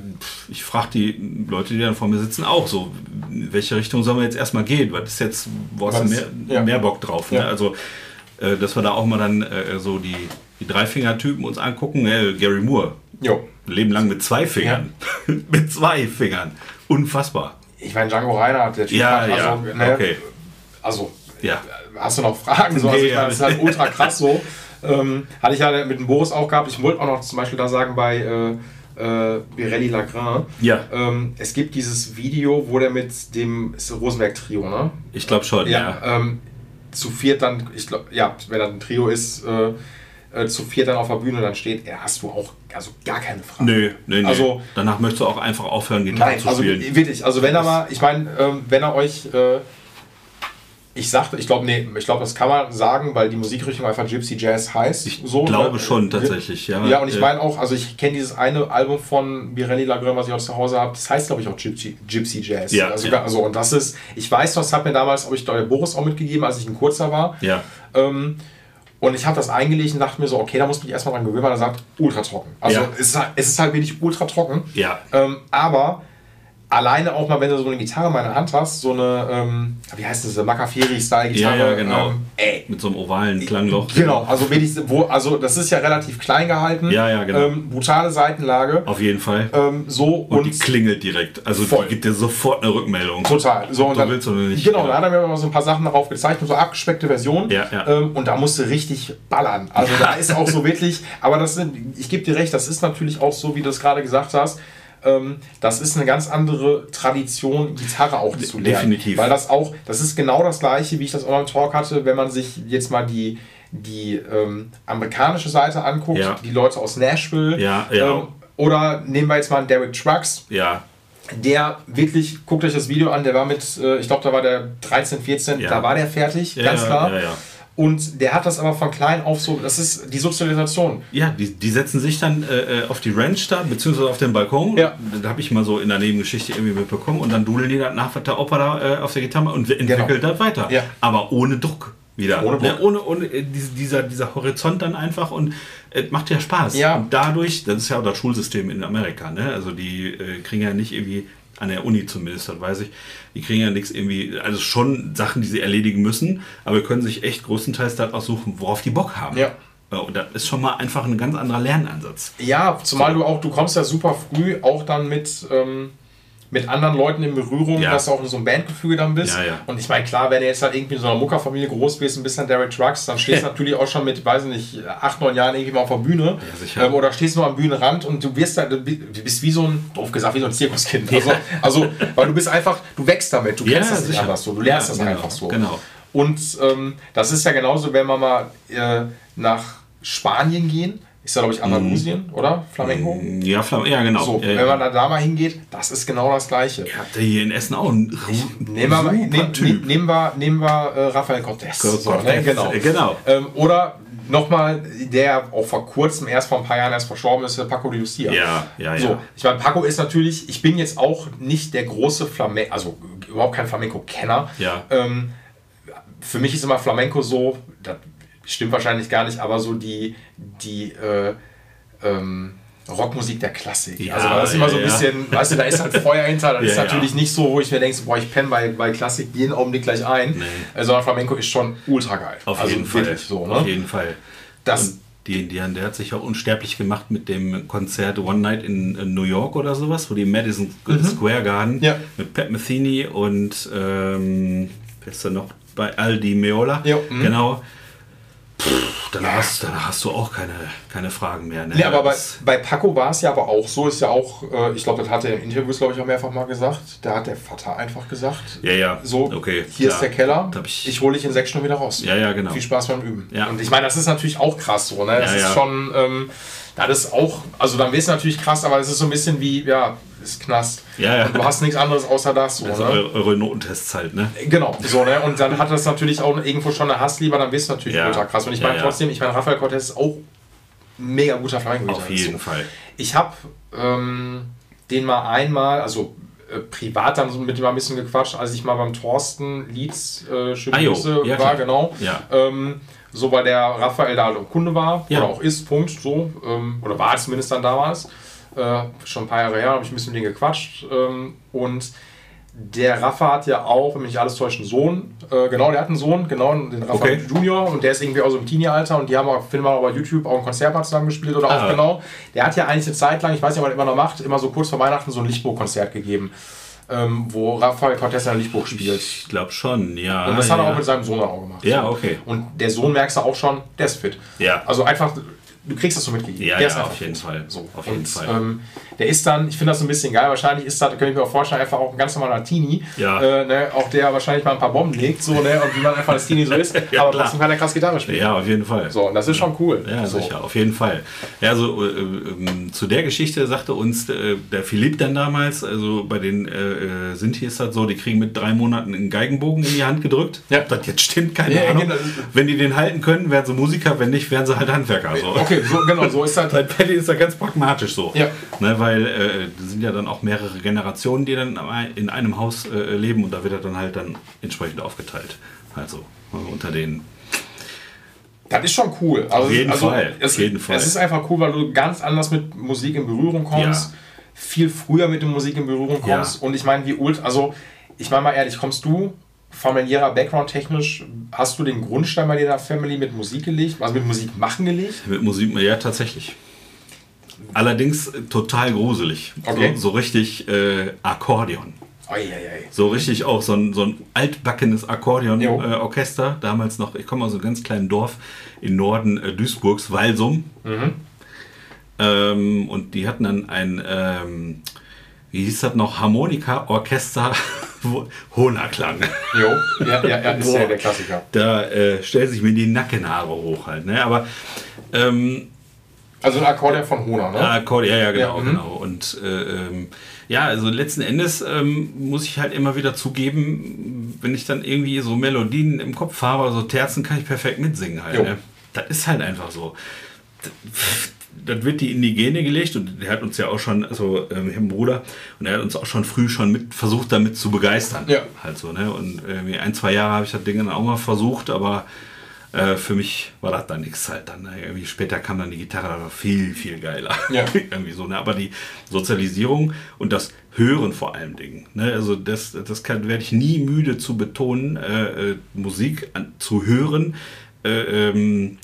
ich frage die Leute, die dann vor mir sitzen, auch so, welche Richtung sollen wir jetzt erstmal gehen? Was ist jetzt, wo hast du Was- mehr, ja. mehr Bock drauf? Ne? Ja. Also, äh, dass wir da auch mal dann äh, so die, die Dreifinger-Typen uns angucken. Äh, Gary Moore, Jo. Ein Leben lang mit zwei Fingern. mit zwei Fingern. Unfassbar. Ich meine, Django Reinhardt, der Typ Ja, hat, ja, also, ne, okay. also Ja. Hast du noch Fragen? So, also Nee, ich meine, das ist halt ultra krass so. Ähm, hatte ich ja mit dem Boris auch gehabt. Ich wollte auch noch zum Beispiel da sagen bei äh, äh, Pirelli Lagrin. Ja. Ähm, es gibt dieses Video, wo der mit dem Rosenberg-Trio, ne? Ich glaube schon, ja. Ähm, zu viert dann, ich glaube, ja, wenn dann ein Trio ist, äh, äh, zu viert dann auf der Bühne dann steht, ja, hast du auch also gar keine Frage. Nö, nö, nö. Also- Danach möchtest du auch einfach aufhören, Gitarre Nein, zu also spielen. wirklich, also wenn er mal, ich meine, ähm, wenn er euch, äh, ich sagte, ich glaube, nee, ich glaube, das kann man sagen, weil die Musikrichtung einfach Gypsy Jazz heißt. Ich so, glaube ne? schon tatsächlich, ja. Ja, und ich meine auch, also ich kenne dieses eine Album von Birelli Lagrin, was ich auch zu Hause habe, das heißt, glaube ich, auch Gypsy, Gypsy Jazz. Ja, also, ja. also, und das ist, ich weiß noch, das hat mir damals, habe ich der Boris auch mitgegeben, als ich ein Kurzer war. Ja. Ähm, und ich habe das eingelegt und dachte mir so, okay, da muss ich mich erstmal dran gewöhnen, weil er sagt, ultra trocken. Also Ja. es, ist halt, es ist halt wirklich ultra trocken. Ja. Ähm, aber alleine auch mal, wenn du so eine Gitarre in meiner Hand hast, so eine, ähm, wie heißt das, Makafiri-Style-Gitarre. Ja, ja, genau. Ähm, Mit so einem ovalen Klangloch. Genau, also wirklich, wo, also das ist ja relativ klein gehalten. Ja, ja, genau. Ähm, brutale Seitenlage. Auf jeden Fall. Ähm, so und, und, die klingelt direkt. Also Voll. die gibt dir sofort eine Rückmeldung. total. So, und du dann, willst oder nicht. Genau, da hat er mir mal so ein paar Sachen darauf gezeigt, so abgespeckte Versionen. Ja, ja. Ähm, und da musst du richtig ballern. Also da ist auch so wirklich, aber das sind, ich gebe dir recht, das ist natürlich auch so, wie du es gerade gesagt hast. Ähm, das ist eine ganz andere Tradition, Gitarre auch zu lernen. definitiv. Weil das auch, das ist genau das gleiche, wie ich das auch im Talk hatte, wenn man sich jetzt mal die, die ähm, amerikanische Seite anguckt, Ja. die Leute aus Nashville. Ja, ja. Ähm, oder nehmen wir jetzt mal einen Derek Trucks, Ja, der wirklich, guckt euch das Video an, der war mit, äh, ich glaube, da war der 13, 14, Ja. da war der fertig, ganz klar. ja, ja. Und der hat das aber von klein auf so, das ist die Sozialisation. ja die, die setzen sich dann äh, auf die Ranch da, beziehungsweise auf den Balkon. Ja. Da habe ich mal so in der Nebengeschichte irgendwie mitbekommen. Und dann dudeln die das nach, der Opa da äh, auf der Gitarre und entwickelt das weiter. Ja. Aber ohne Druck wieder. Ohne Ne? Ohne, ohne äh, diese- dieser, dieser Horizont dann einfach und es macht ja Spaß. Ja. Und dadurch, das ist ja auch das Schulsystem in Amerika, ne? Also die äh, kriegen ja nicht irgendwie, an der Uni zumindest, das weiß ich, die kriegen ja nichts irgendwie, also schon Sachen, die sie erledigen müssen, aber können sich echt größtenteils das aussuchen, worauf die Bock haben. Ja. Und das ist schon mal einfach ein ganz anderer Lernansatz. Ja, zumal du auch, du kommst ja super früh auch dann mit, ähm, mit anderen Leuten in Berührung, Ja. dass du auch in so einem Bandgefüge dann bist. Ja, ja. Und ich meine, klar, wenn du jetzt halt irgendwie in so einer Muckerfamilie groß bist, ein bisschen Derek Trucks, dann stehst du natürlich auch schon mit, weiß ich nicht, acht, neun Jahren irgendwie mal auf der Bühne. ähm, oder stehst nur am Bühnenrand und du wirst da, du bist wie so ein, doof gesagt, wie so ein Zirkuskind. Also, also, weil du bist einfach, du wächst damit, du kennst das nicht sicher. anders so, du lernst das genau, einfach so. genau. Und ähm, das ist ja genauso, wenn wir mal äh, nach Spanien gehen, ist ja glaube ich Andalusien, oder? Flamenco? Ja, Flam ja genau. So, ja, wenn man da, da mal hingeht, das ist genau das Gleiche. Ihr habt ja hier in Essen auch einen Nehmen wir, nehm, Typ. nehmen wir, nehmen wir äh, Rafael Cortés. So, ne? Genau. äh, genau. Ähm, oder nochmal, der auch vor kurzem, erst vor ein paar Jahren erst verstorben ist, äh, Paco de Lucia. Ja, ja, So, ja. ich meine, Paco ist natürlich, ich bin jetzt auch nicht der große Flamenco, also überhaupt kein Flamenco-Kenner. Ja. Ähm, für mich ist immer Flamenco so, das stimmt wahrscheinlich gar nicht, aber so die, die äh, ähm, Rockmusik der Klassik. Ja, also das ist immer so ein ja, ja. bisschen, weißt du, da ist halt Feuer hinter, das Ja, ist ja. natürlich nicht so, wo ich mir denke, boah, ich penne bei, bei Klassik jeden Augenblick gleich ein, Nee. äh, sondern Flamenco ist schon ultra geil. Auf also jeden Fall. So, Auf ne? jeden Fall. Das- Und die, die, der hat sich ja unsterblich gemacht mit dem Konzert One Night in, New York oder sowas, wo die Madison Square Garden Mhm. Ja. mit Pat Metheny und ähm, wer ist da noch bei Aldi Meola? Ja, mhm. Genau. Pff, dann, hast, dann hast du auch keine, keine Fragen mehr. Ne? Nee, aber bei, bei Paco war es ja aber auch so, ist ja auch, äh, ich glaube, das hat er in Interviews, glaube ich, auch mehrfach mal gesagt. Da hat der Vater einfach gesagt, ja, ja. so, okay, hier klar. ist der Keller, ich- ich, hole dich in sechs Stunden wieder raus. Ja, ja, genau. Viel Spaß beim Üben. Ja. Und ich meine, das ist natürlich auch krass so, ne? Das Ja, ist ja. schon, ähm, das ist auch, also dann wäre es natürlich krass, aber es ist so ein bisschen wie, ja, ist Knast. Ja, ja. Und du hast nichts anderes außer das. So, Also ne? eure, eure Notentests halt, ne? Genau, so, ne? Und dann hat das natürlich auch irgendwo schon eine Hassliebe, dann bist du natürlich Ja. ultra krass. Und ich meine ja. trotzdem, ich meine, Rafael Cortez ist auch ein mega guter flamenco Auf jeden Fall. Ich habe ähm, den mal einmal, also äh, privat dann so mit dem mal ein bisschen gequatscht, als ich mal beim Thorsten Lietz äh, Ah, jo. Ja, war, klar. genau. Ja. Ähm, so weil der Raphael da halt Kunde war Ja. oder auch ist, Punkt, so. Ähm, oder war es zumindest dann damals. Äh, schon ein paar Jahre her, habe ich ein bisschen mit denen gequatscht. Ähm, und der Rafa hat ja auch, wenn mich nicht alles täuscht, einen Sohn. Äh, genau, der hat einen Sohn, genau, den Rafa Okay. Junior. Und der ist irgendwie auch so im Teenie-Alter. Und die haben auch, finden wir auch bei YouTube auch ein Konzert mal zusammen gespielt. Oder auch Ah. genau. Der hat ja eigentlich eine Zeit lang, ich weiß nicht, ob er immer noch macht, immer so kurz vor Weihnachten so ein Lichtburg-Konzert gegeben. Ähm, wo Rafael Cortez in Lichtburg spielt. Ich glaube schon, ja. Und das ja, hat er auch mit seinem Sohn dann auch gemacht. Ja, okay. Und der Sohn merkst du auch schon, der ist fit. Ja. Also einfach, du kriegst das so mitgegeben. Ja, der ja, ist auf jeden fit. Fall. So. Auf und, jeden Fall. Ähm, der ist dann, ich finde das so ein bisschen geil, wahrscheinlich ist das, könnte ich mir auch vorstellen, einfach auch ein ganz normaler Teenie. Ja. Äh, ne, auch der wahrscheinlich mal ein paar Bomben legt, so, ne, und wie man einfach als Teenie so ist, Ja, aber klar. trotzdem kann er krass Gitarre spielen. Ja, auf jeden Fall. So, und das ist schon cool. Ja, so. sicher, auf jeden Fall. Ja, so, äh, ähm, zu der Geschichte sagte uns äh, der Philipp dann damals, also bei den äh, äh, Sinti ist das so, die kriegen mit drei Monaten einen Geigenbogen in die Hand gedrückt. Ja. Ob das jetzt stimmt, keine Ahnung. genau. Wenn die den halten können, werden sie Musiker, wenn nicht, werden sie halt Handwerker. So. Okay, so, genau, so ist das. Bei Paddy ist das ganz pragmatisch so. Ja. Ne, weil äh, sind ja dann auch mehrere Generationen, die dann in einem Haus äh, leben und da wird er dann halt dann entsprechend aufgeteilt. Also unter den Das ist schon cool. Also, Auf jeden also, Fall, Es, auf jeden Fall. Es ist einfach cool, weil du ganz anders mit Musik in Berührung kommst. Ja. Viel früher mit der Musik in Berührung kommst. Ja. Und ich meine, wie ult, also ich meine mal ehrlich, kommst du familiärer Background technisch, hast du den Grundstein bei deiner Family mit Musik gelegt, also mit Musik machen gelegt? Mit Musik, ja, tatsächlich. Allerdings äh, total gruselig. Okay. So, so richtig äh, Akkordeon. Eieiei. So richtig auch so ein, so ein altbackenes. Akkordeon-Orchester. Damals noch, ich komme aus einem ganz kleinen Dorf im Norden äh, Duisburgs, Walsum. Mhm. Ähm, und die hatten dann ein, ähm, wie hieß das noch, Harmonika-Orchester wo- Hohnerklang. Jo, ja, ja, ja, ist ja der Klassiker. Da äh, stellt sich mir die Nackenhaare hoch halt. Ne? Aber ähm, Also ein Akkordeon von Hona, ne? Ah, Akkord, ja, ja, genau, Ja, mhm. genau. Und äh, ähm, ja, also letzten Endes ähm, muss ich halt immer wieder zugeben, wenn ich dann irgendwie so Melodien im Kopf habe, so Terzen, kann ich perfekt mitsingen halt. Ne? Das ist halt einfach so. Das wird die in die Gene gelegt und der hat uns ja auch schon, also ähm, einen Bruder, und er hat uns auch schon früh schon mit versucht, damit zu begeistern. Ja. Halt so, ne? Und irgendwie ein, zwei Jahre habe ich das Ding dann auch mal versucht, aber äh, für mich war das dann nichts halt dann. Ne? Irgendwie später kam dann die Gitarre, das war viel, viel geiler. Ja. Irgendwie so, ne? Aber die Sozialisierung und das Hören vor allem Dingen. Ne? Also das, das kann, werde ich nie müde zu betonen, äh, äh, Musik an, zu hören. Äh, ähm,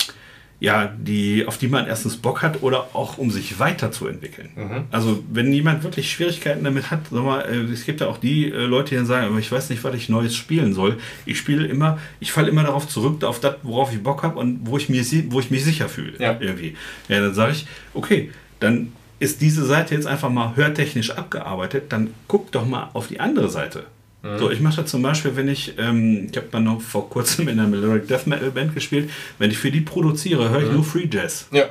ja, die, auf die man erstens Bock hat oder auch um sich weiterzuentwickeln. Also wenn jemand wirklich Schwierigkeiten damit hat, sag mal, äh, es gibt ja auch die äh, Leute, die dann sagen, aber ich weiß nicht, was ich Neues spielen soll. Ich spiele immer, ich falle immer darauf zurück, auf das, worauf ich Bock habe und wo ich, mir, wo ich mich sicher fühle. Ja. Irgendwie. Ja, dann sage ich, okay, dann ist diese Seite jetzt einfach mal hörtechnisch abgearbeitet, dann guck doch mal auf die andere Seite. So, ich mache das zum Beispiel, wenn ich, ähm, ich habe mal noch vor kurzem in einer Melodic Death Metal Band gespielt, wenn ich für die produziere, höre ich nur Free Jazz. Ja.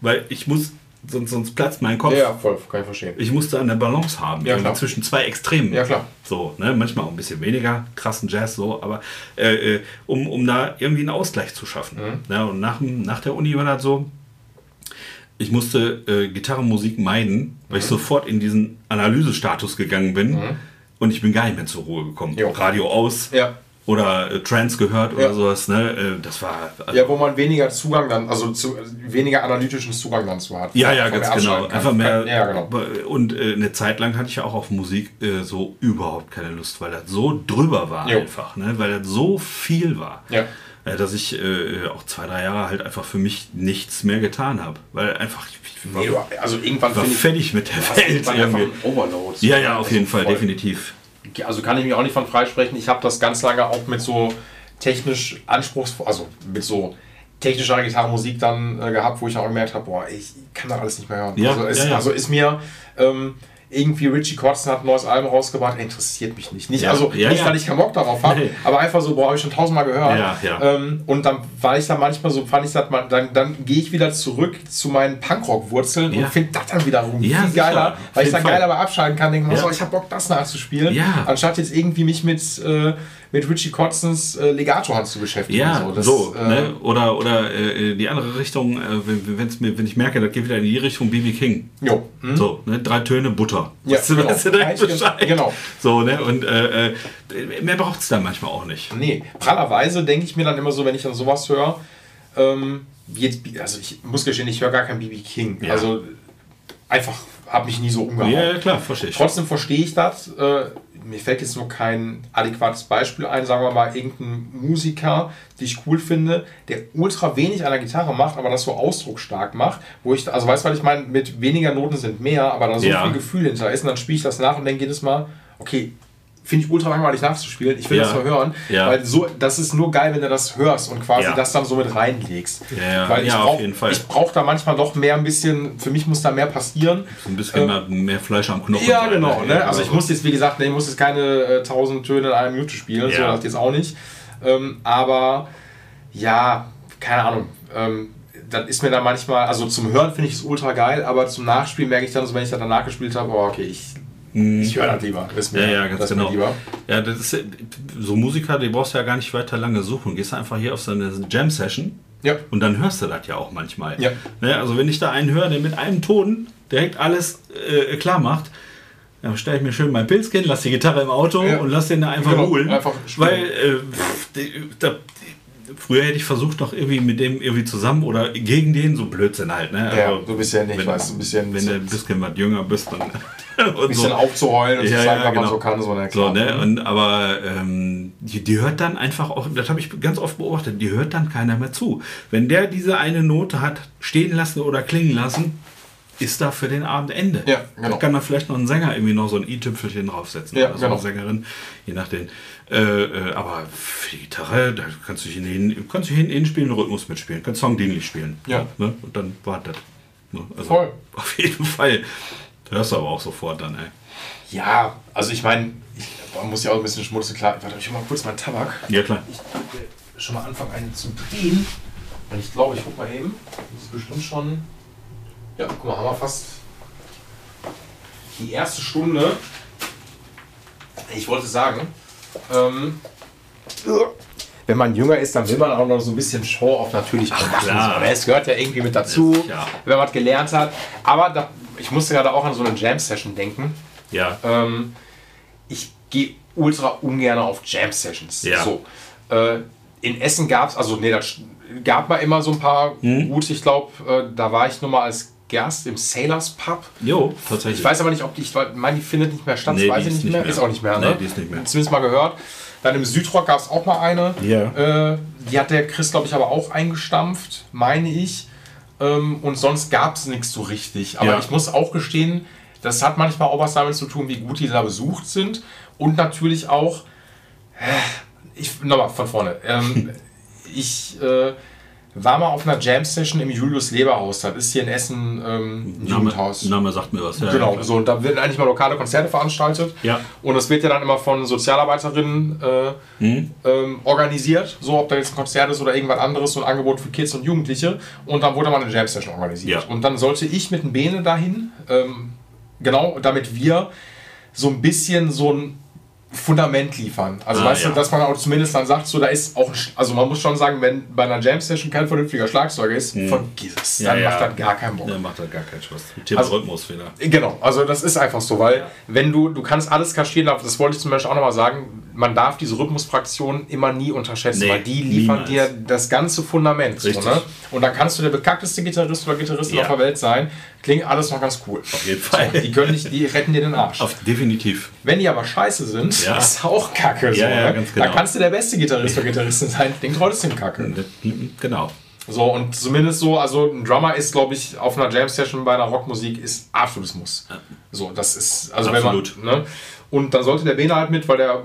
Weil ich muss, sonst, sonst platzt mein Kopf. Ja, voll, kann ich verstehen. Ich musste eine Balance haben, Ja, irgendwie klar. zwischen zwei Extremen. Ja, klar. So, ne, manchmal auch ein bisschen weniger krassen Jazz, so, aber äh, äh, um, um da irgendwie einen Ausgleich zu schaffen. Mhm. Ne, und nach, nach der Uni war das so, ich musste äh, Gitarrenmusik meiden, weil ich Mhm. sofort in diesen Analysestatus gegangen bin und ich bin gar nicht mehr zur Ruhe gekommen. Jo. Radio aus Ja. oder äh, Trance gehört oder Ja. sowas. Ne? Äh, das war. Also, Ja, wo man weniger Zugang dann, also zu, weniger analytischen Zugang dann zu hat. Ja, ja, ganz genau. Einfach mehr. Ja, genau. Und äh, eine Zeit lang hatte ich ja auch auf Musik äh, so überhaupt keine Lust, weil das so drüber war Jo. einfach, ne? weil das so viel war. Ja. Äh, dass ich äh, auch zwei, drei Jahre halt einfach für mich nichts mehr getan habe. Weil einfach ich, war, Nee, du, also irgendwann war fertig mit der Welt. Irgendwie. Overload. Ja, ja, auf Also jeden Fall, voll. definitiv. Also kann ich mich auch nicht von freisprechen. Ich habe das ganz lange auch mit so technisch anspruchsvoll, also mit so technischer Gitarrenmusik dann äh, gehabt, wo ich auch gemerkt habe, boah, ich kann das alles nicht mehr hören. Ja, also, ist, ja, ja. also ist mir ähm, irgendwie Richie Kotzen hat ein neues Album rausgebracht, interessiert mich nicht. nicht Ja, also ja, nicht, weil ich keinen Bock darauf habe, Nee. aber einfach so, boah, habe ich schon tausendmal gehört. Ähm, und dann war ich da manchmal so, fand ich das mal, dann, dann gehe ich wieder zurück zu meinen Punkrock-Wurzeln und finde das dann wiederum viel sicher. geiler, weil ich dann Fall. geiler bei abschalten kann, denke, Ja. oh, ich habe Bock, das nachzuspielen, Ja. anstatt jetzt irgendwie mich mit, äh, mit Richie Kotzens äh, Legato-Hand zu beschäftigen. Ja, so, das, so. äh, ne? Oder, oder äh, die andere Richtung, äh, wenn, wenn's mir, wenn ich merke, das geht wieder in die Richtung BB King. Jo. Hm? So, ne? drei Töne Butter. Ja, weißt du, genau. weißt du Bescheid. genau. So, ne? Und äh, äh, mehr braucht es dann manchmal auch nicht. Nee, prallerweise denke ich mir dann immer so, wenn ich dann sowas höre, ähm, wie jetzt, also ich muss gestehen, ich höre gar kein BB King. Ja. Also einfach habe mich nie so umgehauen. Ja, ja, klar, verstehe ich. Trotzdem verstehe ich das. Äh, mir fällt jetzt nur kein adäquates Beispiel ein. Sagen wir mal, irgendein Musiker, den ich cool finde, der ultra wenig an der Gitarre macht, aber das so ausdrucksstark macht. Wo ich, also weißt du, was ich meine? Mit weniger Noten sind mehr, aber da so Ja. viel Gefühl hinter ist. Und dann spiele ich das nach und denke jedes Mal, okay, finde ich ultra langweilig nachzuspielen. Ich will Ja. das nur hören. Ja. Weil so, das ist nur geil, wenn du das hörst und quasi Ja. das dann so mit reinlegst. Ja. Weil ich Ja, auf brauch- jeden Fall. Ich brauche da manchmal doch mehr ein bisschen, für mich muss da mehr passieren. So ein bisschen mehr, mehr Fleisch am Knochen. Ja, genau. Ne? Also ich muss jetzt, wie gesagt, ne, ich muss jetzt keine äh, 1000 Töne in einer Minute spielen, so das jetzt auch nicht. Ähm, aber ja, keine Ahnung. Ähm, das ist mir dann manchmal, also zum Hören finde ich es ultra geil, aber zum Nachspielen merke ich dann so, wenn ich das danach gespielt habe, oh, okay, ich, ich höre das lieber. Ist mir, Mhm. Ja, ja, ganz genau. lieber. Ja, das ist so Musiker, die brauchst du ja gar nicht weiter lange suchen. Gehst einfach hier auf so eine Jam-Session Ja. und dann hörst du das ja auch manchmal. Ja. Ne, also wenn ich da einen höre, der mit einem Ton direkt alles äh, klar macht, dann stelle ich mir schön mein Pilzchen, lass die Gitarre im Auto Ja. und lass den da einfach Genau, ruhen. einfach spielen. weil äh, pff, da, früher hätte ich versucht, noch irgendwie mit dem irgendwie zusammen oder gegen den, so Blödsinn halt. Ne? Ja, Also, du bist ja nicht, wenn, weißt du, ein bisschen, wenn du ein bisschen was jünger bist, dann und ein bisschen aufzuheulen und Ja, zu zeigen, ja, was genau. man so kann, so, na so, ne? Und, aber ähm, die, die hört dann einfach auch, das habe ich ganz oft beobachtet, die hört dann keiner mehr zu. Wenn der diese eine Note hat stehen lassen oder klingen lassen, ist da für den Abend Ende. Ja, genau. Da kann da vielleicht noch ein Sänger irgendwie noch so ein i-Tüpfelchen draufsetzen Ja, oder so genau. eine Sängerin, je nachdem. Äh, äh, aber für die Gitarre, da kannst du hin, kannst du hin, hinspielen, Rhythmus mitspielen, kannst songdienlich spielen. Ja. Ne? Und dann war das. Ne? Also Voll. Auf jeden Fall. Hörst du aber auch sofort dann, ey. Ja, also ich meine, man muss ja auch ein bisschen schmutzig klar. Warte, ich hol mal kurz meinen Tabak. Ja, klar. Ich will schon mal anfangen, einen zu drehen. Und ich glaube, ich guck mal eben. Das ist bestimmt schon. Ja, guck mal, haben wir fast die erste Stunde. Ich wollte sagen, ähm, wenn man jünger ist, dann will man auch noch so ein bisschen Show auf natürlich auch machen. klar. Es gehört ja irgendwie mit dazu, Ja. wenn man was gelernt hat. Aber da, ich musste gerade auch an so eine Jam-Session denken. Ja. Ähm, ich gehe ultra ungern auf Jam-Sessions. Ja. So. Äh, in Essen gab es, also nee, das gab mal immer so ein paar Hm? gute, ich glaube, äh, da war ich nur mal als Gast im Sailors Pub. Jo, tatsächlich. Ich weiß aber nicht, ob die, ich meine, die findet nicht mehr statt, Nee, weiß ich ist nicht nicht mehr. mehr. Ist auch nicht mehr, ne? Nee, die ist nicht mehr. Zumindest mal gehört. Dann im Südrock gab es auch mal eine. Ja. Äh, die hat der Chris, glaube ich, aber auch eingestampft, meine ich. Ähm, und sonst gab es nichts so richtig. Aber Ja. ich muss auch gestehen, das hat manchmal auch was damit zu tun, wie gut die da besucht sind. Und natürlich auch, äh, ich, nochmal von vorne. Ähm, ich äh, war mal auf einer Jam-Session im Julius Leberhaus. Das ist hier in Essen ähm, ein Name, Jugendhaus. Name sagt mir was. Ja, Genau, ja, so und da werden eigentlich mal lokale Konzerte veranstaltet. Ja. Und das wird ja dann immer von Sozialarbeiterinnen äh, Hm? ähm, organisiert, so ob da jetzt ein Konzert ist oder irgendwas anderes, so ein Angebot für Kids und Jugendliche. Und dann wurde mal eine Jam Session organisiert. Ja. Und dann sollte ich mit dem Bene dahin, ähm, genau, damit wir so ein bisschen so ein Fundament liefern. Also Ah, weißt ja. du, dass man auch zumindest dann sagt, so da ist auch, also man muss schon sagen, wenn bei einer Jam Session kein vernünftiger Schlagzeuger ist, vergiss es. Hm. Ja, dann ja. macht das gar keinen Bock. Der macht halt gar keinen Spaß. Thema Also- Rhythmusfehler. Genau, also das ist einfach so, weil wenn du, du kannst alles kaschieren, aber das wollte ich zum Beispiel auch nochmal sagen, man darf diese Rhythmusfraktionen immer nie unterschätzen, Nee, weil die liefern niemals. dir das ganze Fundament. So, Richtig. ne? Und dann kannst du der bekackteste Gitarrist oder Gitarristin Ja. auf der Welt sein, klingt alles noch ganz cool. Auf jeden Fall. So, die können dich, die retten dir den Arsch. Auf, definitiv. Wenn die aber scheiße sind, Ja. ist auch kacke. So, Ja, ja, ne? ganz genau. Da kannst du der beste Gitarrist oder Gitarristin sein, klingt trotzdem kacke. Genau. So, und zumindest so, also ein Drummer ist, glaube ich, auf einer Jam-Session bei einer Rockmusik ist absolutes Muss. So, das ist, also Absolut. wenn man, ne? Und dann sollte der Bene halt mit, weil der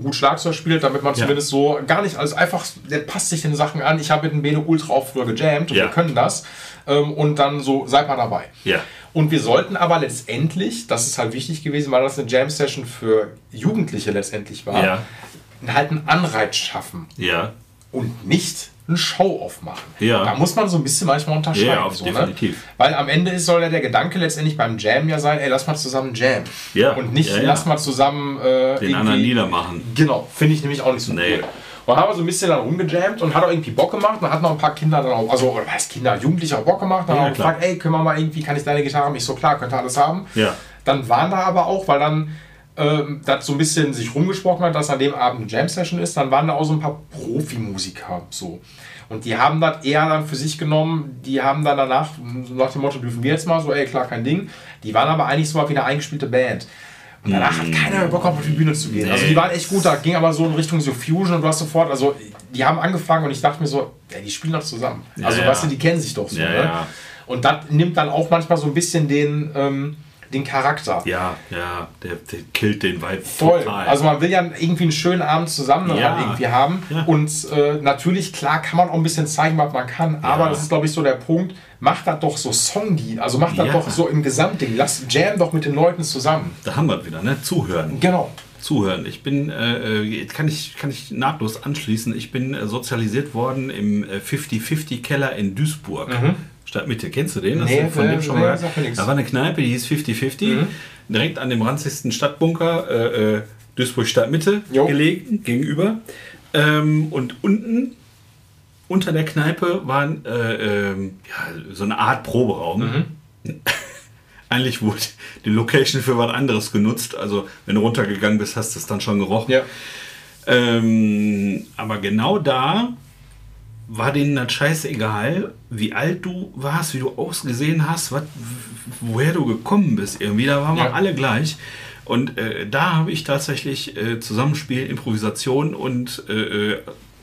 gut Schlagzeug spielt, damit man Ja. zumindest so gar nicht, also einfach, der passt sich den Sachen an. Ich habe mit dem Bene ultra oft früher gejammt und Ja. wir können das. Ähm, und dann so, seid mal dabei. Ja. Und wir sollten aber letztendlich, das ist halt wichtig gewesen, weil das eine Jam-Session für Jugendliche letztendlich war, halt einen Anreiz schaffen Ja. und nicht ein Show-off machen. Ja. Da muss man so ein bisschen manchmal unterscheiden. Ja, auf- so, definitiv. Ne? Weil am Ende ist, soll ja der Gedanke letztendlich beim Jam ja sein, ey, lass mal zusammen Jam. Ja, Und nicht, ja, ja. lass mal zusammen äh, Den anderen niedermachen. Genau, finde ich nämlich auch nicht so Nee. cool. Und haben wir so ein bisschen dann rumgejammt und hat auch irgendwie Bock gemacht. Und dann hatten noch ein paar Kinder dann auch, also, oder was Kinder, Jugendliche auch Bock gemacht. Dann Ja, haben wir gefragt, ey, können wir mal irgendwie, kann ich deine Gitarre haben? Ich so, klar, könnt ihr alles haben. Ja. Dann waren da aber auch, weil dann ähm, das so ein bisschen sich rumgesprochen hat, dass an dem Abend eine Jam-Session ist, dann waren da auch so ein paar Profimusiker so. Und die haben das eher dann für sich genommen, die haben dann danach, nach dem Motto, dürfen wir jetzt mal, so, ey, klar, kein Ding. Die waren aber eigentlich so wie eine eingespielte Band. Und danach hat keiner mehr Bock auf die Bühne zu gehen. Also die waren echt gut, da ging aber so in Richtung so Fusion und du hast sofort, also die haben angefangen und ich dachte mir so, ey, die spielen doch zusammen. Also ja. weißt du, die kennen sich doch so. Ja, ne? ja. Und das nimmt dann auch manchmal so ein bisschen den, ähm, den Charakter. Ja, ja, der, der killt den Vibe Voll. total. Also man will ja irgendwie einen schönen Abend zusammen Ja. irgendwie haben. Ja. Und äh, natürlich, klar, kann man auch ein bisschen zeigen, was man kann. Aber Ja. das ist, glaube ich, so der Punkt. Macht das doch so Songlied. Also macht das doch so im Gesamtding. Lass Jam doch mit den Leuten zusammen. da haben wir es wieder, ne? Zuhören. Genau. Zuhören. Ich bin, äh, äh, jetzt kann ich, kann ich nahtlos anschließen. Ich bin äh, sozialisiert worden im äh, 50-50-Keller in Duisburg. Stadtmitte. Kennst du den? Hast Mhm. Nee, du von äh, dem schon nee, mal? Da war eine Kneipe, die hieß 50-50. Direkt an dem ranzigsten Stadtbunker, äh, äh, Duisburg Stadtmitte, Jo. gelegen, gegenüber. Ähm, und unten unter der Kneipe war äh, ähm, ja, so eine Art Proberaum. Mhm. Eigentlich wurde die Location für was anderes genutzt. Also, wenn du runtergegangen bist, hast du es dann schon gerochen. Ja. Ähm, aber genau da war denen das scheißegal, wie alt du warst, wie du ausgesehen hast, wat, woher du gekommen bist. Irgendwie, da waren wir Ja. alle gleich. Und äh, da habe ich tatsächlich äh, Zusammenspiel, Improvisation und äh, äh,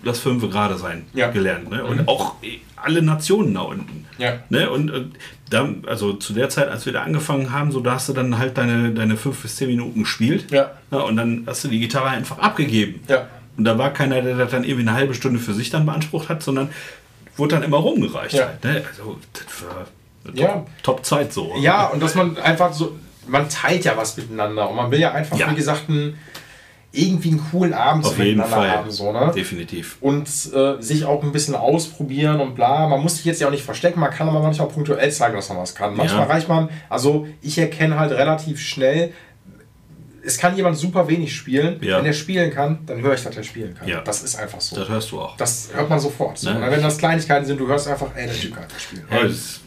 das Fünfe gerade sein Ja. Mhm. gelernt. Ne? Und auch äh, alle Nationen da unten. Ja. Ne? Und, und da, also zu der Zeit, als wir da angefangen haben, so da hast du dann halt deine, deine fünf bis zehn Minuten gespielt. Ja. Ne? Und dann hast du die Gitarre einfach abgegeben. Ja. Und da war keiner, der das dann irgendwie eine halbe Stunde für sich dann beansprucht hat, sondern wurde dann immer rumgereicht. Ja. Halt, ne? Also das war eine Ja. top, top Zeit so. Ja, und dass man einfach so, man teilt ja was miteinander und man will ja einfach, Ja. wie gesagt, einen, irgendwie einen coolen Abend Auf jeden miteinander Fall. haben. So, ne? Definitiv. Und äh, sich auch ein bisschen ausprobieren und bla. Man muss sich jetzt ja auch nicht verstecken, man kann aber manchmal punktuell zeigen, dass man was kann. Manchmal Ja. reicht man, also ich erkenne halt relativ schnell, es kann jemand super wenig spielen. Ja. Wenn er spielen kann, dann höre ich, dass er spielen kann. Ja. Das ist einfach so. Das hörst du auch. Das hört man sofort. So. Ne? Wenn das Kleinigkeiten sind, du hörst einfach, ey, der Typ kann einfach spielen. Ja, das-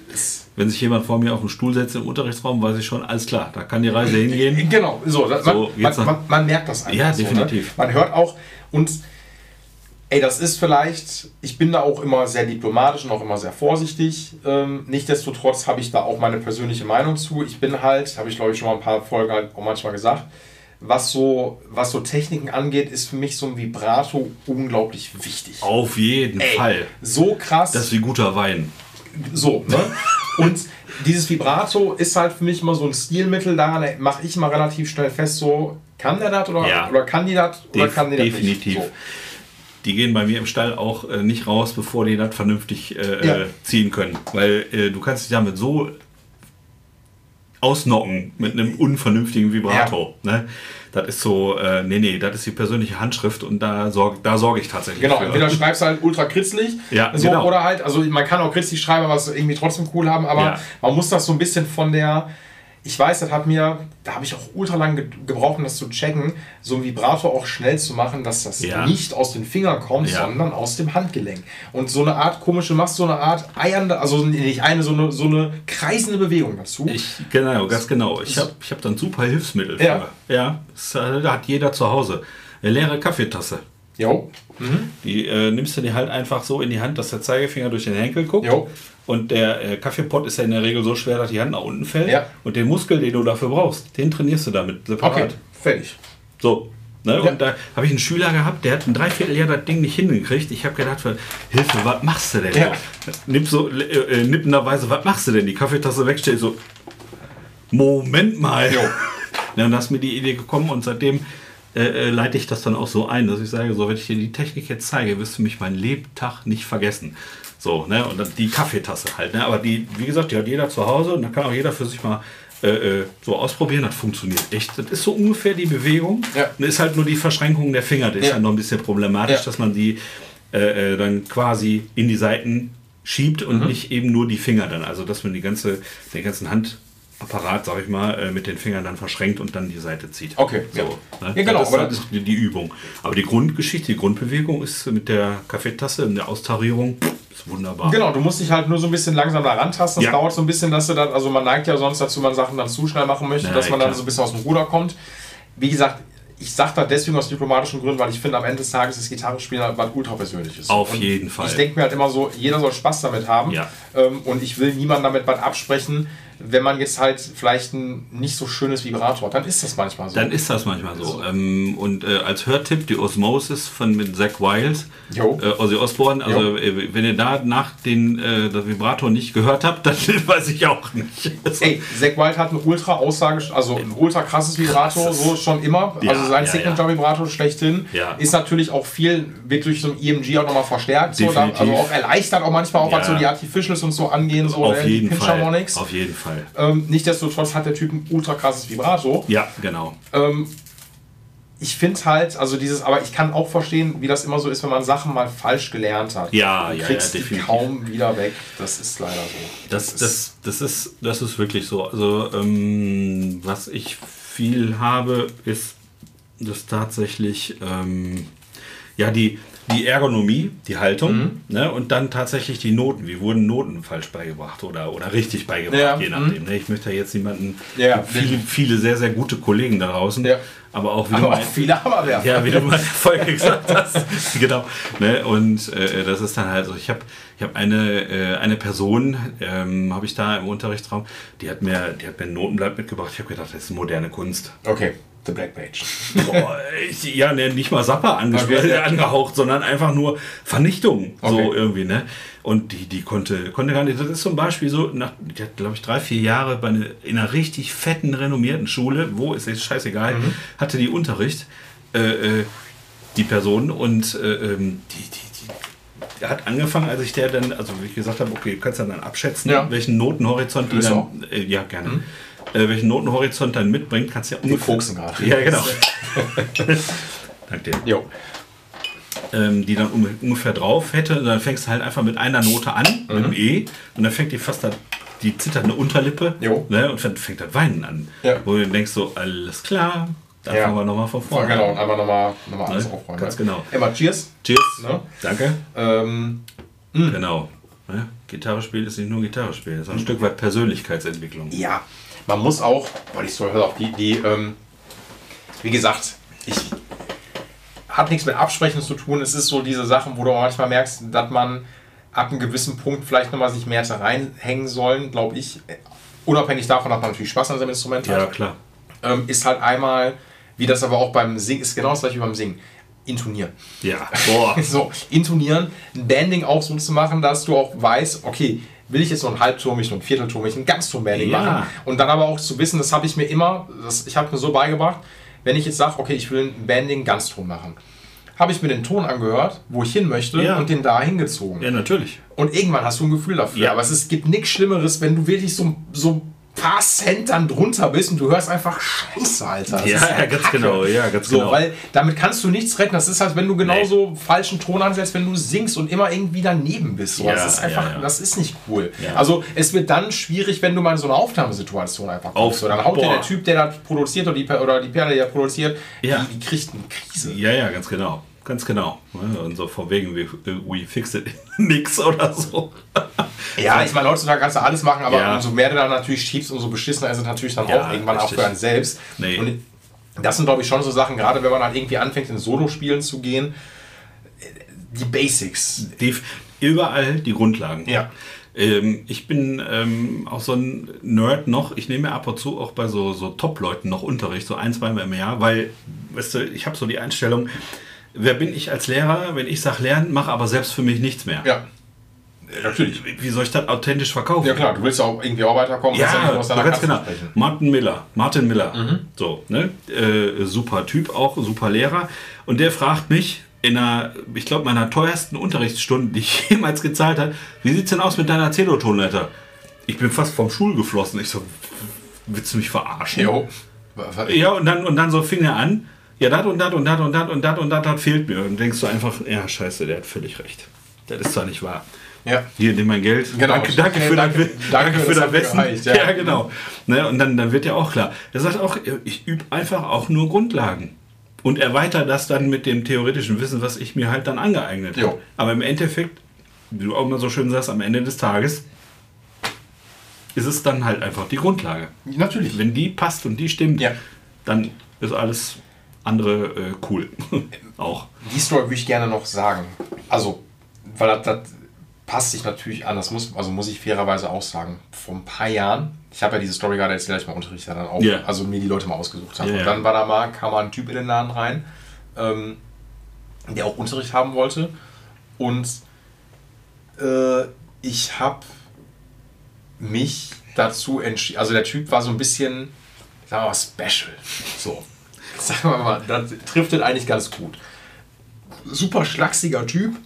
Wenn sich jemand vor mir auf den Stuhl setzt im Unterrichtsraum, weiß ich schon, alles klar, da kann die Reise hingehen. Genau, so, das, So, man, man, man, man merkt das einfach. Ja, so, definitiv. Ne? Man hört auch, und ey, das ist vielleicht, ich bin da auch immer sehr diplomatisch und auch immer sehr vorsichtig. Ähm, Nichtsdestotrotz habe ich da auch meine persönliche Meinung zu. Ich bin halt, habe ich glaube ich schon mal ein paar Folgen halt auch manchmal gesagt, was so, was so Techniken angeht, ist für mich so ein Vibrato unglaublich wichtig. Auf jeden Ey, Fall. So krass. Das ist wie guter Wein. So, ne? Und dieses Vibrato ist halt für mich immer so ein Stilmittel, daran mache ich mal relativ schnell fest, so, kann der das oder, Ja. oder kann die das oder Def- kann die das definitiv. So. Die gehen bei mir im Stall auch äh, nicht raus, bevor die das vernünftig äh, Ja. äh, ziehen können. Weil äh, du kannst dich damit so ausnocken mit einem unvernünftigen Vibrato. Ne? Das ist so, äh, nee, nee, das ist die persönliche Handschrift und da sorge da sorge ich tatsächlich Genau, für. entweder schreibst du halt ultra kritzlig, Ja, so, genau. oder halt, also man kann auch kritzlig schreiben, aber es irgendwie trotzdem cool haben, aber Ja. man muss das so ein bisschen von der, ich weiß, das hat mir, da habe ich auch ultra lang ge gebraucht, um das zu checken, so ein Vibrator auch schnell zu machen, dass das Ja. nicht aus den Fingern kommt, Ja. sondern aus dem Handgelenk. Und so eine Art komische, machst so eine Art eiernde, also nicht eine, so eine, so eine kreisende Bewegung dazu. Ich, genau, ganz genau. Ich habe ich hab dann super Hilfsmittel für. Ja. Ja, das hat jeder zu Hause. Eine leere Kaffeetasse. Jo. Die äh, nimmst du dir halt einfach so in die Hand, dass der Zeigefinger durch den Henkel guckt. Jo. Und der äh, Kaffeepott ist ja in der Regel so schwer, dass die Hand nach unten fällt. Ja. Und den Muskel, den du dafür brauchst, den trainierst du damit separat. Okay, fertig. So. Ne? Ja. Und da habe ich einen Schüler gehabt, der hat ein Dreivierteljahr das Ding nicht hingekriegt. Ich habe gedacht, Hilfe, was machst du denn? Ja. Nimm so äh, äh, nippenderweise, was machst du denn? Die Kaffeetasse wegstellt so. Moment mal. Jo. Da ist mir die Idee gekommen und seitdem äh, äh, leite ich das dann auch so ein, dass ich sage, so wenn ich dir die Technik jetzt zeige, wirst du mich mein Lebtag nicht vergessen. So, ne? Und dann die Kaffeetasse halt, ne? Aber die, wie gesagt, die hat jeder zu Hause und da kann auch jeder für sich mal äh, äh, so ausprobieren. Das funktioniert echt. Das ist so ungefähr die Bewegung. Ja. Und ist halt nur die Verschränkung der Finger. Das ist Ja. ja noch ein bisschen problematisch, Ja. dass man die äh, äh, dann quasi in die Seiten schiebt Mhm. und nicht eben nur die Finger dann. Also dass man die ganze, den ganzen Handapparat, sag ich mal, äh, mit den Fingern dann verschränkt und dann die Seite zieht. Okay, so. ja. Ne? Ja, genau, Das ist, aber das ist die, die Übung. Aber die Grundgeschichte, die Grundbewegung ist mit der Kaffeetasse und der Austarierung ist wunderbar. Genau, du musst dich halt nur so ein bisschen langsam da rantasten. Das Ja. dauert so ein bisschen, dass du dann, also man neigt ja sonst dazu, man Sachen dann zu schnell machen möchte, Ja, dass man dann klar. so ein bisschen aus dem Ruder kommt. Wie gesagt, ich sage das deswegen aus diplomatischen Gründen, weil ich finde, am Ende des Tages ist Gitarrespielen halt was ultra persönliches. Auf Und jeden Fall. Ich denke mir halt immer so, jeder soll Spaß damit haben. Ja. Ähm, und ich will niemandem damit was absprechen, wenn man jetzt halt vielleicht ein nicht so schönes Vibrator hat. Dann ist das manchmal so. Dann ist das manchmal so. Ähm, und äh, als Hörtipp die Osmosis von mit Zach Wild, Jo. äh, Ozzy Osbourne. Also äh, wenn ihr da nach den äh, das Vibrator nicht gehört habt, dann weiß ich auch nicht. Also, Ey, Zack Wild hat ein ultra Aussage, also ein ultra krasses Vibrato, Krasses. so schon immer. Ja, also sein ja, Signature-Vibrato schlechthin. Ja. Ist natürlich auch viel, wird durch so ein EMG auch nochmal verstärkt. So, also auch erleichtert auch manchmal, auch was so die Artificials und so angehen, so auf die jeden Fall. Auf jeden Fall. Ähm, Nichtsdestotrotz hat der Typ ein ultra krasses Vibrato. Ja, genau. Ähm, ich finde halt, also dieses, aber ich kann auch verstehen, wie das immer so ist, wenn man Sachen mal falsch gelernt hat. Ja, ja, kriegst ja, die definitiv. kaum wieder weg. Das ist leider so. Das, das, das, ist, das ist wirklich so. Also, ähm, was ich viel habe, ist das tatsächlich, ähm, ja, die, die Ergonomie, die Haltung Mhm. ne, und dann tatsächlich die Noten. Wie wurden Noten falsch beigebracht oder, oder richtig beigebracht, Ja, je nachdem. Ne? Ich möchte ja jetzt niemanden, Ja. viele, viele sehr, sehr gute Kollegen da draußen, Ja. aber auch wie Aber du auch mein- viele Hammerwerfer. ja, wie du mal Folge gesagt hast. genau. Ne? Und äh, das ist dann halt so, ich habe ich hab eine, äh, eine Person, ähm, habe ich da im Unterrichtsraum, die hat mir, die hat mir ein Notenblatt mitgebracht. Ich habe gedacht, das ist moderne Kunst. Okay, The Black Page. Boah, ich, ja, ne, nicht mal Sapper angehaucht, sondern einfach nur Vernichtung. So Okay. irgendwie, ne? Und die, die konnte, konnte gar nicht. Das ist zum Beispiel so, nach, die hat, glaube ich, drei, vier Jahre bei eine, in einer richtig fetten, renommierten Schule, wo ist jetzt scheißegal, Mhm. hatte die Unterricht, äh, äh, die Person, und äh, ähm, die, die, die hat angefangen, als ich der dann, also wie ich gesagt habe, okay, du kannst dann, dann abschätzen, Ja. welchen Notenhorizont die dann, äh, ja gerne, äh, welchen Notenhorizont dann mitbringt, kannst ja ungefähr. koksen gerade. Ja, genau. Danke dir. Jo. Ähm, die dann ungefähr drauf hätte, und dann fängst du halt einfach mit einer Note an, mit Mhm. einem E, und dann fängt die fast da, die zitternde Unterlippe, ne, und dann fängt das Weinen an. Ja. Wo du denkst so, alles klar, dann Ja. fangen wir nochmal von Ja, vorne genau, an. und einfach nochmal noch mal alles Ne? aufräumen. Ganz ne? genau. Emma, cheers. Cheers. Ne? Danke. Ähm, Genau. Ne? Gitarre spielen ist nicht nur Gitarre spielen, es ist ein Stück weit Persönlichkeitsentwicklung. ja, man muss auch, weil ich so höre, auch die, die ähm, wie gesagt, ich hat nichts mit Absprechen zu tun. Es ist so diese Sachen, wo du auch manchmal merkst, dass man ab einem gewissen Punkt vielleicht nochmal sich mehr hätte reinhängen sollen, glaube ich. Unabhängig davon, dass man natürlich Spaß an seinem Instrument hat. Ja, klar. ähm, ist halt einmal Wie das aber auch beim Singen ist genau das gleiche wie beim Singen. Intonieren. Ja, boah. So, intonieren, ein Banding auch so zu machen, dass du auch weißt, okay, will ich jetzt noch ein Halbton, will ich noch ein Ganzton-Banding Ja. machen. Und dann aber auch zu wissen, das habe ich mir immer, das, ich habe mir so beigebracht, wenn ich jetzt sage, okay, ich will ein Banding Ganzton machen, habe ich mir den Ton angehört, wo ich hin möchte Ja. und den da hingezogen. Ja, natürlich. Und irgendwann hast du ein Gefühl dafür. Ja. Aber es ist, gibt nichts Schlimmeres, wenn du wirklich so, so paar Cent dann drunter bist und du hörst einfach Scheiße, Alter. Das Ja, ja, ganz genau, ja, ganz so, genau. Weil damit kannst du nichts retten. Das ist halt, wenn du genauso falschen Ton ansetzt, wenn du singst und immer irgendwie daneben bist. So. Ja, das ist einfach, ja, das ist nicht cool. Also es wird dann schwierig, wenn du mal in so eine Aufnahmesituation einfach kommst. Auf- So, dann haut dir boah. der Typ, der das produziert oder die, oder die Perle, die er produziert, die, die kriegt eine Krise. Ja, ja, ganz genau. Ganz genau. Und so von wegen, we, we fix it nix oder so. Ja, ich meine, heutzutage kannst du alles machen, aber Ja. umso mehr du dann natürlich schiebst, umso beschissener ist es natürlich dann Ja, auch irgendwann auch richtig. für einen selbst. Nee. Und das sind, glaube ich, schon so Sachen, gerade wenn man halt irgendwie anfängt, in Solo-Spielen zu gehen, die Basics. Die, überall die Grundlagen. Ja. Ähm, ich bin ähm, auch so ein Nerd noch. Ich nehme ab und zu auch bei so, so Top-Leuten noch Unterricht, so ein, zweimal im Jahr, weil, weißt du, ich habe so die Einstellung, wer bin ich als Lehrer, wenn ich sage lernen, mache aber selbst für mich nichts mehr. Ja. Natürlich. Wie soll ich das authentisch verkaufen? Ja klar, du willst ja auch irgendwie auch weiterkommen. Ja, deiner ganz genau. sprechen. Martin Miller. Martin Miller. Mhm. So, ne? Äh, super Typ auch, super Lehrer. Und der fragt mich in einer, ich glaube, meiner teuersten Unterrichtsstunde, die ich jemals gezahlt habe, wie sieht's denn aus mit deiner Celotonleiter? Ich bin fast vom Stuhl geflossen. Ich so, willst du mich verarschen? Jo. Ja, und dann, und dann so fing er an, ja, das und das und das und das und das und das fehlt mir. Und denkst du einfach, ja, scheiße, der hat völlig recht. Das ist zwar nicht wahr. Ja. Hier, nimm mein Geld. Genau. Danke, danke Okay, für danke- dein, danke, für das dein Wissen. Ja. ja. genau. Ne, und dann, dann wird ja auch klar. Er sagt auch, ich übe einfach auch nur Grundlagen. Und erweitere das dann mit dem theoretischen Wissen, was ich mir halt dann angeeignet habe. Aber im Endeffekt, wie du auch immer so schön sagst, am Ende des Tages ist es dann halt einfach die Grundlage. Natürlich. Wenn die passt und die stimmt, Ja. dann ist alles andere äh, cool. auch. Die Story würde ich gerne noch sagen. Also, weil das, das passt sich natürlich an. Das muss, also muss ich fairerweise auch sagen. Vor ein paar Jahren, ich habe ja diese Story gerade erzählt, als ich mal Unterricht dann auch, Ja. also mir die Leute mal ausgesucht habe. Ja, Und dann war da mal, kam mal ein Typ in den Laden rein, ähm, der auch Unterricht haben wollte. Und äh, ich habe mich dazu entschieden, also der Typ war so ein bisschen, sagen wir mal, special. So. Sagen wir mal, das trifft den eigentlich ganz gut. Super schlachsiger Typ,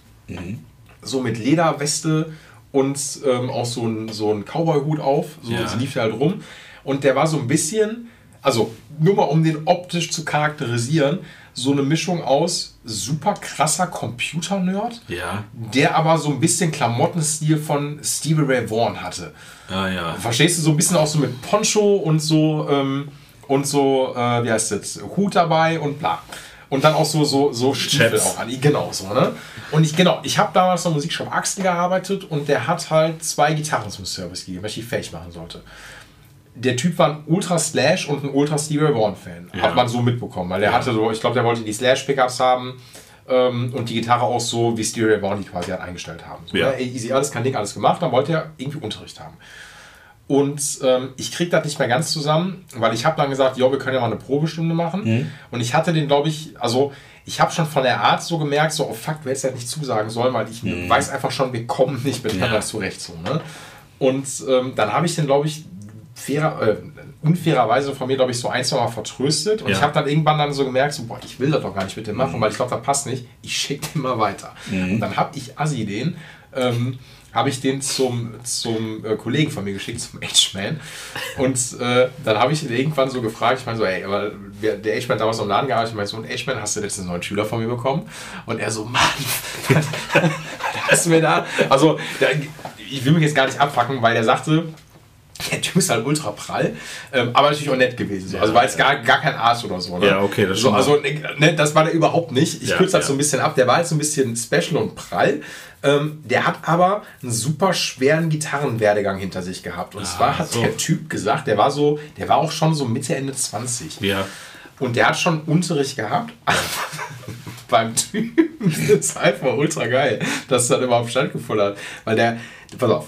so mit Lederweste und ähm, auch so ein, so ein Cowboy-Hut auf, so, Ja. lief der halt rum. Und der war so ein bisschen, also nur mal um den optisch zu charakterisieren, so eine Mischung aus super krasser Computer-Nerd, Ja. der aber so ein bisschen Klamottenstil von Stevie Ray Vaughan hatte. Ja, ja. Verstehst du, so ein bisschen auch so mit Poncho und so, ähm, und so, äh, wie heißt das, Hut dabei und bla. Und dann auch so, so, so Stiefel Chaps. auch an. Genau so, ne? Und ich, genau, ich habe damals noch Musikshop Axel gearbeitet und der hat halt zwei Gitarren zum Service gegeben, was ich fähig machen sollte. Der Typ war ein Ultra Slash und ein Ultra Stevie Ray Vaughan Fan. Ja. Hat man so mitbekommen, weil der hatte so, ich glaube, der wollte die Slash Pickups haben ähm, und die Gitarre auch so, wie Stevie Ray Vaughan die quasi hat eingestellt haben. So, Ja. ne? Easy, alles kein Ding, alles gemacht. Dann wollte er irgendwie Unterricht haben. Und ähm, ich krieg das nicht mehr ganz zusammen, weil ich habe dann gesagt, ja, wir können ja mal eine Probestunde machen. Mhm. Und ich hatte den, glaube ich, also ich habe schon von der Art so gemerkt, so, oh fuck, du hättest ja nicht zusagen sollen, weil ich weiß einfach schon, wir kommen nicht miteinander Mhm. Ja. zurecht. So, ne? Und ähm, dann habe ich den, glaube ich, fairer, äh, unfairerweise von mir, glaube ich, so ein, zwei Mal vertröstet. Und Ja. ich habe dann irgendwann dann so gemerkt, so, boah, ich will das doch gar nicht mit dem Mhm. machen, weil ich glaube, das passt nicht. Ich schicke den mal weiter. Und dann habe ich Assi den, ähm, habe ich den zum, zum äh, Kollegen von mir geschickt, zum H-Man. Und äh, dann habe ich ihn irgendwann so gefragt, ich meine so, ey, aber der H-Man damals im Laden gearbeitet, ich meine so, und H-Man, hast du letztens einen neuen Schüler von mir bekommen? Und er so, Mann, hast du mir da, also der, ich will mich jetzt gar nicht abfacken, weil der sagte, der Typ ist halt ultra prall, ähm, aber natürlich auch nett gewesen. So. Also war jetzt gar, gar kein Arsch oder so. Ne? Ja, okay, das so. Also ne, das war der überhaupt nicht. Ich Ja, kürze das ja. so ein bisschen ab. Der war halt so ein bisschen special und prall. Ähm, der hat aber einen super schweren Gitarrenwerdegang hinter sich gehabt. Und zwar hat so. der Typ gesagt, der war so, der war auch schon so Mitte, Ende 20. Ja. Und der hat schon Unterricht gehabt. Beim Typen das ist einfach ultra geil, dass das überhaupt stattgefunden hat. Weil der, pass auf,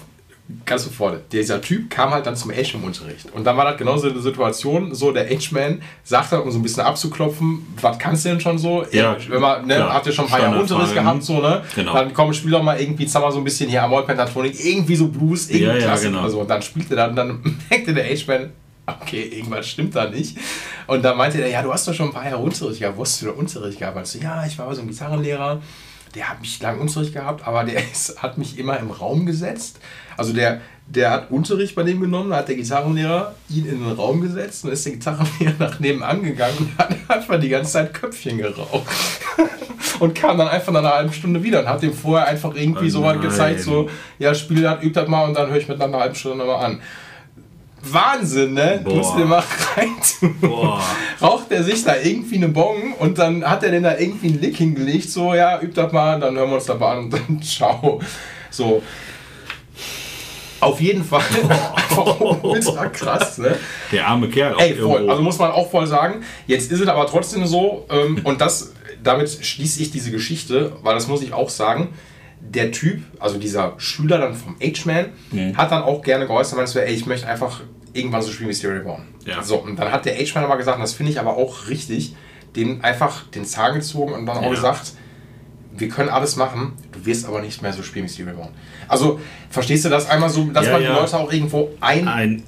Ganz sofort. Dieser Typ kam halt dann zum H-Man-Unterricht. Und dann war das genauso eine Situation, so der H-Man sagt dann, um so ein bisschen abzuklopfen, was kannst du denn schon so? Ja, Wenn man, ne, klar. habt ihr schon ein paar Jahre Unterricht gehabt, so, ne? Genau. Dann komm, spiel doch mal irgendwie, mal so ein bisschen hier Amol Pentatonic, irgendwie so Blues, irgendwie Ja, ja, Klassik genau. oder so. Und dann spielte dann, dann merkte der H-Man, okay, irgendwas stimmt da nicht. Und dann meinte er, ja, du hast doch schon ein paar Jahre Unterricht gehabt. Wo hast du denn Unterricht gehabt? Also, ja, ich war bei so einem Gitarrenlehrer, der hat mich lang Unterricht gehabt, aber der ist, hat mich immer im Raum gesetzt. Also der, der hat Unterricht bei dem genommen, da hat der Gitarrenlehrer ihn in den Raum gesetzt und ist der Gitarrenlehrer nach nebenan gegangen und hat einfach die ganze Zeit Köpfchen geraucht. und kam dann einfach nach einer halben Stunde wieder und hat dem vorher einfach irgendwie Oh so was gezeigt, so, ja, spiel das, üb das mal und dann höre ich mir dann eine halbe Stunde nochmal an. Wahnsinn, ne? Boah. Musst du dir mal reintun. Boah. Raucht er sich da irgendwie eine Bong und dann hat er den da irgendwie einen Lick hingelegt, so, ja, üb das mal, dann hören wir uns das mal an und dann ciao. So. Auf jeden Fall. Ultra krass, ne? Der arme Kerl. Ey, voll. irgendwo. Also muss man auch voll sagen. Jetzt ist es aber trotzdem so, ähm, und das, damit schließe ich diese Geschichte, weil das muss ich auch sagen. Der Typ, also dieser Schüler dann vom H-Man, Mhm. hat dann auch gerne geäußert, meinte ey, ich möchte einfach irgendwann so spielen wie Stereo Reborn. Ja. So, und dann hat der H-Man aber gesagt, und das finde ich aber auch richtig, dem einfach den Zahn gezogen und dann auch Ja. gesagt, wir können alles machen, du wirst aber nicht mehr so spielen wie Stereo Reborn. Also, verstehst du das einmal so, dass Ja, man ja. die Leute auch irgendwo ein, Ein,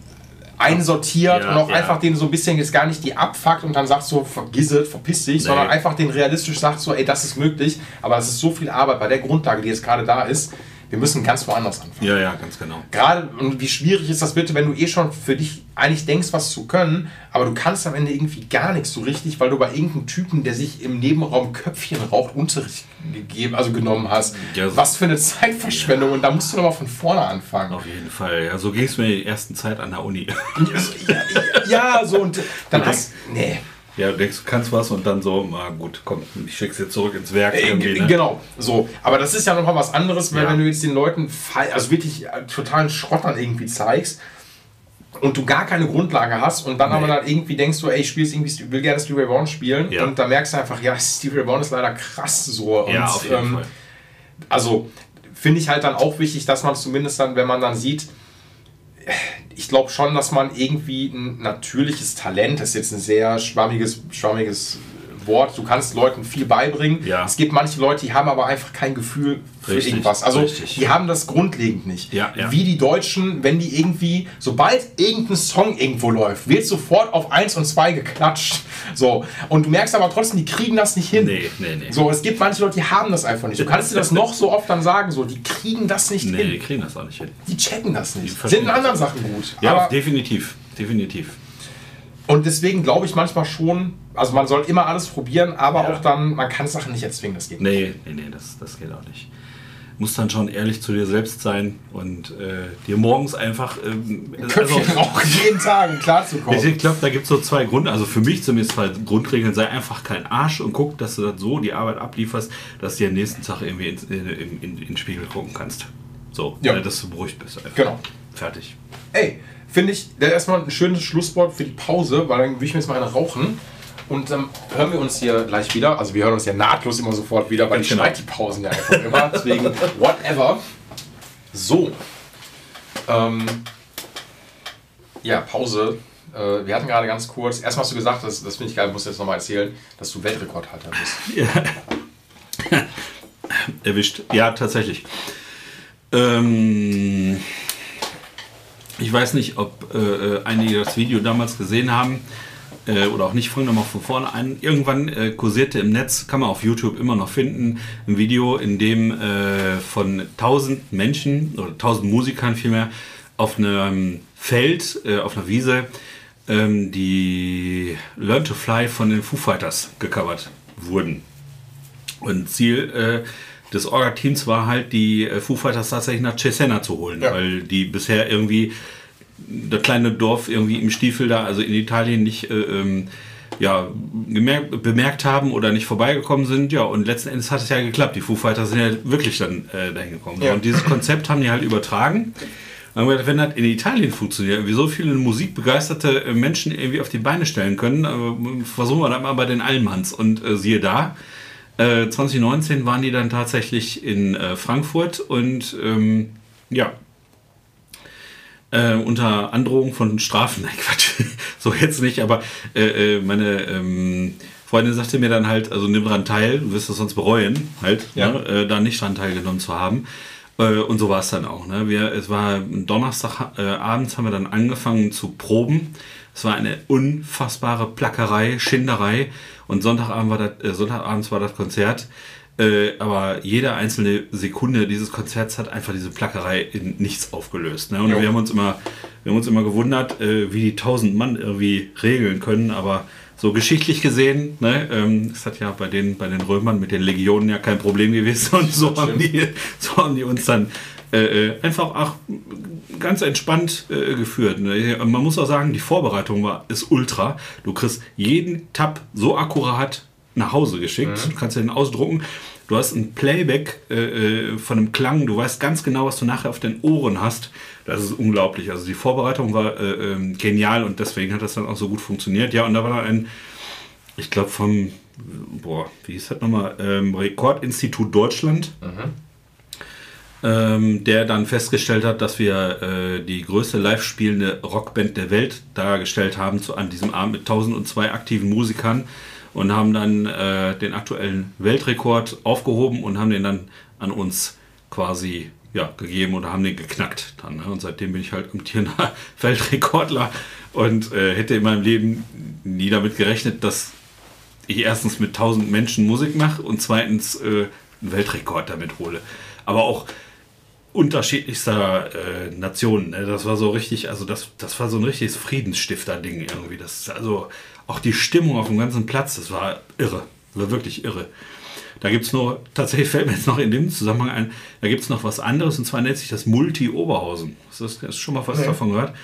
einsortiert Ja, und auch ja. einfach den so ein bisschen jetzt gar nicht die abfuckt und dann sagt so, vergiss es, verpiss dich, sondern einfach den realistisch sagt so, ey, das ist möglich, aber es ist so viel Arbeit bei der Grundlage, die jetzt gerade da ist, wir müssen ganz woanders anfangen. ja, ja, ganz genau. Gerade, und wie schwierig ist das bitte, wenn du eh schon für dich eigentlich denkst, was zu können, aber du kannst am Ende irgendwie gar nichts so richtig, weil du bei irgendeinem Typen, der sich im Nebenraum Köpfchen raucht, Unterricht gegeben, also genommen hast. Ja, so- was für eine Zeitverschwendung und da musst du nochmal von vorne anfangen. Auf jeden Fall. Ja, so ging es mir der ersten Zeit an der Uni. Ja, ja, so und dann hast, nee. Ja, du denkst, du kannst was und dann so, na gut, komm, ich schick's jetzt zurück ins Werk. Äh, ne? Genau, so. Aber das ist ja nochmal was anderes, weil Ja. wenn du jetzt den Leuten also wirklich äh, totalen Schrott dann irgendwie zeigst und du gar keine Grundlage hast und dann aber dann irgendwie denkst du, ey, ich spiel's irgendwie, ich will gerne Stevie Ray Vaughan spielen Ja. und da merkst du einfach, ja, Stevie Ray Vaughan ist leider krass so. Ja, und, auf jeden ähm, Fall. also finde ich halt dann auch wichtig, dass man zumindest dann, wenn man dann sieht, ich glaube schon, dass man irgendwie ein natürliches Talent, das ist jetzt ein sehr schwammiges, schwammiges Wort, du kannst Leuten viel beibringen. Ja. Es gibt manche Leute, die haben aber einfach kein Gefühl für Richtig, irgendwas. Also richtig. die haben das grundlegend nicht. Ja, ja. Wie die Deutschen, wenn die irgendwie, sobald irgendein Song irgendwo läuft, wird sofort auf 1 und 2 geklatscht. So. Und du merkst aber trotzdem, die kriegen das nicht hin. Nee, nee, nee. So, es gibt manche Leute, die haben das einfach nicht. Du kannst dir das noch so oft dann sagen, so, die kriegen das nicht Nee, die hin. kriegen das auch nicht hin. Die checken das nicht. Sind in anderen Sachen gut. Ja, definitiv. Definitiv. Und deswegen glaube ich manchmal schon, also man soll immer alles probieren, aber Ja. auch dann, man kann Sachen nicht erzwingen, das geht nicht. Nee, nee, nee, das, das geht auch nicht. Muss dann schon ehrlich zu dir selbst sein und äh, dir morgens einfach. Ähm, Köpfchen rauchen, jeden Tag, klarzukommen. Ich glaube, da gibt es so zwei Gründe, also für mich zumindest zwei Grundregeln. Sei einfach kein Arsch und guck, dass du das so die Arbeit ablieferst, dass du dir am nächsten Tag irgendwie ins, in, in, in, in den Spiegel gucken kannst. So, Ja. äh, dass du beruhigt bist. Einfach. Genau. Fertig. Ey, finde ich, das ist erstmal ein schönes Schlusswort für die Pause, weil dann will ich mir jetzt mal eine rauchen. Und dann hören wir uns hier gleich wieder. Also wir hören uns ja nahtlos immer sofort wieder, weil ich genau. schneide die Pausen ja einfach immer. Deswegen, whatever. So. Ähm, ja, Pause. Äh, wir hatten gerade ganz kurz, erstmal hast du gesagt, das, das finde ich geil, musst du jetzt nochmal erzählen, dass du Weltrekordhalter bist. Erwischt. Ja, tatsächlich. Ähm, ich weiß nicht, ob äh, einige das Video damals gesehen haben äh, oder auch nicht. Fangen wir mal von vorne an. Irgendwann äh, kursierte im Netz, kann man auf YouTube immer noch finden, ein Video, in dem äh, von 1000 Menschen oder 1000 Musikern vielmehr auf einem Feld, äh, auf einer Wiese, ähm, die Learn to Fly von den Foo Fighters gecovert wurden. Und Ziel äh, des Orga-Teams war halt, die äh, Foo Fighters tatsächlich nach Cesena zu holen, Ja. weil die bisher irgendwie das kleine Dorf irgendwie im Stiefel da, also in Italien nicht äh, ähm, ja, gemerkt, bemerkt haben oder nicht vorbeigekommen sind. Ja, und letzten Endes hat es ja geklappt. Die Foo Fighters sind ja wirklich dann äh, dahin gekommen. Ja. Und dieses Konzept haben die halt übertragen. Gedacht, wenn das in Italien funktioniert, wie so viele musikbegeisterte äh, Menschen irgendwie auf die Beine stellen können, äh, versuchen wir das mal bei den Allmanns. Und äh, siehe da, äh, 2019 waren die dann tatsächlich in äh, Frankfurt und ähm, ja, Äh, unter Androhung von Strafen. Nein, Quatsch. so jetzt nicht, aber äh, äh, meine ähm, Freundin sagte mir dann halt, also nimm daran teil, du wirst es sonst bereuen, halt, Ja. ne, äh, da nicht dran teilgenommen zu haben. Und so war es dann auch. Ne? Wir, es war Donnerstag äh, abends haben wir dann angefangen zu proben. Es war eine unfassbare Plackerei, Schinderei. Und Sonntagabend war das, äh, Sonntagabends war das Konzert. Äh, aber jede einzelne Sekunde dieses Konzerts hat einfach diese Plackerei in nichts aufgelöst. Ne? Und Jo. wir haben uns immer, wir haben uns immer gewundert, äh, wie die tausend Mann irgendwie regeln können. Aber so geschichtlich gesehen, ne, ähm, es hat ja bei den, bei den Römern mit den Legionen ja kein Problem gewesen. Und so, haben die, so haben die uns dann äh, äh, einfach auch ganz entspannt äh, geführt. Ne? Man muss auch sagen, die Vorbereitung war ist ultra. Du kriegst jeden Tab so akkurat nach Hause geschickt. Du kannst den ausdrucken. Du hast ein Playback äh, äh, von einem Klang. Du weißt ganz genau, was du nachher auf den Ohren hast. Das ist unglaublich. Also die Vorbereitung war äh, ähm, genial und deswegen hat das dann auch so gut funktioniert. Ja, und da war dann ein, ich glaube vom, boah, wie hieß das nochmal, ähm, Rekordinstitut Deutschland ähm, der dann festgestellt hat, dass wir äh, die größte live spielende Rockband der Welt dargestellt haben zu, an diesem Abend mit 1002 aktiven Musikern und haben dann äh, den aktuellen Weltrekord aufgehoben und haben den dann an uns quasi ja, gegeben oder haben den geknackt dann. Ne? Und seitdem bin ich halt amtierender Weltrekordler und äh, hätte in meinem Leben nie damit gerechnet, dass ich erstens mit 1000 Menschen Musik mache und zweitens äh, einen Weltrekord damit hole. Aber auch unterschiedlichster äh, Nationen. Ne? Das war so richtig, also das, das war so ein richtiges Friedensstifter-Ding irgendwie. Das ist also auch die Stimmung auf dem ganzen Platz, das war irre. Das war wirklich irre. Da gibt es nur, tatsächlich fällt mir jetzt noch in dem Zusammenhang ein, da gibt es noch was anderes und zwar nennt sich das Multi-Oberhausen. Das- du schon mal was Nee. davon gehört?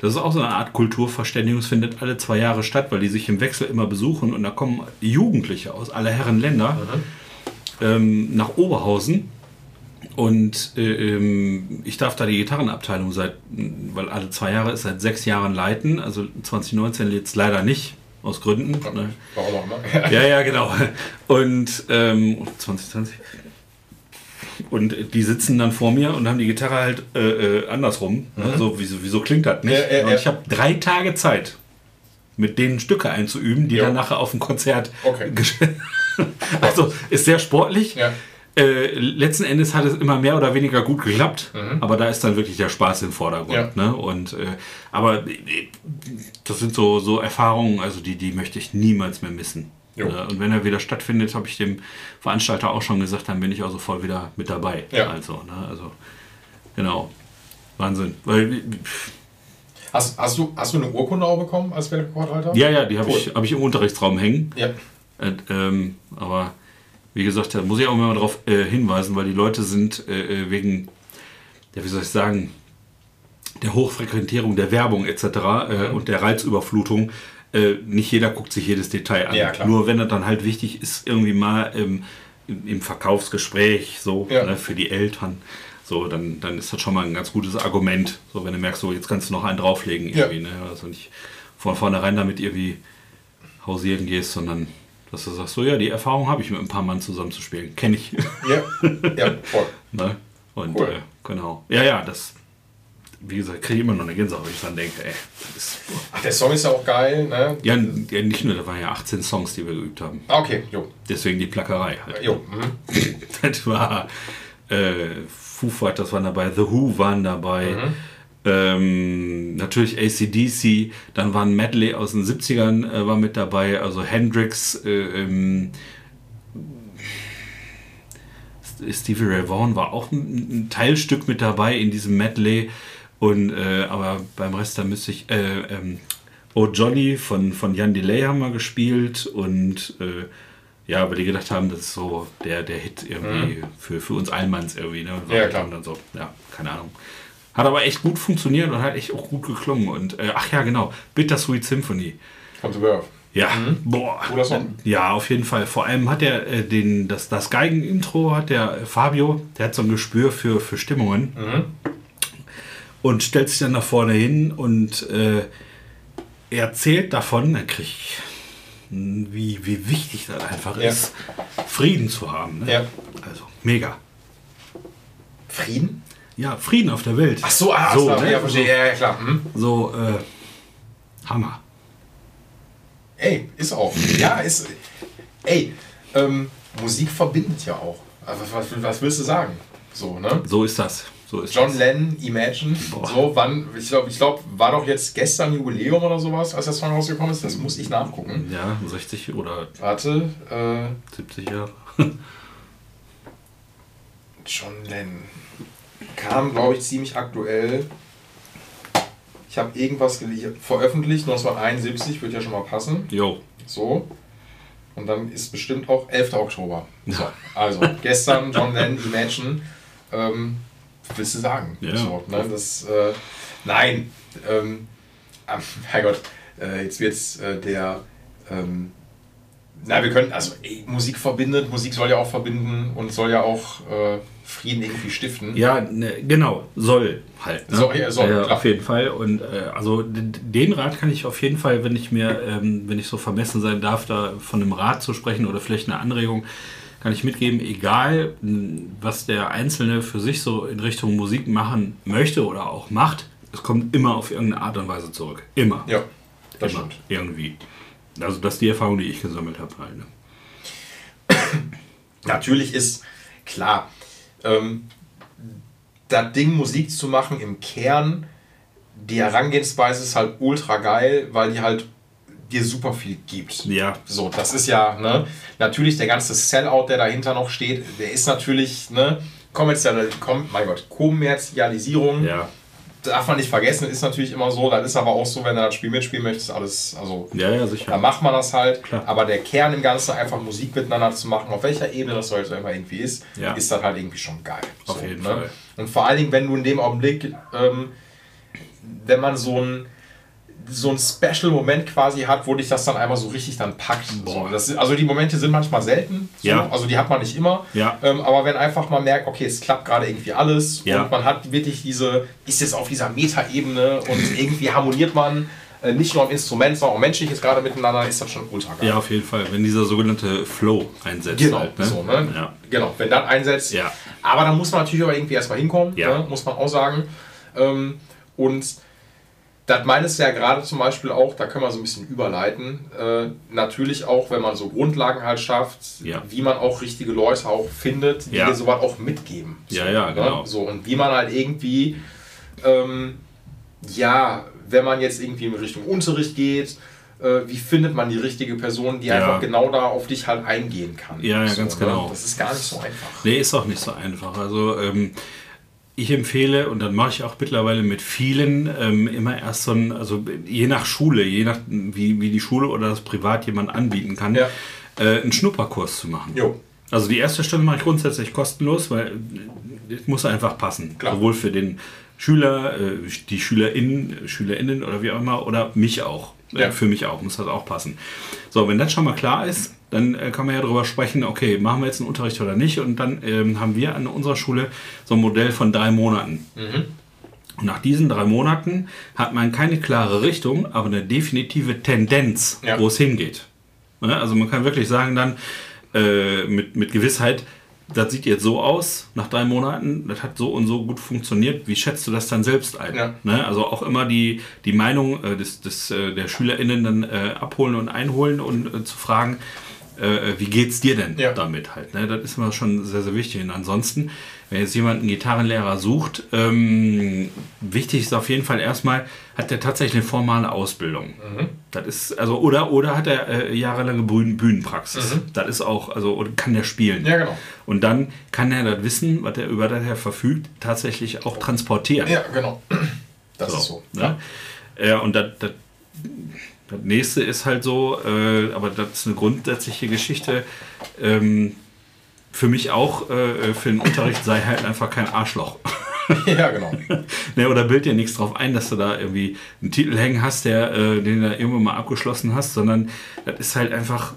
Das ist auch so eine Art Kulturverständigung. Es findet alle zwei Jahre statt, weil die sich im Wechsel immer besuchen und da kommen Jugendliche aus aller Herren Länder ähm, nach Oberhausen. Und äh, ähm, ich darf da die Gitarrenabteilung seit, weil alle zwei Jahre ist, seit sechs Jahren leiten. Also 2019 jetzt leider nicht, aus Gründen. Ne? Warum auch immer. Ja, ja, genau. Und ähm, 2020. Und die sitzen dann vor mir und haben die Gitarre halt äh, äh, andersrum. Ne? So, wieso, wieso klingt das nicht? Ja, ja, und ja. ich habe drei Tage Zeit, mit denen Stücke einzuüben, die Jo. dann nachher auf dem Konzert. Okay. also ist sehr sportlich. Ja. Äh, letzten Endes hat es immer mehr oder weniger gut geklappt, aber da ist dann wirklich der Spaß im Vordergrund. Ja. Ne? Und, äh, aber äh, das sind so, so Erfahrungen, also die, die möchte ich niemals mehr missen. Jo. Äh, und wenn er wieder stattfindet, habe ich dem Veranstalter auch schon gesagt, dann bin ich auch sofort wieder mit dabei. Ja. Also, ne? also genau. Wahnsinn. Weil, Hast, hast, du, hast du eine Urkunde auch bekommen als Weltrekordhalter? ja, ja, die habe Cool. ich, hab ich im Unterrichtsraum hängen. Ja. Äh, ähm, aber wie gesagt, da muss ich auch immer darauf äh, hinweisen, weil die Leute sind äh, äh, wegen, ja, wie soll ich sagen, der Hochfrequentierung der Werbung etc. Äh, und der Reizüberflutung. Äh, nicht jeder guckt sich jedes Detail an. Ja. Nur wenn das dann halt wichtig ist, irgendwie mal ähm, im, im Verkaufsgespräch so Ja. ne, für die Eltern. So, dann, dann ist das schon mal ein ganz gutes Argument. So, wenn du merkst, so jetzt kannst du noch einen drauflegen Ja. irgendwie. Ne? Also nicht von vornherein damit irgendwie hausieren gehst, sondern dass du sagst, so ja, die Erfahrung habe ich mit ein paar Mann zusammenzuspielen. Kenne ich. Ja, ja, voll. ne? Und Cool. äh, genau. Ja, ja, das, wie gesagt, kriege ich immer noch eine Gänsehaut, wenn ich dran denke, ey. Das ist, Ach, der Song ist ja auch geil, ne? ja, ja, nicht nur, da waren ja 18 Songs, die wir geübt haben. Ah, okay, jo. Deswegen die Plackerei halt. Jo. Mhm. Das war äh, Foo Fighters waren dabei, The Who waren dabei. Mhm. Ähm, natürlich ACDC, dann war ein Medley aus den 70ern äh, war mit dabei, also Hendrix, äh, ähm, Stevie Ray Vaughan war auch ein, ein Teilstück mit dabei in diesem Medley. Und äh, aber beim Rest da müsste ich äh, ähm, Oh Johnny von, von Jan Delay haben wir gespielt und äh, ja, weil die gedacht haben, das ist so der, der Hit irgendwie für, für uns Allmanns irgendwie. Ne? Mhm. Ja, klar. Und dann so, ja, keine Ahnung. Hat aber echt gut funktioniert und hat echt auch gut geklungen. Und äh, ach ja, genau, Bittersweet Symphony. Kommt über. Ja, boah. Cooler Song. Ja, auf jeden Fall. Vor allem hat er äh, den, das, das Geigen-Intro, hat der äh, Fabio, der hat so ein Gespür für, für Stimmungen. Und stellt sich dann nach vorne hin und äh, erzählt davon, dann krieg ich, mh, wie, wie wichtig das einfach Ja. ist, Frieden zu haben. Ne? Ja. Also, mega. Frieden? Ja, Frieden auf der Welt. Ach so, ah, so, klar, ne? ja, verstehe, ja, ja, klar. Hm? so äh, Hammer. Ey, ist auch. Ja, ist. Ey, ähm, Musik verbindet ja auch. Also, was, was willst du sagen? So, ne? So ist das. So ist John das. Lennon, Imagine. So, wann, ich glaube, ich glaub, war doch jetzt gestern Jubiläum oder sowas, als der Song rausgekommen ist. Das muss ich nachgucken. Ja, 60 oder Warte, äh, 70 Jahre. John Lennon. Kam, glaube ich, ziemlich aktuell. Ich habe irgendwas veröffentlicht, 1971, wird ja schon mal passen. Jo. So. Und dann ist bestimmt auch 11. Oktober. So, also gestern John Lennon Imagine. Ähm, willst du sagen? Ja. So, ne, das, äh, nein. Ähm, ah, Herrgott, äh, jetzt wird's äh, der. Ähm, na, wir können, also ey, Musik verbindet, Musik soll ja auch verbinden und soll ja auch äh, Frieden irgendwie stiften. Ja, ne, genau, soll halt. Ne? Soll, ja, soll, klar. auf jeden Fall. Und äh, also den Rat kann ich auf jeden Fall, wenn ich mir, ähm, wenn ich so vermessen sein darf, da von einem Rat zu sprechen oder vielleicht eine Anregung, kann ich mitgeben, egal was der Einzelne für sich so in Richtung Musik machen möchte oder auch macht, es kommt immer auf irgendeine Art und Weise zurück. Immer. Ja, das immer. stimmt. Irgendwie. Also das ist die Erfahrung, die ich gesammelt habe. Halt, ne? Natürlich ist klar, ähm, das Ding Musik zu machen im Kern, die Herangehensweise ist halt ultra geil, weil die halt dir super viel gibt. Ja. So, das ist ja, ne, natürlich der ganze Sellout, der dahinter noch steht, der ist natürlich, ne, kommerziell, kom, mein Gott, Kommerzialisierung, Ja. Darf man nicht vergessen, ist natürlich immer so, das ist aber auch so, wenn du das Spiel mitspielen möchtest, alles, also Ja, ja, sicher. da macht man das halt. Klar. Aber der Kern im Ganzen, einfach Musik miteinander zu machen, auf welcher Ebene das heute immer irgendwie ist, Ja. ist das halt irgendwie schon geil. Auf So, jeden ne? Fall. Und vor allen Dingen, wenn du in dem Augenblick, ähm, wenn man so ein so ein Special-Moment quasi hat, wo dich das dann einmal so richtig dann packt. So, das ist, also die Momente sind manchmal selten, so, Ja. also die hat man nicht immer. Ja. Ähm, aber wenn einfach mal merkt, okay, es klappt gerade irgendwie alles Ja. und man hat wirklich diese, ist jetzt auf dieser Meta-Ebene und irgendwie harmoniert man äh, nicht nur am Instrument, sondern auch menschlich ist gerade miteinander, ist das schon ultra geil. Ja, auf jeden Fall. Wenn dieser sogenannte Flow einsetzt. Genau, halt, ne? so, ne? Ja. genau, wenn das einsetzt. Ja. Aber da muss man natürlich auch irgendwie erstmal hinkommen, Ja. ne? muss man auch sagen. Ähm, und das meines ja gerade zum Beispiel auch, da können wir so ein bisschen überleiten, äh, natürlich auch, wenn man so Grundlagen halt schafft, Ja. wie man auch richtige Leute auch findet, die Ja. dir sowas auch mitgeben. Ja, so, ja, ne? genau. So, und wie man halt irgendwie, ähm, ja, wenn man jetzt irgendwie in Richtung Unterricht geht, äh, wie findet man die richtige Person, die Ja. einfach genau da auf dich halt eingehen kann. Ja, ja, ganz genau. Das ist gar nicht so einfach. Nee, ist auch nicht so einfach. Also ähm, ich empfehle, und dann mache ich auch mittlerweile mit vielen, ähm, immer erst so ein, also je nach Schule, je nach wie, wie die Schule oder das Privat jemand anbieten kann, Ja. äh, einen Schnupperkurs zu machen. Jo. Also die erste Stelle mache ich grundsätzlich kostenlos, weil es muss einfach passen. Klar. Sowohl für den Schüler, äh, die SchülerInnen, SchülerInnen oder wie auch immer, oder mich auch. Ja. Für mich auch, muss das auch passen. So, wenn das schon mal klar ist, dann äh, kann man ja darüber sprechen, okay, machen wir jetzt einen Unterricht oder nicht. Und dann ähm, haben wir an unserer Schule so ein Modell von drei Monaten. Und nach diesen drei Monaten hat man keine klare Richtung, aber eine definitive Tendenz, Ja. wo es hingeht. Ne? Also man kann wirklich sagen dann äh, mit, mit Gewissheit, das sieht jetzt so aus, nach drei Monaten, das hat so und so gut funktioniert. Wie schätzt du das dann selbst ein? Ja. Ne? Also auch immer die, die Meinung äh, des, des, äh, der SchülerInnen dann äh, abholen und einholen und äh, zu fragen, äh, wie geht's dir denn Ja. damit halt? Ne? Das ist immer schon sehr, sehr wichtig. Und ansonsten, wenn jetzt jemand einen Gitarrenlehrer sucht, ähm, wichtig ist auf jeden Fall erstmal, hat der tatsächlich eine formale Ausbildung. Mhm. Das ist, also, oder, oder hat er äh, jahrelange Bühnen, Bühnenpraxis. Das ist auch, also, oder kann der spielen. Mhm. Ja, genau. Und dann kann er das Wissen, was er über das er verfügt, tatsächlich auch transportieren. Ja, genau. Das ist so. Ne? Ja, und das, das, das nächste ist halt so, äh, aber das ist eine grundsätzliche Geschichte. Ähm, für mich auch, äh, für den Unterricht sei halt einfach kein Arschloch. Ja, genau. ne, oder bild dir nichts drauf ein, dass du da irgendwie einen Titel hängen hast, der, äh, den du irgendwann mal abgeschlossen hast, sondern das ist halt einfach,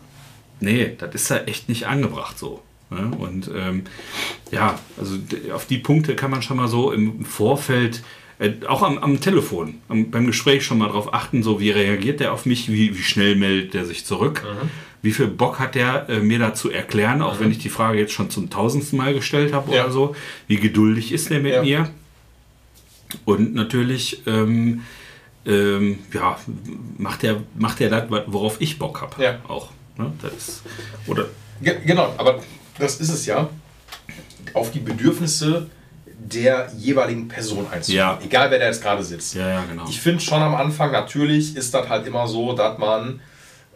nee, das ist halt echt nicht angebracht so. Ne? Und ähm, ja, also auf die Punkte kann man schon mal so im Vorfeld, äh, auch am, am Telefon, am, beim Gespräch schon mal drauf achten, so wie reagiert der auf mich, wie, wie schnell meldet der sich zurück, wie viel Bock hat der äh, mir dazu erklären, auch wenn ich die Frage jetzt schon zum tausendsten Mal gestellt habe Ja. oder so, wie geduldig ist der mit Ja. mir. Und natürlich, ähm, ähm, ja, macht er, macht er das, worauf ich Bock habe. Ja. Auch. Ne? Das ist, oder Ge genau, aber das ist es ja. Auf die Bedürfnisse der jeweiligen Person einzugehen. Ja. Egal wer da jetzt gerade sitzt. Ja, ja, genau. Ich finde schon am Anfang, natürlich ist das halt immer so, dass man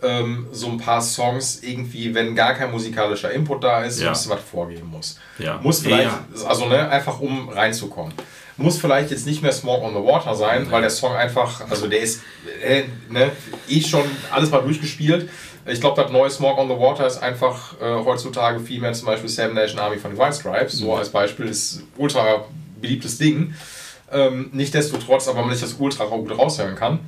ähm, so ein paar Songs irgendwie, wenn gar kein musikalischer Input da ist, Ja. ein bisschen was vorgeben muss. Ja. Muss vielleicht, Ja. also ne, einfach um reinzukommen. Muss vielleicht jetzt nicht mehr Smoke on the Water sein, weil der Song einfach, also der ist äh, ne, eh schon alles mal durchgespielt. Ich glaube, das neue Smoke on the Water ist einfach äh, heutzutage viel mehr zum Beispiel Seven Nation Army von White Stripes. So als Beispiel ist ultra beliebtes Ding. Ähm, Nichtsdestotrotz, aber man nicht das ultra gut raushören kann.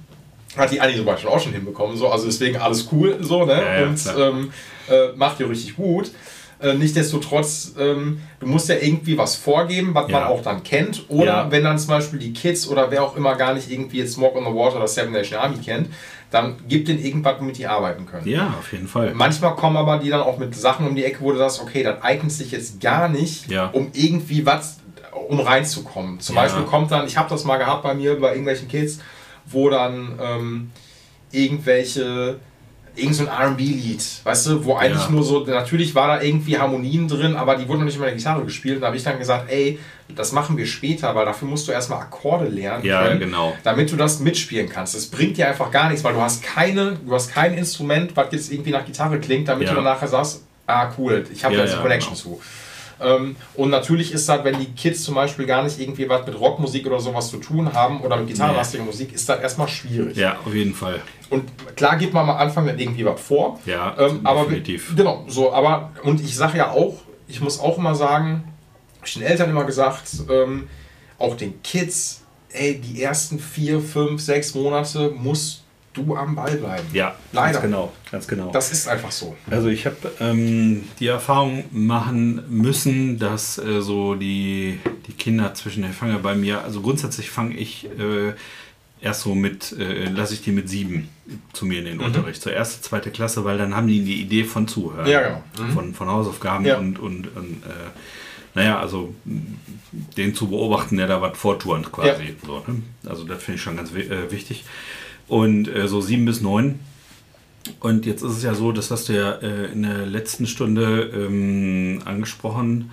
Hat die Annie zum Beispiel auch schon hinbekommen. So. Also deswegen alles cool so, ne? Ja, ja, Und ähm, äh, macht ihr richtig gut. Äh, Nichtsdestotrotz, ähm, du musst ja irgendwie was vorgeben, was man Ja. auch dann kennt. Oder wenn dann zum Beispiel die Kids oder wer auch immer gar nicht irgendwie jetzt Smoke on the Water oder Seven Nation Army kennt, dann gib denen irgendwas, womit die arbeiten können. ja, auf jeden Fall. Manchmal kommen aber die dann auch mit Sachen um die Ecke, wo du sagst, okay, das eignet sich jetzt gar nicht, um irgendwie was, um reinzukommen. Zum. Beispiel kommt dann, ich habe das mal gehabt bei mir, bei irgendwelchen Kids, wo dann ähm, irgendwelche, irgend so ein R&B-Lied, weißt du, wo eigentlich Ja. nur so, natürlich war da irgendwie Harmonien drin, aber die wurden noch nicht mit der Gitarre gespielt. Und da habe ich dann gesagt, ey, das machen wir später, weil dafür musst du erstmal Akkorde lernen Ja, können, genau. damit du das mitspielen kannst. Das bringt dir einfach gar nichts, weil du hast keine, du hast kein Instrument, was jetzt irgendwie nach Gitarre klingt, damit Ja. du dann nachher sagst, ah cool, ich habe Ja, da eine Connection genau. zu. Ähm, und natürlich ist das, wenn die Kids zum Beispiel gar nicht irgendwie was mit Rockmusik oder sowas zu tun haben oder mit gitarrenlastiger Musik, ist das erstmal schwierig. Ja, auf jeden Fall. Und klar gibt man am Anfang dann irgendwie was vor. Ja, ähm, aber definitiv. genau, so, aber und ich sage ja auch, ich muss auch immer sagen, hab ich den Eltern immer gesagt, ähm, auch den Kids, ey, die ersten vier, fünf, sechs Monate musst du am Ball bleiben. Ja, Leider. ganz genau. Ganz genau. Das ist einfach so. Also ich habe ähm, die Erfahrung machen müssen, dass äh, so die, die Kinder zwischen den Fanger bei mir, also grundsätzlich fange ich äh, erst so mit, äh, lasse ich die mit sieben zu mir in den Unterricht, zur erste, zweite Klasse, weil dann haben die die Idee von Zuhören. Ja, genau. Von, von Hausaufgaben Ja. und, und, und äh, naja, also den zu beobachten, der da was vorturnt quasi. Ja. So, ne? Also das finde ich schon ganz äh, wichtig. Und äh, so sieben bis neun und jetzt ist es ja so, das hast du ja äh, in der letzten Stunde ähm, angesprochen,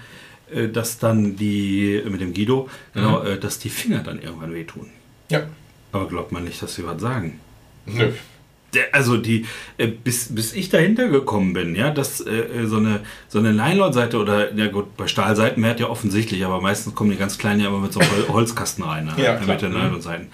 äh, dass dann die, mit dem Guido, genau, äh, dass die Finger dann irgendwann wehtun. Ja. Aber glaubt man nicht, dass sie was sagen. Nö. Der, also die, äh, bis, bis ich dahinter gekommen bin, ja, dass äh, äh, so eine, so eine Nylon-Seite oder, ja gut, bei Stahlseiten wäre ja offensichtlich, aber meistens kommen die ganz kleinen ja immer mit so Hol Holzkasten rein, ne? Ja, mit klar. den Mhm.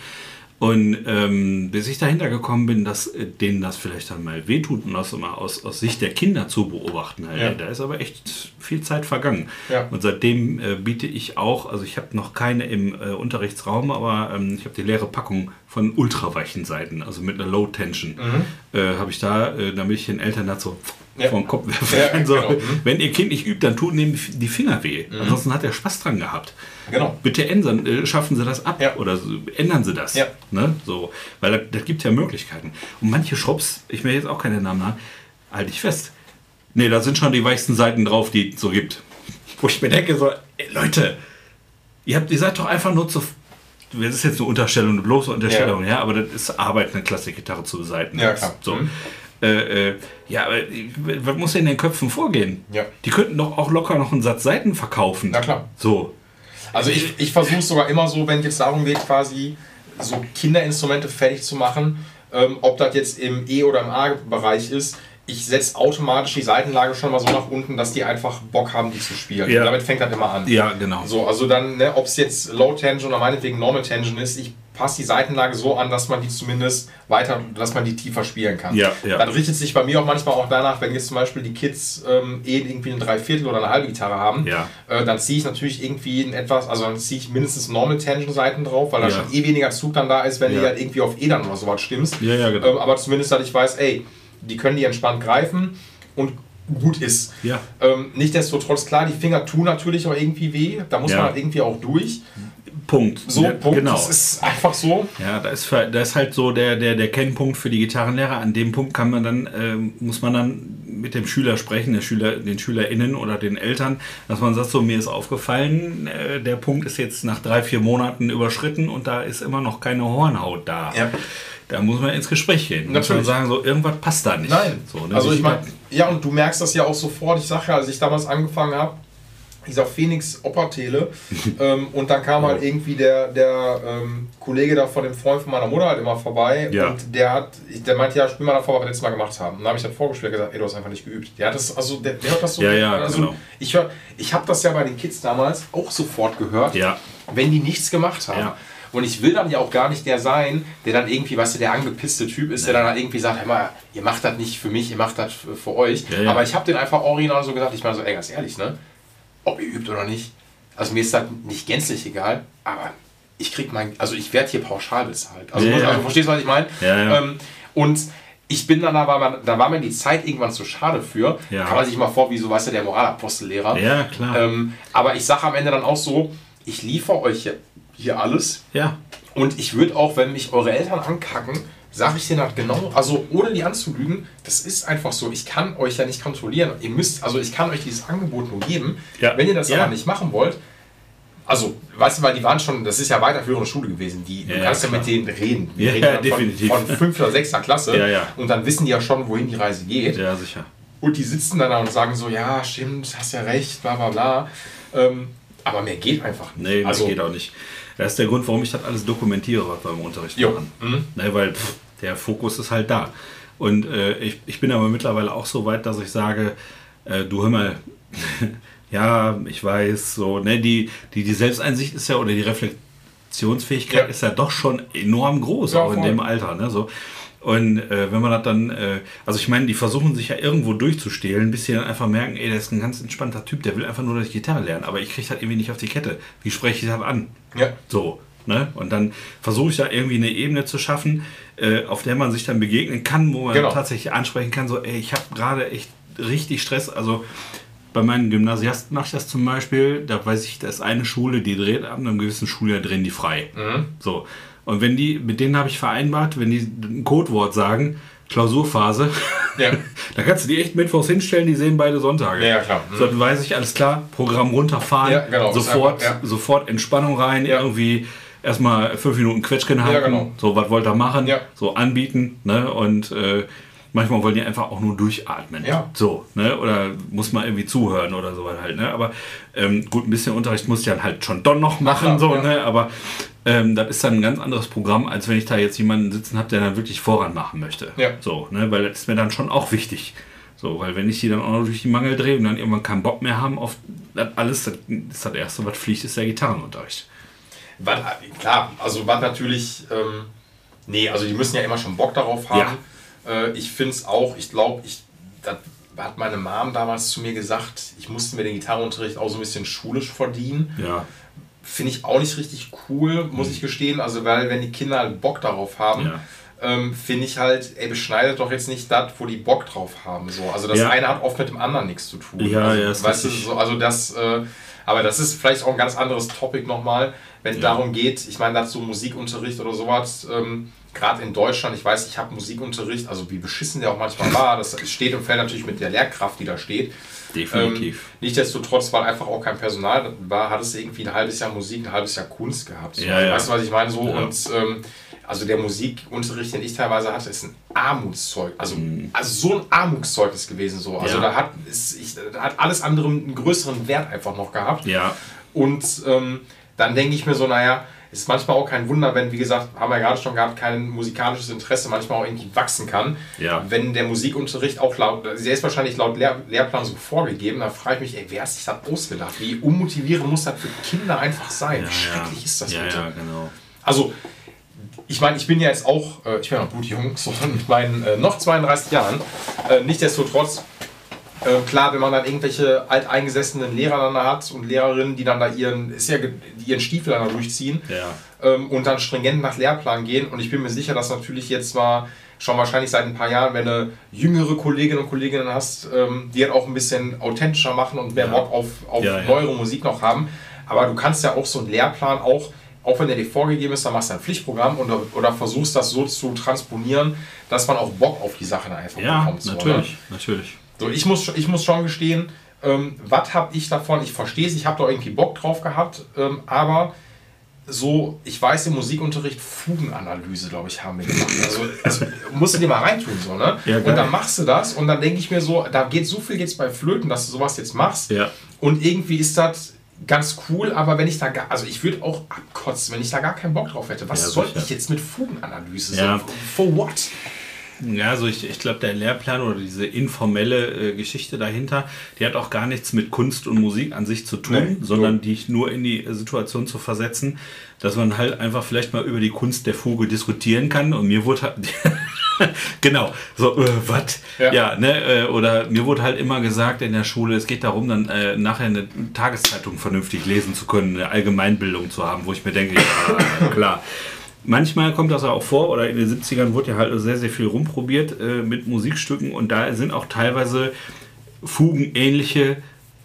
Und ähm, bis ich dahinter gekommen bin, dass äh, denen das vielleicht dann mal wehtut und das immer aus, aus Sicht der Kinder zu beobachten, halt, Ja. da ist aber echt viel Zeit vergangen. Ja. Und seitdem äh, biete ich auch, also ich habe noch keine im äh, Unterrichtsraum, aber ähm, ich habe die leere Packung von ultraweichen Seiten, also mit einer Low Tension, äh, habe ich da, äh, damit ich den Eltern dazu Mhm. Ja. den Kopf werfen Ja, genau. Mhm. Wenn ihr Kind nicht übt, dann tun ihm die Finger weh. Ansonsten hat er Spaß dran gehabt. Genau. Bitte ändern, äh, schaffen Sie das ab Ja. oder ändern Sie das. Ja. Ne? So, weil das, das gibt ja Möglichkeiten. Und manche Shops, ich will jetzt auch keine Namen haben, halte ich fest. Nee, da sind schon die weichsten Seiten drauf, die es so gibt. Wo ich mir denke, so, ey, Leute, ihr, habt, ihr seid doch einfach nur zu. Das ist jetzt eine Unterstellung, eine bloße Unterstellung, ja, aber das ist Arbeit, eine Klassikgitarre zu beseiten. Ja, klar. So. Mhm. Äh, äh, ja, aber was muss in den Köpfen vorgehen? Ja. Die könnten doch auch locker noch einen Satz Seiten verkaufen. Na klar. So. Also ich, ich versuche es sogar immer so, wenn es jetzt darum geht, quasi so Kinderinstrumente fertig zu machen, ähm, ob das jetzt im E- oder im A-Bereich ist, ich setze automatisch die Seitenlage schon mal so nach unten, dass die einfach Bock haben, die zu spielen. Ja. Und damit fängt das immer an. Ja, genau. So, also dann, ne, ob es jetzt Low Tension oder meinetwegen Normal Tension ist, ich passe die Seitenlage so an, dass man die zumindest weiter, dass man die tiefer spielen kann. Ja, ja. Dann richtet sich bei mir auch manchmal auch danach, wenn jetzt zum Beispiel die Kids ähm, eh irgendwie eine Dreiviertel oder eine halbe Gitarre haben, Ja. äh, dann ziehe ich natürlich irgendwie in etwas, also dann ziehe ich mindestens Normal Tension Seiten drauf, weil da schon eh weniger Zug dann da ist, wenn Ja. du halt irgendwie auf E dann oder sowas stimmst. Ja, ja, genau. ähm, aber zumindest, dass ich weiß, ey, die können die entspannt greifen und gut ist. Ja. Ähm, Nichtsdestotrotz, klar, die Finger tun natürlich auch irgendwie weh. Da muss Ja. man halt irgendwie auch durch. Punkt. So, ja, Punkt. Genau. Das ist einfach so. Ja, da ist, ist halt so der, der, der Kennpunkt für die Gitarrenlehrer. An dem Punkt kann man dann, ähm, muss man dann mit dem Schüler sprechen, der Schüler, den SchülerInnen oder den Eltern, dass man sagt, so mir ist aufgefallen, äh, der Punkt ist jetzt nach drei, vier Monaten überschritten und da ist immer noch keine Hornhaut da. Ja. Da muss man ins Gespräch gehen. Muss man Natürlich. sagen, so irgendwas passt da nicht. Nein. So, ne? also ich meine, ja, und du merkst das ja auch sofort. Ich sage ja, als ich damals angefangen habe, dieser Phoenix Oppertele ähm, und dann kam halt irgendwie der, der ähm, Kollege da von dem Freund von meiner Mutter halt immer vorbei Ja. und der hat, ich- der meinte, ja, spiel mal davor, was wir letztes Mal gemacht haben. Und dann habe ich dann vorgespielt und gesagt, ey, du hast einfach nicht geübt. Der hat das, also der, der hört das so. Ja, ja, also genau. Ich hör, ich habe das ja bei den Kids damals auch sofort gehört, Ja. wenn die nichts gemacht haben. Ja. Und ich will dann ja auch gar nicht der sein, der dann irgendwie, weißt du, der angepisste Typ ist, der dann halt irgendwie sagt, hör mal, ihr macht das nicht für mich, ihr macht das für euch. Ja, ja. Aber ich habe den einfach original so gesagt, ich meine so, ey, ganz ehrlich, ne? Ob ihr übt oder nicht. Also mir ist das nicht gänzlich egal, aber ich krieg mein, also ich werde hier pauschal bezahlt. Also, Ja, also verstehst du, was ich meine? Ähm, und ich bin dann aber, da war mir die Zeit irgendwann zu schade für. Ja. Kann man sich mal vor, wie so, weißt du, der Moralapostellehrer. Ja, klar. Ähm, aber ich sage am Ende dann auch so, ich liefere euch hier, alles. ja. Und ich würde auch, wenn mich eure Eltern ankacken, sage ich denen halt genau, also ohne die anzulügen, das ist einfach so. Ich kann euch ja nicht kontrollieren. Ihr müsst, also ich kann euch dieses Angebot nur geben. Ja. Wenn ihr das Ja. aber nicht machen wollt, also, weißt du, weil die waren schon, das ist ja weiterführende Schule gewesen. Die, du Ja, kannst ja klar. mit denen reden. Ja, reden dann definitiv. Von, von 5. oder 6. Klasse. Ja, ja. Und dann wissen die ja schon, wohin die Reise geht. Ja, sicher. Und die sitzen dann da und sagen so, ja, stimmt, hast ja recht, bla bla bla. Ähm, aber mehr geht einfach nicht. Nee, das also, geht auch nicht. Das ist der Grund, warum ich das alles dokumentiere, was wir im Unterricht Jo. machen. Mhm. Ne, weil pff, der Fokus ist halt da. Und äh, ich, ich bin aber mittlerweile auch so weit, dass ich sage, äh, du hör mal, ja, ich weiß, so, ne, die, die, die Selbsteinsicht ist ja, oder die Reflexionsfähigkeit Ja. ist ja doch schon enorm groß, Ja, auch in voll. dem Alter. Ne, so. Und äh, wenn man das dann, äh, also ich meine, die versuchen sich ja irgendwo durchzustehlen, bis sie dann einfach merken, ey, der ist ein ganz entspannter Typ, der will einfach nur, dass ich Gitarre lerne, aber ich kriege das irgendwie nicht auf die Kette. Wie spreche ich das an? Ja. So, ne? Und dann versuche ich da irgendwie eine Ebene zu schaffen, äh, auf der man sich dann begegnen kann, wo man Genau. tatsächlich ansprechen kann, so, ey, ich habe gerade echt richtig Stress. Also bei meinen Gymnasiasten mache ich das zum Beispiel, da weiß ich, da ist eine Schule, die dreht ab einem gewissen Schuljahr drehen die frei. Mhm. So. Und wenn die, mit denen habe ich vereinbart, wenn die ein Codewort sagen, Klausurphase, Ja. da kannst du die echt mittwochs hinstellen, die sehen beide Sonntage. Ja, klar. Mhm. So, dann weiß ich, alles klar, Programm runterfahren, Ja, genau, sofort, einfach, ja. sofort Entspannung rein, Ja. irgendwie erstmal fünf Minuten Quetschken halten, genau. so, was wollt ihr machen, so anbieten, ne, und äh, manchmal wollen die einfach auch nur durchatmen, Ja. so, ne, oder muss man irgendwie zuhören oder so halt, ne, aber ähm, gut, ein bisschen Unterricht muss ich dann halt schon doch noch machen, klar, so, ja. ne, aber ähm, das ist dann ein ganz anderes Programm, als wenn ich da jetzt jemanden sitzen habe, der dann wirklich voran machen möchte, Ja. so, ne, weil das ist mir dann schon auch wichtig, so, weil wenn ich die dann auch noch durch die Mangel drehe und dann irgendwann keinen Bock mehr haben auf das alles, das ist das Erste, was fliegt, ist der Gitarrenunterricht. Was, klar, also was natürlich, ähm, nee, also die müssen ja immer schon Bock darauf haben. Äh, ich finde es auch, ich glaube, ich, das hat meine Mom damals zu mir gesagt, ich musste mir den Gitarrenunterricht auch so ein bisschen schulisch verdienen. Ja, Finde ich auch nicht richtig cool, muss ich gestehen. Also, weil wenn die Kinder halt Bock darauf haben, Mhm. Ja. ähm, finde ich halt, ey, beschneidet doch jetzt nicht das, wo die Bock drauf haben. So. Also das Ja. eine hat oft mit dem anderen nichts zu tun. Ja, also, ja, ist weißt du, so, also das, äh, aber das ist vielleicht auch ein ganz anderes Topic nochmal, wenn es Ja. darum geht, ich meine, dazu Musikunterricht oder sowas, ähm, gerade in Deutschland, ich weiß, ich habe Musikunterricht, also wie beschissen der auch manchmal war, das steht und fällt natürlich mit der Lehrkraft, die da steht. definitiv. Ähm, nichtsdestotrotz, weil einfach auch kein Personal war, hat es irgendwie ein halbes Jahr Musik, ein halbes Jahr Kunst gehabt. So. Ja, ja. Weißt du, was ich meine? So, Ja. Und ähm, also der Musikunterricht, den ich teilweise hatte, ist ein Armutszeug. Also, also so ein Armutszeugnis gewesen. So. Also Mhm. Da, hat, ist, ich, da hat alles andere einen größeren Wert einfach noch gehabt. Ja, Und ähm, dann denke ich mir so, naja, ist manchmal auch kein Wunder, wenn, wie gesagt, haben wir ja gerade schon gehabt, kein musikalisches Interesse manchmal auch irgendwie wachsen kann. Ja. Wenn der Musikunterricht auch laut, der ist wahrscheinlich laut Lehr Lehrplan so vorgegeben, da frage ich mich, ey, wer hat sich das ausgedacht? Wie unmotivierend muss das für Kinder einfach sein? ja, Wie schrecklich ist das ja, bitte? ja, genau. Also, ich meine, ich bin ja jetzt auch, äh, ich bin noch gut jung, so mit meinen äh, noch 32 Jahren. Äh, Nichtsdestotrotz, äh, klar, wenn man dann irgendwelche alteingesessenen Lehrer dann da hat und Lehrerinnen, die dann da ihren, ist ja, ihren Stiefel dann da durchziehen Ja. ähm, und dann stringent nach Lehrplan gehen. Und ich bin mir sicher, dass natürlich jetzt zwar schon wahrscheinlich seit ein paar Jahren, wenn du jüngere Kolleginnen und Kollegen hast, ähm, die halt auch ein bisschen authentischer machen und mehr Ja. Bock auf, auf Ja, ja. neuere Musik noch haben. Aber du kannst ja auch so einen Lehrplan auch, auch wenn der dir vorgegeben ist, dann machst du ein Pflichtprogramm oder, oder versuchst das so zu transponieren, dass man auch Bock auf die Sachen einfach Ja, bekommt. so, natürlich, ne? natürlich. So, ich muss, ich muss schon gestehen, ähm, was habe ich davon? Ich verstehe es, ich habe da irgendwie Bock drauf gehabt, ähm, aber so, ich weiß im Musikunterricht Fugenanalyse, glaube ich, haben wir gemacht. Also, also musst du dir mal reintun, so, ne? Ja, und dann machst du das und dann denke ich mir so, da geht so viel jetzt bei Flöten, dass du sowas jetzt machst. Ja. Und irgendwie ist das ganz cool, aber wenn ich da gar, also ich würde auch abkotzen, wenn ich da gar keinen Bock drauf hätte. Was Ja, soll ich jetzt mit Fugenanalyse? Ja. So, for what? Ja, also ich, ich glaube, der Lehrplan oder diese informelle äh, Geschichte dahinter, die hat auch gar nichts mit Kunst und Musik an sich zu tun, Nee, sondern dich nur in die äh, Situation zu versetzen, dass man halt einfach vielleicht mal über die Kunst der Fuge diskutieren kann. Und mir wurde halt. genau, so, äh, was? Ja. Ja, ne? Äh, oder mir wurde halt immer gesagt in der Schule, es geht darum, dann äh, nachher eine Tageszeitung vernünftig lesen zu können, eine Allgemeinbildung zu haben, wo ich mir denke, ja, klar. Manchmal kommt das auch vor, oder in den 70ern wurde ja halt sehr, sehr viel rumprobiert äh, mit Musikstücken und da sind auch teilweise fugenähnliche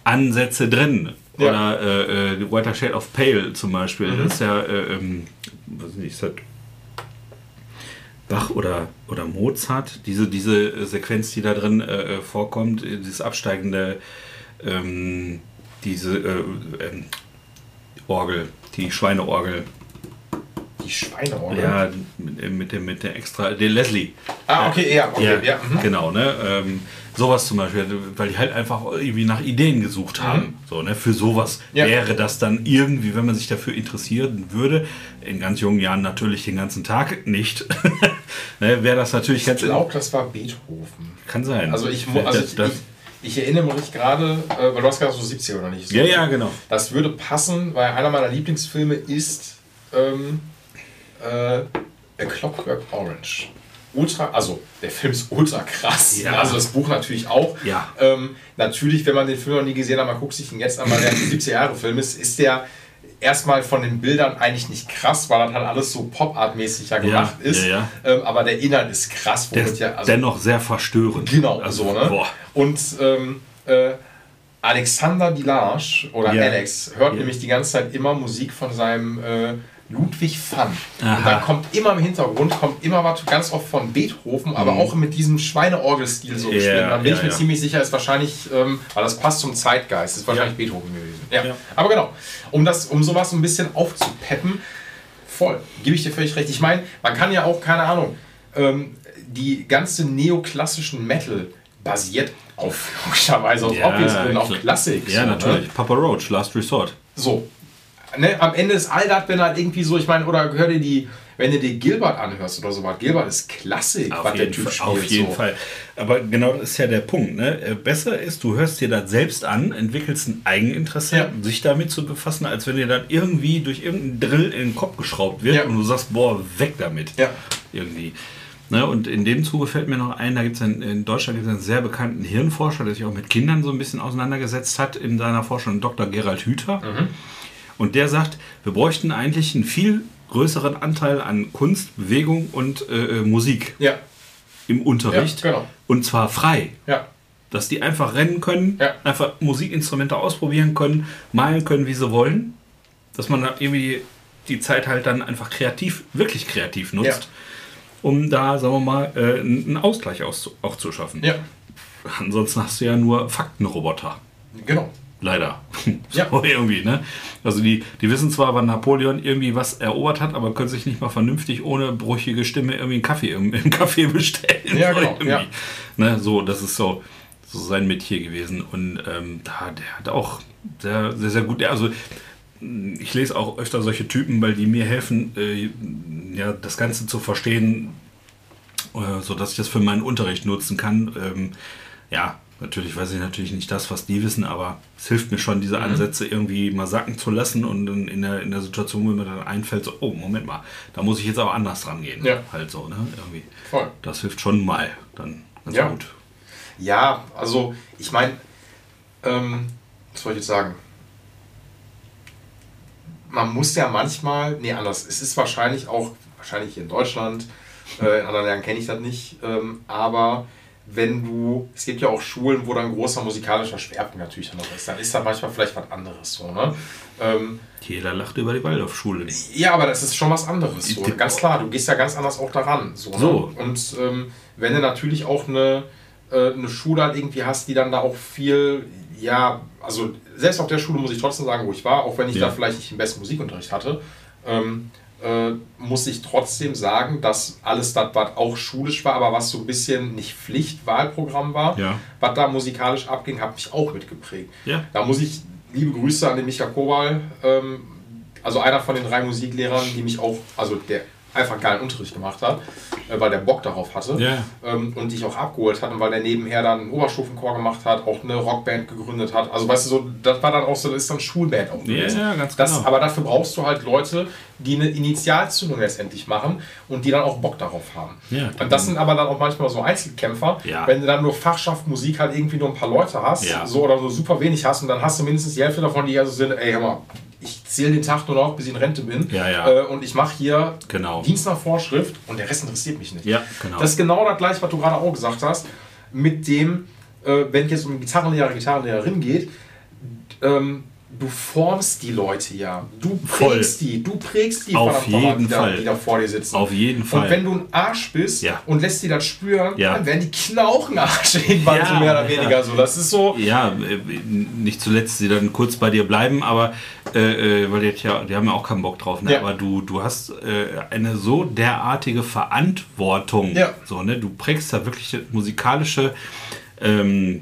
Ansätze drin. Ja. Oder äh, äh, Whiter Shade of Pale zum Beispiel. Das ist ja, äh, ähm, was nicht, ist das Bach oder, oder Mozart, diese, diese äh, Sequenz, die da drin äh, vorkommt, dieses absteigende, ähm, diese äh, ähm, Orgel, die Schweineorgel. Die Schweineorgel. Ja, mit, äh, mit, dem, mit der extra, der Leslie. Ah, okay, ja, okay, ja. Ja, mhm. genau, ne? Ähm, sowas zum Beispiel, weil die halt einfach irgendwie nach Ideen gesucht haben. So, ne? Für sowas Mhm. Ja. wäre das dann irgendwie, wenn man sich dafür interessieren würde, in ganz jungen Jahren natürlich den ganzen Tag nicht, ne? wäre das natürlich Ich ganz glaube, das war Beethoven. Kann sein. Also ich, mu- also Das- ich, das- ich, ich erinnere mich gerade, äh, weil du hast gerade so 70er oder nicht? So, Ja, ja, genau. Das würde passen, weil einer meiner Lieblingsfilme ist ähm, äh, A Clockwork Orange. Ultra, also der Film ist ultra krass. Ja. Also das Buch natürlich auch. Ja. Ähm, natürlich, wenn man den Film noch nie gesehen hat, man guckt sich ihn jetzt an, weil der ein 70er-Jahre-Film ist, ist der erstmal von den Bildern eigentlich nicht krass, weil das halt alles so Pop-Art-mäßig ja gemacht ist. ja, ja. Ähm, aber der Inhalt ist krass, der ja, also dennoch sehr verstörend. Genau, Also, so, ne? Und ähm, äh, Alexander Dilage oder Ja. Alex hört Ja. nämlich die ganze Zeit immer Musik von seinem äh, Ludwig van. Aha. Und da kommt immer im Hintergrund, kommt immer was ganz oft von Beethoven, aber auch mit diesem Schweineorgelstil so Ja, gespielt. Da bin ja, ich mir ja. ziemlich sicher, ist wahrscheinlich, ähm, weil das passt zum Zeitgeist, ist wahrscheinlich Beethoven gewesen. Ja. Ja. Aber genau, um das, um sowas ein bisschen aufzupeppen, voll, gebe ich dir völlig recht. Ich meine, man kann ja auch, keine Ahnung, ähm, die ganze neoklassischen Metal basiert auf logischerweise auf Obvious und auf. Klassik. Ja, ne? natürlich. Papa Roach, Last Resort. So. Ne, am Ende ist all das, wenn halt irgendwie so, ich meine, oder hör dir die, wenn du dir Gilbert anhörst oder so was, Gilbert ist Klassik, Auf was der Typ Fall, spielt. auf jeden so. Fall. Aber genau das ist ja der Punkt. Ne? Äh, Besser ist, du hörst dir das selbst an, entwickelst ein Eigeninteresse, Ja. sich damit zu befassen, als wenn dir dann irgendwie durch irgendeinen Drill in den Kopf geschraubt wird Ja. und du sagst, boah, weg damit. Ja. Irgendwie. Ne? Und in dem Zuge fällt mir noch ein, da gibt es in Deutschland gibt's einen sehr bekannten Hirnforscher, der sich auch mit Kindern so ein bisschen auseinandergesetzt hat in seiner Forschung, Dr. Gerald Hüther. Und der sagt, wir bräuchten eigentlich einen viel größeren Anteil an Kunst, Bewegung und äh, äh, Musik Ja, im Unterricht. Ja, genau. Und zwar frei. ja, Dass die einfach rennen können, Ja. einfach Musikinstrumente ausprobieren können, malen können, wie sie wollen. Dass man da irgendwie die Zeit halt dann einfach kreativ, wirklich kreativ nutzt, um da, sagen wir mal, äh, einen Ausgleich auch zu schaffen. ja, Ansonsten hast du ja nur Faktenroboter. genau. Leider. Ja. so irgendwie, ne? Also die, die wissen zwar, wann Napoleon irgendwie was erobert hat, aber können sich nicht mal vernünftig ohne brüchige Stimme irgendwie einen Kaffee im, im Café bestellen. Ja, So genau, ja. Ne? So, das ist so, so sein Metier gewesen. Und ähm, da, der hat auch sehr, sehr, sehr gut. Also ich lese auch öfter solche Typen, weil die mir helfen, äh, ja, das Ganze zu verstehen, äh, so dass ich das für meinen Unterricht nutzen kann. Ähm, ja, natürlich weiß ich natürlich nicht das, was die wissen, aber es hilft mir schon, Mhm. diese Ansätze irgendwie mal sacken zu lassen und dann in der, in der Situation, wo mir dann einfällt, so, oh, Moment mal, da muss ich jetzt aber anders dran gehen. Ja. Halt so, ne? Irgendwie. Voll. Das hilft schon mal dann ganz Ja. gut. Ja, also ich meine, ähm, was soll ich jetzt sagen? Man muss ja manchmal, nee, anders. Es ist wahrscheinlich auch, wahrscheinlich hier in Deutschland, äh, in anderen Ländern kenne ich das nicht, ähm, aber wenn du, es gibt ja auch Schulen, wo dann großer musikalischer Schwerpunkt natürlich noch ist, dann ist da manchmal vielleicht was anderes so, ne? Ähm, Jeder lacht über die Waldorfschule. ja, aber das ist schon was anderes. So. Ganz klar, du gehst ja ganz anders auch daran. So, ne? So. Und ähm, wenn du natürlich auch eine, äh, eine Schule halt irgendwie hast, die dann da auch viel, ja, also selbst auf der Schule muss ich trotzdem sagen, wo ich war, auch wenn ich Ja. da vielleicht nicht den besten Musikunterricht hatte, ähm, äh, muss ich trotzdem sagen, dass alles das, was auch schulisch war, aber was so ein bisschen nicht Pflichtwahlprogramm war, Ja. was da musikalisch abging, hat mich auch mitgeprägt. Ja. Da muss ich liebe Grüße an den Micha Kowal, ähm, also einer von den drei Musiklehrern, die mich auch, also der einfach geilen Unterricht gemacht hat, äh, weil der Bock darauf hatte Ja. ähm, und dich auch abgeholt hat und weil der nebenher dann einen Oberstufenchor gemacht hat, auch eine Rockband gegründet hat. Also weißt du, so, das war dann auch so, das ist dann Schulband auch Ja, ja, ganz das, genau. Aber dafür brauchst du halt Leute, die eine Initialzündung letztendlich machen und die dann auch Bock darauf haben. Ja, und das sind aber dann auch manchmal so Einzelkämpfer, Ja. wenn du dann nur Fachschaft Musik halt irgendwie nur ein paar Leute hast, Ja. so oder so super wenig hast und dann hast du mindestens die Hälfte davon, die ja so sind, ey, hör mal, ich zähle den Tag nur noch, bis ich in Rente bin Ja, ja. Äh, und ich mache hier Genau. Dienst nach Vorschrift und der Rest interessiert mich nicht. Ja, genau. Das ist genau das gleiche, was du gerade auch gesagt hast, mit dem, äh, wenn es jetzt um Gitarrenlehrer, Gitarrenlehrerin geht, ähm, du formst die Leute ja. Du Voll. prägst die, du prägst die Auf jeden die, da, Fall. die da vor dir sitzen. Auf jeden Fall. Und wenn du ein Arsch bist Ja. und lässt die das spüren, Ja. dann werden die Knauchenarsch irgendwann Ja, so mehr oder weniger so. Das ist so. Ja, äh, nicht zuletzt sie dann kurz bei dir bleiben, aber äh, äh, weil die, ja, die haben ja auch keinen Bock drauf, ne? Aber du, du hast äh, eine so derartige Verantwortung. Ja. So, ne? Du prägst da wirklich musikalische ähm,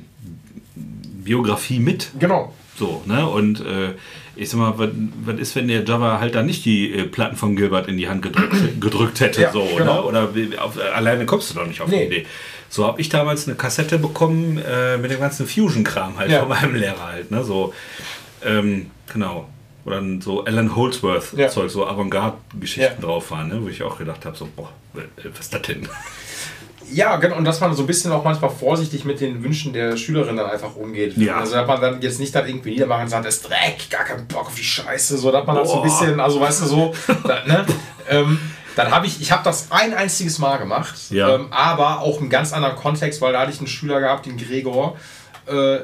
Biografie mit. Genau. So, ne? Und äh, ich sag mal, was, ist, wenn der Java halt da nicht die äh, Platten von Gilbert in die Hand gedrückt, gedrückt hätte? Ja, so, genau. ne? Oder wie- auf, alleine kommst du doch nicht auf Nee. die Idee. So habe ich damals eine Kassette bekommen äh, mit dem ganzen Fusion-Kram halt Ja. von meinem Lehrer halt. Ne? So, ähm, genau. Oder dann so Alan Holdsworth-Zeug, Ja. so Avantgarde-Geschichten drauf waren, ne? wo ich auch gedacht habe, so, boah, äh, was ist das denn? Ja, genau. Und dass man so ein bisschen auch manchmal vorsichtig mit den Wünschen der Schülerin dann einfach umgeht. Ja. Also, dass man dann jetzt nicht dann irgendwie niedermachen und sagt, das ist Dreck, gar keinen Bock auf die Scheiße. So, dass man das so ein Boah. bisschen, also weißt du, so, da, ne? ähm, dann habe ich, ich habe das ein einziges Mal gemacht, Ja. ähm, aber auch im ganz anderen Kontext, weil da hatte ich einen Schüler gehabt, den Gregor, äh,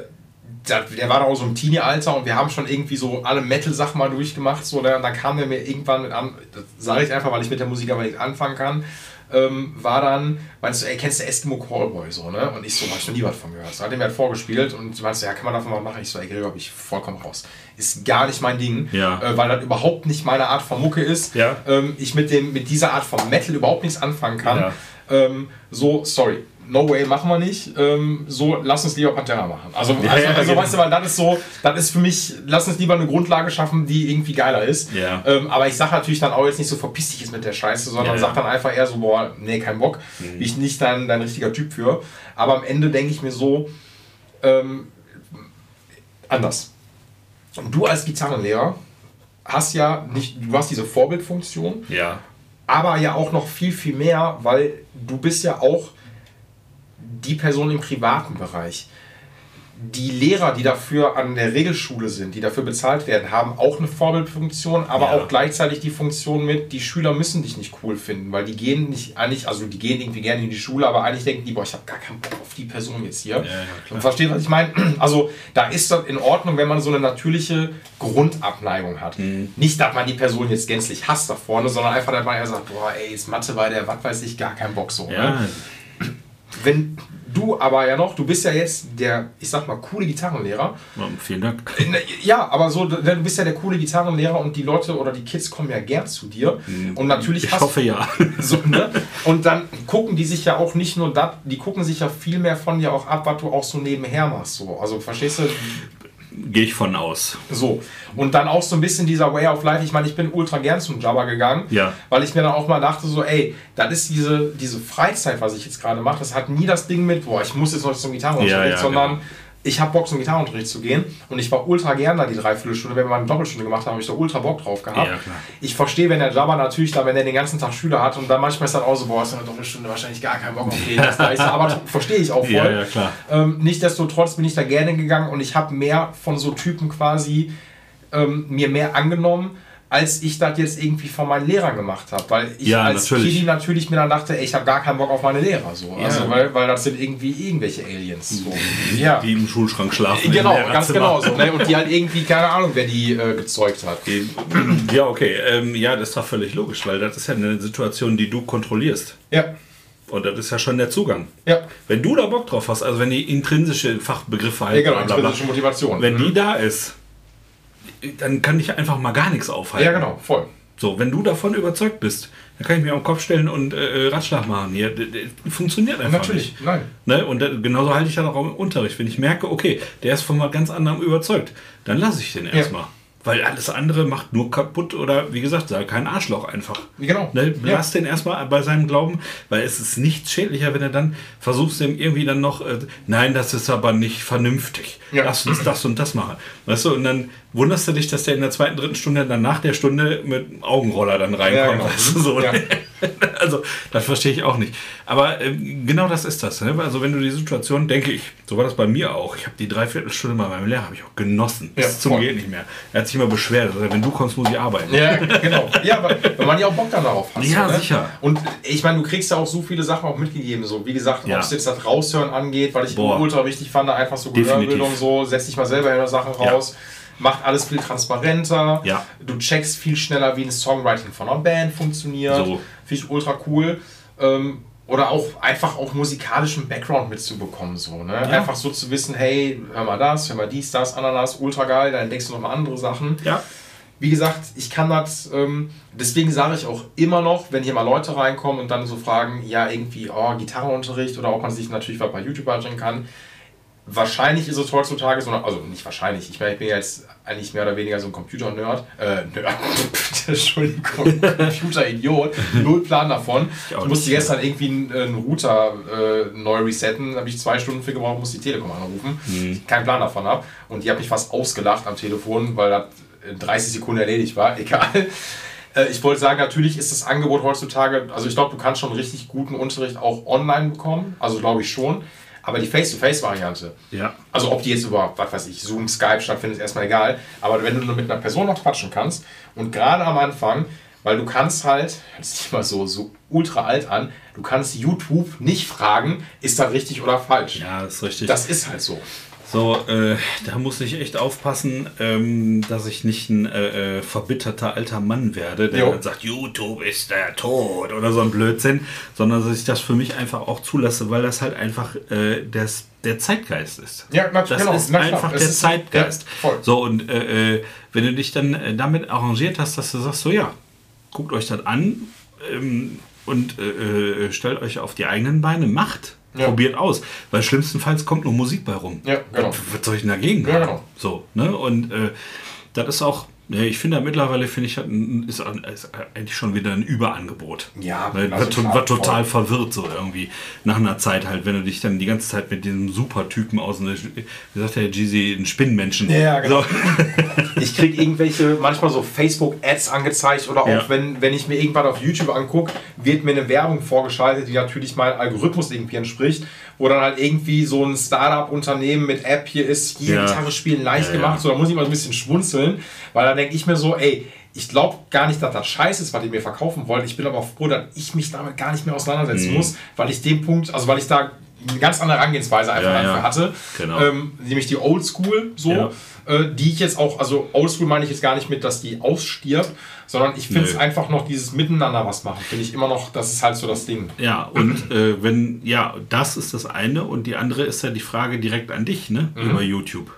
der, der war da auch so im Teenie-Alter und wir haben schon irgendwie so alle Metal-Sachen mal durchgemacht. So, ne? und dann kam der mir irgendwann mit an, das sage ich einfach, weil ich mit der Musik aber nichts anfangen kann, ähm, war dann, meinst du, ey, kennst du Eskimo Callboy so, ne? Und ich so, hab ich noch nie was von gehört. So hat er mir halt vorgespielt und meinst du, ja, kann man davon mal machen? Ich so, ey, Gregor, bin ich vollkommen raus. Ist gar nicht mein Ding, Ja. äh, weil das überhaupt nicht meine Art von Mucke ist. Ja. Ähm, ich mit, dem, mit dieser Art von Metal überhaupt nichts anfangen kann. Ja. Ähm, so, sorry. No way, machen wir nicht. Ähm, so, lass uns lieber Pantera machen. Also, also, ja, also genau. weißt du, weil das ist so, das ist für mich, lass uns lieber eine Grundlage schaffen, die irgendwie geiler ist. Ja. Ähm, aber ich sage natürlich dann auch jetzt nicht so, verpiss dich jetzt mit der Scheiße, sondern Ja, sag dann einfach eher so, boah, nee, kein Bock. Bin ich nicht dein, dein richtiger Typ für. Aber am Ende denke ich mir so, ähm, anders. Du als Gitarrenlehrer hast ja nicht, du hast diese Vorbildfunktion, Ja. aber ja auch noch viel, viel mehr, weil du bist ja auch die Person im privaten Bereich. Die Lehrer, die dafür an der Regelschule sind, die dafür bezahlt werden, haben auch eine Vorbildfunktion, aber Ja. auch gleichzeitig die Funktion mit, die Schüler müssen dich nicht cool finden, weil die gehen nicht eigentlich, also die gehen irgendwie gerne in die Schule, aber eigentlich denken die, boah, ich habe gar keinen Bock auf die Person jetzt hier. ja. Und versteht, was ich meine? Also da ist das in Ordnung, wenn man so eine natürliche Grundabneigung hat. Mhm. Nicht, dass man die Person jetzt gänzlich hasst da vorne, sondern einfach, dass man ja sagt, boah, ey, ist Mathe bei der, was weiß ich, gar keinen Bock so. Ne? Wenn du aber ja noch, du bist ja jetzt der, ich sag mal, coole Gitarrenlehrer. vielen Dank. Ja, aber so, du bist ja der coole Gitarrenlehrer und die Leute oder die Kids kommen ja gern zu dir. Und natürlich. Ich hast hoffe ja. so, ne? Und dann gucken die sich ja auch nicht nur das, die gucken sich ja viel mehr von dir auch ab, was du auch so nebenher machst. So. Also verstehst du? Gehe ich von aus. So. Und dann auch so ein bisschen dieser Way of Life. Ich meine, ich bin ultra gern zum Jabba gegangen, Ja. weil ich mir dann auch mal dachte, so, ey, das ist diese, diese Freizeit, was ich jetzt gerade mache. Das hat nie das Ding mit, boah, ich muss jetzt noch zum Gitarrenunterricht, Ja, ja, sondern genau. Ich habe Bock zum Gitarrenunterricht zu gehen. Und ich war ultra gern da die Dreiviertelstunde. Wenn wir mal eine Doppelstunde gemacht haben, habe ich da ultra Bock drauf gehabt. Ja. Ich verstehe, wenn der Jabba natürlich da, wenn er den ganzen Tag Schüler hat und dann manchmal ist dann auch so, boah, ist eine Doppelstunde wahrscheinlich gar keinen Bock auf. Das da ist, aber verstehe ich auch voll. Ja, ja, klar. Ähm, Nichtsdestotrotz bin ich da gerne gegangen und ich habe mehr von so Typen quasi ähm, mir mehr angenommen, als ich das jetzt irgendwie von meinen Lehrern gemacht habe. Weil ich Ja, als natürlich. Kiddy natürlich mir dann dachte, ey, ich habe gar keinen Bock auf meine Lehrer. So. Ja. Also, weil, weil das sind irgendwie irgendwelche Aliens. So. Ja. Die im Schulschrank schlafen. Genau, im ganz genau so. Ne? Und die halt irgendwie, keine Ahnung, wer die äh, gezeugt hat. Ja, okay. Ähm, ja, das ist doch völlig logisch, weil das ist ja eine Situation, die du kontrollierst. Ja. Und das ist ja schon der Zugang. Ja. Wenn du da Bock drauf hast, also wenn die intrinsische Fachbegriffe halt, Ja, genau, bla, bla, bla, intrinsische Motivation. wenn die Mhm. da ist, dann kann dich einfach mal gar nichts aufhalten. Ja, genau, voll. So, wenn du davon überzeugt bist, dann kann ich mir auf den Kopf stellen und äh, Ratschlag machen. Hier, funktioniert einfach Natürlich, nicht. nein. Ne? Und da, genauso halte ich dann auch im Unterricht. Wenn ich merke, okay, der ist von was ganz anderem überzeugt, dann lasse ich den erstmal. Weil alles andere macht nur kaputt oder wie gesagt, sei kein Arschloch einfach. Genau. Ne? Ja. Lass den erstmal bei seinem Glauben, weil es ist nichts schädlicher, wenn er dann versuchst, dem irgendwie dann noch, äh, nein, das ist aber nicht vernünftig. Ja. Lass uns das und das machen. Weißt du, und dann wunderst du dich, dass der in der zweiten, dritten Stunde dann nach der Stunde mit Augenroller dann reinkommt. Ja, genau. du, so. Ja. Also, das verstehe ich auch nicht. Aber ähm, genau das ist das. Ne? Also, wenn du die Situation, denke ich, so war das bei mir auch. Ich habe die Dreiviertelstunde bei meinem Lehrer habe ich auch genossen. Bis Ja, zum. Geht nicht mehr. Er hat sich immer beschwert. Also, wenn du kommst, muss ich arbeiten. Ja, genau. Ja, aber wenn man ja auch Bock darauf hat. Ja, so, ne? sicher. Und ich meine, du kriegst ja auch so viele Sachen auch mitgegeben. So, wie gesagt, Ja. ob es jetzt das Raushören angeht, weil ich Boah. ultra wichtig fand, einfach so. Gehörbildung, so, setz dich mal selber in Sachen Ja. Macht alles viel transparenter. Ja. Du checkst viel schneller, wie ein Songwriting von einer Band funktioniert. So. Finde ich ultra cool. Ähm, oder auch einfach auch musikalischen Background mitzubekommen. So, ne? Einfach so zu wissen, hey, hör mal das, hör mal dies, das, Ananas, ultra geil, dann entdeckst du nochmal andere Sachen. Ja. Wie gesagt, ich kann das, ähm, deswegen sage ich auch immer noch, wenn hier mal Leute reinkommen und dann so fragen, ja, irgendwie, oh, Gitarrenunterricht oder ob man sich natürlich was bei YouTube beibringen kann. Wahrscheinlich ist es heutzutage so, also nicht wahrscheinlich, ich meine, ich bin ja jetzt eigentlich mehr oder weniger so ein Computer-Nerd, äh, Nerd, Entschuldigung, Computer-Idiot, null Plan davon. Ich Ich musste gestern irgendwie einen, einen Router äh, neu resetten, da habe ich zwei Stunden für gebraucht, musste die Telekom anrufen, Mhm. keinen Plan davon habe und die hat mich fast ausgelacht am Telefon, weil das in 30 Sekunden erledigt war, egal. Äh, Ich wollte sagen, natürlich ist das Angebot heutzutage, also ich glaube, du kannst schon richtig guten Unterricht auch online bekommen, also glaube ich schon, aber die Face-to-Face-Variante, Ja. also ob die jetzt über, was weiß ich, Zoom, Skype stattfindet, ist erstmal egal. Aber wenn du nur mit einer Person noch quatschen kannst und gerade am Anfang, weil du kannst halt, hört sich immer so, so ultra alt an, du kannst YouTube nicht fragen, ist das richtig oder falsch. Ja, das ist richtig. Das ist halt so. So, äh, da muss ich echt aufpassen, ähm, dass ich nicht ein äh, äh, verbitterter alter Mann werde, der Jo. dann sagt, YouTube ist der Tod oder so ein Blödsinn, sondern dass ich das für mich einfach auch zulasse, weil das halt einfach äh, des, der Zeitgeist ist. Ja, na, das genau, ist einfach der ist- Zeitgeist. ja, voll. So, und äh, äh, wenn du dich dann damit arrangiert hast, dass du sagst, so ja, guckt euch das an ähm, und stellt euch auf die eigenen Beine, macht. Ja. Probiert aus, weil schlimmstenfalls kommt nur Musik bei rum. Ja, genau. Was, was soll ich denn dagegen Ja, genau. So, ne? Und äh, das ist auch, ne, ich finde mittlerweile, finde ich, ist, eigentlich schon wieder ein Überangebot. Ja, ne? also War, war total voll. verwirrt so irgendwie. Nach einer Zeit halt, wenn du dich dann die ganze Zeit mit diesem Supertypen aus, ne, wie sagt der Jeezy, ein Spinnenmenschen. Ja, genau. So. Ich kriege irgendwelche, manchmal so Facebook-Ads angezeigt oder auch Ja. wenn, wenn ich mir irgendwann auf YouTube angucke, wird mir eine Werbung vorgeschaltet, die natürlich meinem Algorithmus irgendwie entspricht, wo dann halt irgendwie so ein Startup-Unternehmen mit App hier ist, hier Ja. Gitarre spielen leicht Ja, ja. gemacht, so da muss ich mal so ein bisschen schmunzeln, weil dann denke ich mir so, ey, ich glaube gar nicht, dass das scheiße ist, was ihr mir verkaufen wollt. Ich bin aber froh, dass ich mich damit gar nicht mehr auseinandersetzen Mhm. muss, weil ich den Punkt, also weil ich da eine ganz andere Herangehensweise einfach Ja, ja. dafür hatte. Genau. Ähm, nämlich die Oldschool, so, Ja. äh, die ich jetzt auch, also Oldschool meine ich jetzt gar nicht mit, dass die ausstirbt, sondern ich finde es einfach noch dieses Miteinander was machen, finde ich immer noch, das ist halt so das Ding. Ja, und äh, wenn, ja, das ist das eine und die andere ist ja die Frage direkt an dich, ne? Mhm. Über YouTube.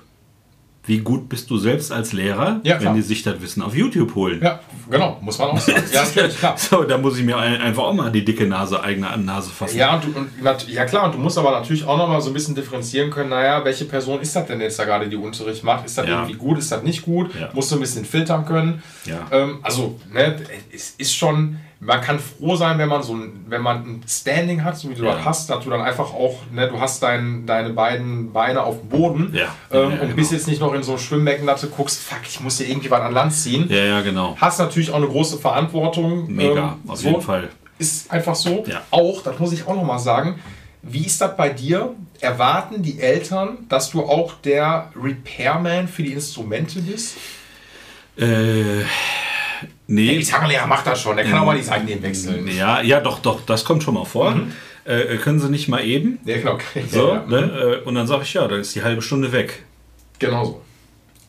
Wie gut bist du selbst als Lehrer, Ja, wenn die sich das Wissen auf YouTube holen? Ja, genau, muss man auch sagen. ja, natürlich, klar. So, da muss ich mir ein- einfach auch mal die dicke Nase, eigene Nase fassen. Ja, und, du, und ja klar, und du musst aber natürlich auch nochmal so ein bisschen differenzieren können, naja, welche Person ist das denn jetzt da gerade, die Unterricht macht? Ist das Ja. irgendwie gut, ist das nicht gut? Ja. Musst du ein bisschen filtern können. Ja. Ähm, also, ne, es ist schon, man kann froh sein, wenn man so ein, wenn man ein Standing hat, so wie du Ja. das hast, dass du dann einfach auch, ne, du hast dein, deine beiden Beine auf dem Boden Ja. ähm, Ja, und bist genau. jetzt nicht noch in so einem Schwimmbecken, dass du guckst, fuck, ich muss hier irgendwie was an Land ziehen. Ja, ja, genau. Hast natürlich auch eine große Verantwortung. Mega, ähm, auf so. jeden Fall. Ist einfach so. Ja. Auch, das muss ich auch nochmal sagen, wie ist das bei dir? Erwarten die Eltern, dass du auch der Repairman für die Instrumente bist? Äh, Der nee. Gitarrenlehrer macht das schon, der kann auch mal die Seiten wechseln. Ja, ja, doch, doch, das kommt schon mal vor. Äh, können sie nicht mal eben? Ja, genau. So, ja, ja. ne? Äh, Und dann sage ich, ja, dann ist die halbe Stunde weg. Genau so.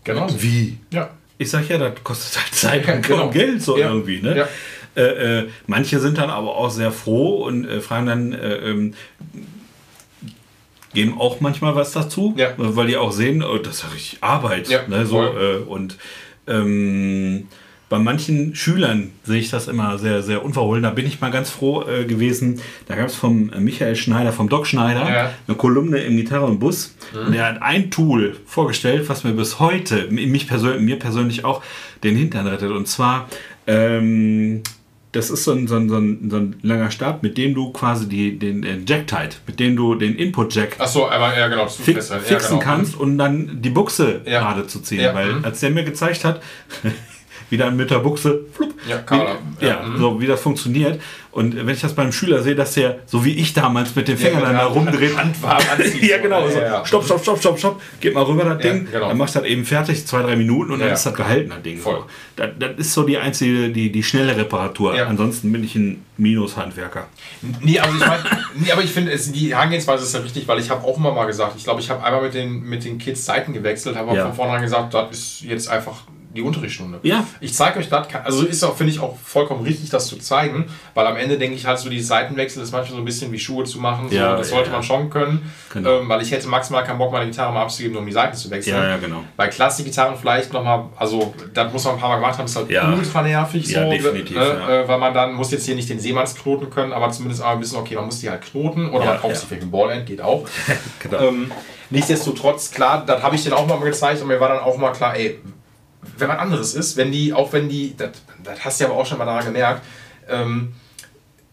Genau so. Wie? Ja. Ich sag ja, das kostet halt Zeit und genau. Geld so Ja. irgendwie, ne? Äh, äh, manche sind dann aber auch sehr froh und äh, fragen dann, äh, ähm, geben auch manchmal was dazu, Ja. weil die auch sehen, oh, das ist ja richtig Arbeit. Ja, ne, so, äh, und ähm, bei manchen Schülern sehe ich das immer sehr, sehr unverhohlen. Da bin ich mal ganz froh äh, gewesen. Da gab es vom äh, Michael Schneider, vom Doc Schneider, Ja. eine Kolumne im Gitarre und Bus. Und der hat ein Tool vorgestellt, was mir bis heute, mich persönlich, mir persönlich auch, den Hintern rettet. Und zwar, ähm, das ist so ein, so, ein, so, ein, so ein langer Stab, mit dem du quasi die, den, den Jack-Tight, mit dem du den Input-Jack aber ja, genau. fix, fixen ja, genau. kannst und dann die Buchse gerade zu ziehen. Weil mhm. als der mir gezeigt hat, wieder mit der Buchse, flupp, Ja, wie, ja, mhm. so wie das funktioniert. Und wenn ich das beim Schüler sehe, dass der, so wie ich damals mit den Fingern Ja, dann da rumdreht, Hand warm anzieht. ja, genau. So, Ja. Stopp, stopp, stopp, stopp, stopp. Geht mal rüber, das Ding. genau. Dann machst du das eben fertig, zwei, drei Minuten und dann ist das gehalten, das Ding. Voll. So. Das, das ist so die einzige, die, die schnelle Reparatur. Ansonsten bin ich ein Minus-Handwerker. Nee, also ich meine, nee, aber ich finde, die Herangehensweise ist ja richtig, weil ich habe auch immer mal gesagt, ich glaube, ich habe einmal mit den, mit den Kids Seiten gewechselt, habe aber Ja. von vornherein gesagt, das ist jetzt einfach die Unterrichtsstunde. Ja. Ich zeige euch das, also ist auch, finde ich, auch vollkommen richtig, das zu zeigen, weil am Ende denke ich halt so, die Seitenwechsel ist manchmal so ein bisschen wie Schuhe zu machen, so, Ja, das sollte ja. man schon können, Genau. ähm, weil ich hätte maximal keinen Bock, meine Gitarre mal abzugeben, um die Seiten zu wechseln. Ja, ja, genau. Bei Klassikgitarren vielleicht nochmal, also das muss man ein paar Mal gemacht haben, ist halt Ja. ultra nervig Ja, so, definitiv, ne, äh, weil man dann muss jetzt hier nicht den Seemannsknoten können, aber zumindest einmal wissen, okay, man muss die halt knoten oder man kauft sich vielleicht ein Ballend, geht auch. Genau. ähm, nichtsdestotrotz, klar, das habe ich denen auch mal gezeigt und mir war dann auch mal klar, ey, wenn man anderes ist, wenn die, auch wenn die, das, das hast du ja aber auch schon mal daran gemerkt, ähm,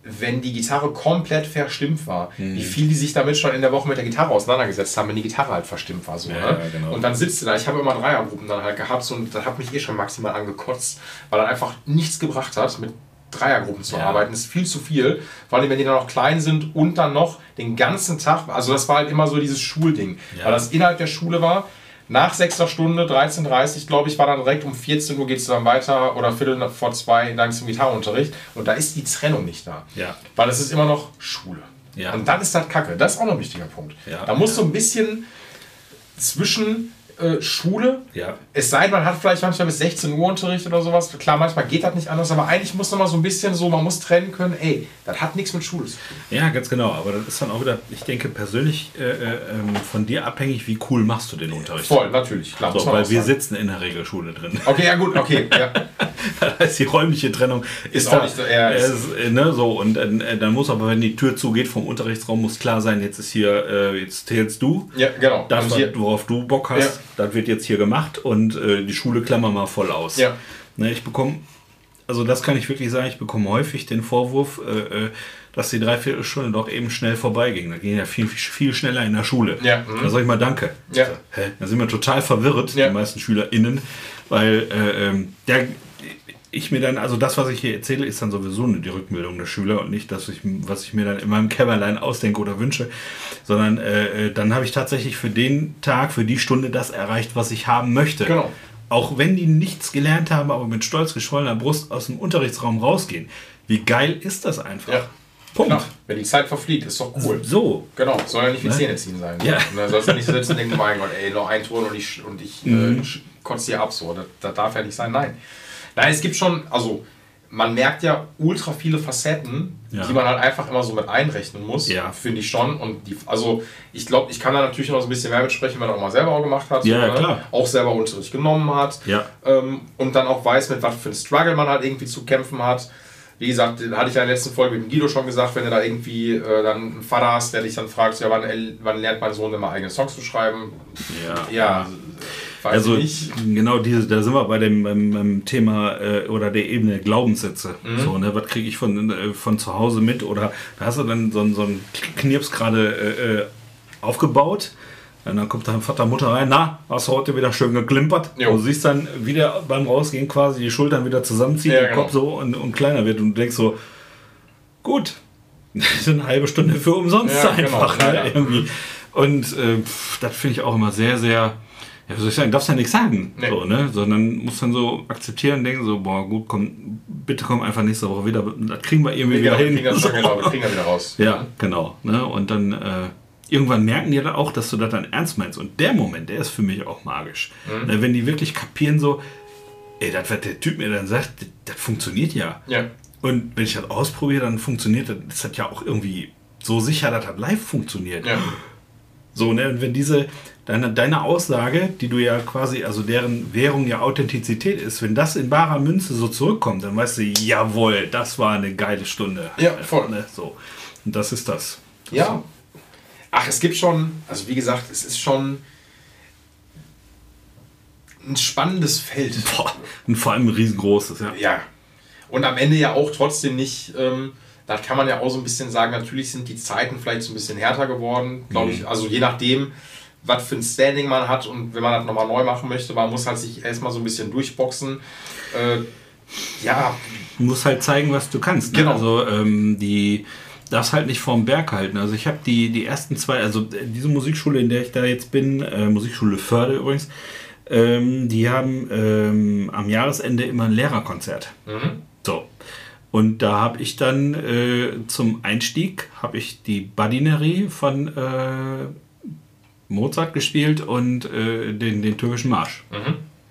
wenn die Gitarre komplett verstimmt war, Mhm. wie viel die sich damit schon in der Woche mit der Gitarre auseinandergesetzt haben, wenn die Gitarre halt verstimmt war. So, Ja, ne? genau. Und dann sitzt du da, ich habe immer Dreiergruppen dann halt gehabt so, und das hat mich eh schon maximal angekotzt, weil dann einfach nichts gebracht hat, mit Dreiergruppen zu Ja. arbeiten. Das ist viel zu viel, vor allem wenn die dann noch klein sind und dann noch den ganzen Tag, also das war halt immer so dieses Schulding, Ja. weil das innerhalb der Schule war. Nach sechster Stunde, 13.30 glaube ich, war dann direkt um 14 Uhr geht es dann weiter oder Viertel vor zwei dann zum Gitarrenunterricht. Und da ist die Trennung nicht da. Ja. Weil es ist immer noch Schule. Ja. Und dann ist das Kacke. Das ist auch noch ein wichtiger Punkt. Ja. Da muss so ein bisschen zwischen äh, Schule, Ja. es sei denn, man hat vielleicht manchmal bis 16 Uhr Unterricht oder sowas. Klar, manchmal geht das nicht anders, aber eigentlich muss noch mal so ein bisschen so, man muss trennen können, ey, das hat nichts mit Schule zu tun. Ja, ganz genau. Aber das ist dann auch wieder, ich denke, persönlich äh, äh, ähm, von dir abhängig, wie cool machst du den Unterricht. Voll, natürlich, klar. So, man weil wir sagen. sitzen in der Regelschule drin. Okay, ja gut, okay. Ja. Da ist die räumliche Trennung ist, auch da, nicht so- ja, ist- ist, äh, ne, so und äh, dann muss aber wenn die Tür zugeht vom Unterrichtsraum muss klar sein jetzt ist hier jetzt zählst du ja, genau. das worauf du Bock hast das wird jetzt hier gemacht und äh, die Schule klammern mal voll aus Ja. ne, ich bekomme also das kann ich wirklich sagen ich bekomme häufig den Vorwurf äh, äh, dass die Dreiviertelstunde doch eben schnell vorbeiging. Da ging ja viel, viel schneller in der Schule. Ja, mhm. Da sag ich mal Danke. Ja. Da sind wir total verwirrt, Ja. die meisten SchülerInnen, weil äh, ähm, der, ich mir dann, also das, was ich hier erzähle, ist dann sowieso nur die Rückmeldung der Schüler und nicht das, was ich, mir dann in meinem Kämmerlein ausdenke oder wünsche, sondern äh, äh, dann habe ich tatsächlich für den Tag, für die Stunde das erreicht, was ich haben möchte. Genau. Auch wenn die nichts gelernt haben, aber mit stolz geschwollener Brust aus dem Unterrichtsraum rausgehen. Wie geil ist das einfach? Ja. Punkt. Klar, wenn die Zeit verfliegt, ist doch cool. So. Genau, soll ja nicht wie Ne? Zähne ziehen sein. Ja. Dann sollst du nicht sitzen und denken, mein Gott, ey, noch ein Ton und ich, und ich Mhm. äh, kotze hier ab. So. Das, das darf ja nicht sein. Nein. Nein, es gibt schon, also man merkt ja ultra viele Facetten, Ja. die man halt einfach immer so mit einrechnen muss, Ja. finde ich schon. Und die, also ich glaube, ich kann da natürlich noch so ein bisschen mehr mitsprechen, wenn er auch mal selber auch gemacht hat. Ja, ja, klar. Auch selber Unterricht genommen hat. Ja. Ähm, und dann auch weiß, mit was für ein Struggle man halt irgendwie zu kämpfen hat. Wie gesagt, den hatte ich ja in der letzten Folge mit dem Guido schon gesagt, wenn du da irgendwie äh, dann einen Vater hast, der dich dann fragt, ja, wann, wann lernt mein Sohn denn mal eigene Songs zu schreiben? Ja. Ja, weiß Also ich genau diese, da sind wir bei dem beim Thema äh, oder der Ebene Glaubenssätze. Mhm. So, ne, was kriege ich von, äh, von zu Hause mit? Oder da hast du dann so, einen- so einen Knirps gerade äh, äh, aufgebaut. Und dann kommt dein Vater, Mutter rein, na, hast du heute wieder schön geklimpert. Jo. Du siehst dann wieder beim Rausgehen quasi die Schultern wieder zusammenziehen, Ja, der genau. Kopf so und, und kleiner wird und du denkst so, gut, das ist eine halbe Stunde für umsonst Ja, genau. einfach. Ja, ne, ja. Irgendwie. Und äh, pff, das finde ich auch immer sehr, sehr, ja, soll ich sagen, darfst ja nichts sagen, Nee. so, ne? sondern musst dann so akzeptieren und denken so, boah, gut, komm, bitte komm einfach nächste Woche wieder, das kriegen wir irgendwie wieder wir hin. kriegen das So. genau, wir kriegen das wieder raus. Ja, genau. Ne? Und dann äh, irgendwann merken die dann auch, dass du das dann ernst meinst. Und der Moment, der ist für mich auch magisch. Mhm. Ne, wenn die wirklich kapieren, so, ey, das, was der Typ mir dann sagt, das, das funktioniert ja. Ja. Und wenn ich das ausprobiere, dann funktioniert das, ist das ja auch irgendwie so sicher, dass das live funktioniert. Ja. So, ne? Und wenn diese, deine, deine Aussage, die du ja quasi, also deren Währung ja Authentizität ist, wenn das in barer Münze so zurückkommt, dann weißt du, jawohl, das war eine geile Stunde. Ja, voll. Ne? So. Und das ist das. das Ja. Ach, es gibt schon, also wie gesagt, es ist schon ein spannendes Feld. Boah, und vor allem ein riesengroßes, ja. Ja. Und am Ende ja auch trotzdem nicht, ähm, da kann man ja auch so ein bisschen sagen, natürlich sind die Zeiten vielleicht so ein bisschen härter geworden, glaube ich. Also je nachdem, was für ein Standing man hat und wenn man das nochmal neu machen möchte, man muss halt sich erstmal so ein bisschen durchboxen. Äh, ja, Du musst halt zeigen, was du kannst. Ne? Genau. Also ähm, die darfst halt nicht vorm Berg halten. Also ich habe die, die ersten zwei, also äh, diese Musikschule, in der ich da jetzt bin, äh, Musikschule Förde übrigens, ähm, die haben ähm, am Jahresende immer ein Lehrerkonzert. So. Und da habe ich dann äh, zum Einstieg habe ich die Badinerie von äh, Mozart gespielt und äh, den, den türkischen Marsch.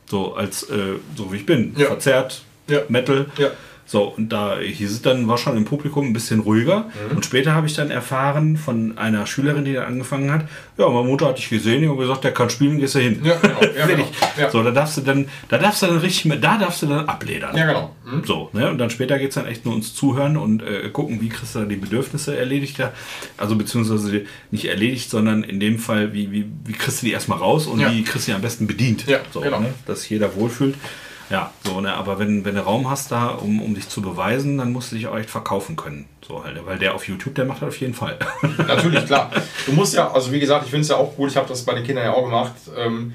So als äh, so wie ich bin. Ja. Verzerrt, Ja. Metal. Ja. So, und da hieß es dann, war schon im Publikum ein bisschen ruhiger. Mhm. Und später habe ich dann erfahren von einer Schülerin, die da angefangen hat, ja, meine Mutter hat dich gesehen und gesagt, der kann spielen, gehst du hin. Ja, genau. Ja, genau. Ja. So, da darfst du dann, da darfst du dann richtig, da darfst du dann abledern. ja genau. Hm? So, ne? Und dann später geht es dann echt nur ums Zuhören und äh, gucken, wie kriegst du da die Bedürfnisse erledigt. Also beziehungsweise nicht erledigt, sondern in dem Fall, wie, wie, wie kriegst du die erstmal raus und Ja. wie kriegst du die am besten bedient. Ja, so, genau. ne? Dass sich jeder wohlfühlt. Ja, so, ne? aber wenn, wenn du Raum hast da, um, um dich zu beweisen, dann musst du dich auch echt verkaufen können. So halt, weil der auf YouTube, der macht das auf jeden Fall. Natürlich, klar. Du musst ja, also wie gesagt, ich finde es ja auch cool, ich habe das bei den Kindern ja auch gemacht, ähm,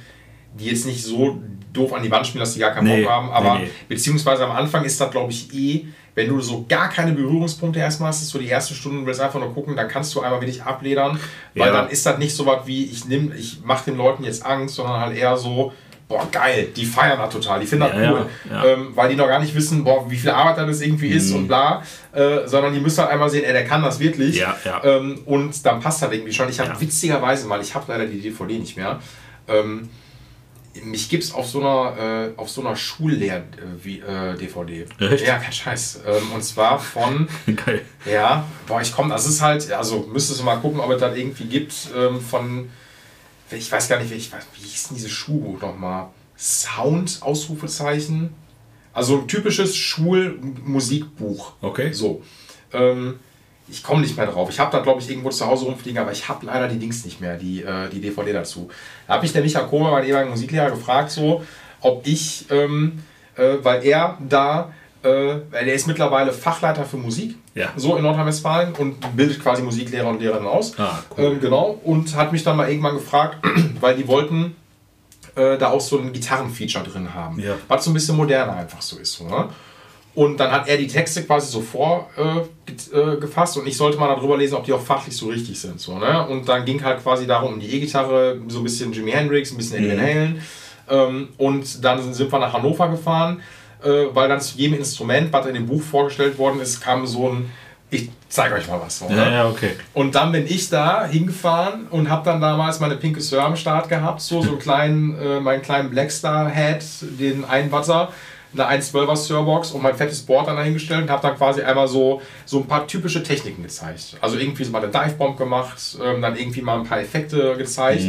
die jetzt nicht so doof an die Wand spielen, dass die gar keinen Nee, Bock haben, aber nee, nee. beziehungsweise am Anfang ist das, glaube ich, eh, wenn du so gar keine Berührungspunkte erstmal hast, ist so die erste Stunde, du willst einfach nur gucken, dann kannst du einmal wirklich abledern, weil Ja. dann ist das nicht so was wie, ich nimm, ich mache den Leuten jetzt Angst, sondern halt eher so, boah, geil, die feiern das total, die finden das Ja, cool, ja, ja. Ähm, weil die noch gar nicht wissen, boah, wie viel Arbeit das irgendwie ist und bla, äh, sondern die müssen halt einmal sehen, ey, der kann das wirklich. Ähm, und dann passt das irgendwie schon. Ich habe witzigerweise mal, ich habe leider die DVD nicht mehr. Ähm, mich gibt es auf so einer, äh, auf so einer Schullehr-DVD. Echt? Ja, kein Scheiß. Ähm, und zwar von, Geil. ja, boah, ich komme, das ist halt, also müsstest du mal gucken, ob es das irgendwie gibt, ähm, von, ich weiß gar nicht, wie, ich wie hieß denn diese Schulbuch nochmal? Sound, Ausrufezeichen. Also ein typisches Schulmusikbuch. Okay. So. Ähm, ich komme nicht mehr drauf. Ich habe da, glaube ich, irgendwo zu Hause rumfliegen, aber ich habe leider die Dings nicht mehr, die, äh, die DVD dazu. Da habe ich der Micha Kohmer, meinen ehemaligen Musiklehrer, gefragt, so, ob ich, ähm, äh, weil er da, äh, weil der ist mittlerweile Fachleiter für Musik, Ja. so in Nordrhein-Westfalen und bildet quasi Musiklehrer und Lehrerinnen aus. Ah, cool. ähm, genau. Und hat mich dann mal irgendwann gefragt, weil die wollten äh, da auch so ein Gitarrenfeature drin haben. Ja. Was so ein bisschen moderner einfach so ist. So, ne? Und dann hat er die Texte quasi so vorgefasst äh, äh, und ich sollte mal darüber lesen, ob die auch fachlich so richtig sind. So, ne? Und dann ging halt quasi darum, um die E-Gitarre, so ein bisschen Jimi Hendrix, ein bisschen Eddie Van Halen. Ähm, und dann sind wir nach Hannover gefahren, weil dann zu jedem Instrument, was in dem Buch vorgestellt worden ist, kam so ein, ich zeige euch mal was. So, ne? Ja, ja, okay. Und dann bin ich da hingefahren und habe dann damals meine pinke Sir am Start gehabt, so, so einen kleinen, äh, meinen kleinen Blackstar-Head, den Einwatter, eine 112er Sirbox und mein fettes Board dann dahingestellt und habe dann quasi einmal so, so ein paar typische Techniken gezeigt. Also irgendwie so mal eine Dive-Bomb gemacht, ähm, dann irgendwie mal ein paar Effekte gezeigt.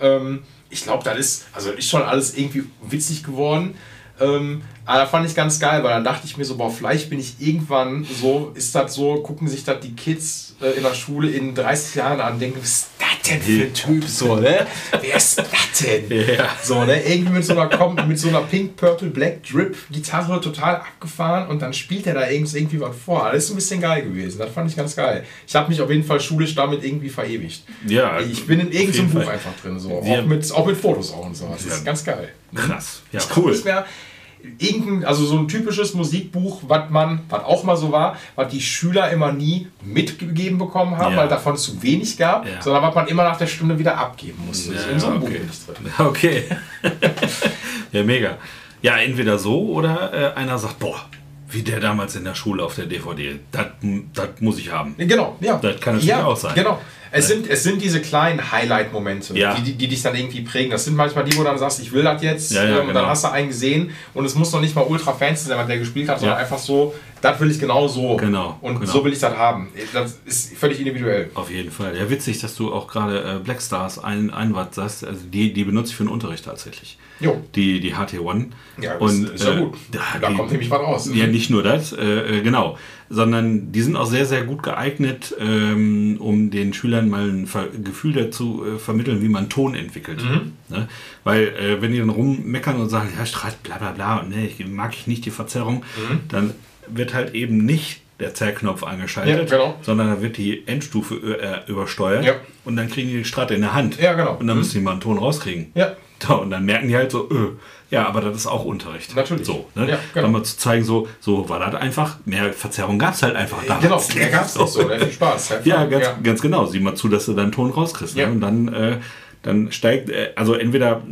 Ähm, ich glaube, das ist, also ist schon alles irgendwie witzig geworden. Ähm, aber da fand ich ganz geil, weil dann dachte ich mir so, boah, vielleicht bin ich irgendwann so, ist das so, gucken sich das die Kids äh, in der Schule in 30 Jahren an denken, was ist das denn für ein Typ so, ne? Wer ist das denn? Ja. So, ne? Irgendwie mit so einer, mit so einer Pink, Purple, Black Drip Gitarre total abgefahren und dann spielt er da irgendwie, irgendwie was vor. Das ist ein bisschen geil gewesen. Das fand ich ganz geil. Ich habe mich auf jeden Fall schulisch damit irgendwie verewigt. Ja, Ich bin in irgendeinem Buch einfach drin, so. Auch mit, auch mit Fotos auch und so. Das Ja. ist ganz geil. Krass. Ja, Ich cool. nicht mehr irgendein, also so ein typisches Musikbuch, was man, was auch mal so war, was die Schüler immer nie mitgegeben bekommen haben, Ja. weil davon zu wenig gab, Ja. sondern was man immer nach der Stunde wieder abgeben musste. Ja, in so einem Buch okay. bin ich drin. Okay. ja, mega. Ja, entweder so oder äh, einer sagt, boah, wie der damals in der Schule auf der DVD. Das, das muss ich haben. Genau, ja. Das kann natürlich ja, auch sein. Genau. Es sind, es sind diese kleinen Highlight-Momente, Ja. die, die, die dich dann irgendwie prägen. Das sind manchmal die, wo du dann sagst, ich will das jetzt. Ja, ja, ähm, und genau. dann hast du einen gesehen und es muss noch nicht mal ultra fancy sein, der gespielt hat, sondern einfach so, das will ich genau so. Genau, Und genau. so will ich das haben. Das ist völlig individuell. Auf jeden Fall. Ja, witzig, dass du auch gerade äh, Black Stars ein, einwand sagst. Also die, die benutze ich für den Unterricht tatsächlich. Jo. Die, die HT1. Ja, das ist ja gut. Da, Da die, kommt nämlich was raus. Ja, nicht nur das, äh, äh, genau. Sondern die sind auch sehr, sehr gut geeignet, ähm, um den Schülern mal ein Ver Gefühl dazu äh, vermitteln, wie man Ton entwickelt. Mhm. Ne? Weil, äh, wenn die dann rummeckern und sagen, ja, Streit, bla bla bla, und ne, ich mag ich nicht die Verzerrung, Mhm. dann wird halt eben nicht der Zerrknopf angeschaltet, Ja, genau. sondern da wird die Endstufe äh, übersteuert Ja. und dann kriegen die die Strate in der Hand. Ja, genau. Und dann müssen die mal einen Ton rauskriegen. Ja. Ja, und dann merken die halt so, öh, ja, aber das ist auch Unterricht. Natürlich. So, ne? Ja, genau. Dann mal zu zeigen, so, so war das einfach. Mehr Verzerrung gab es halt einfach damals. Genau, mehr gab es nicht so. Ne? Viel Spaß. Ja, ganz, ja. ganz genau. Sieh mal zu, dass du deinen Ton rauskriegst. Ja. Ne? Und dann, äh, dann steigt, äh, also entweder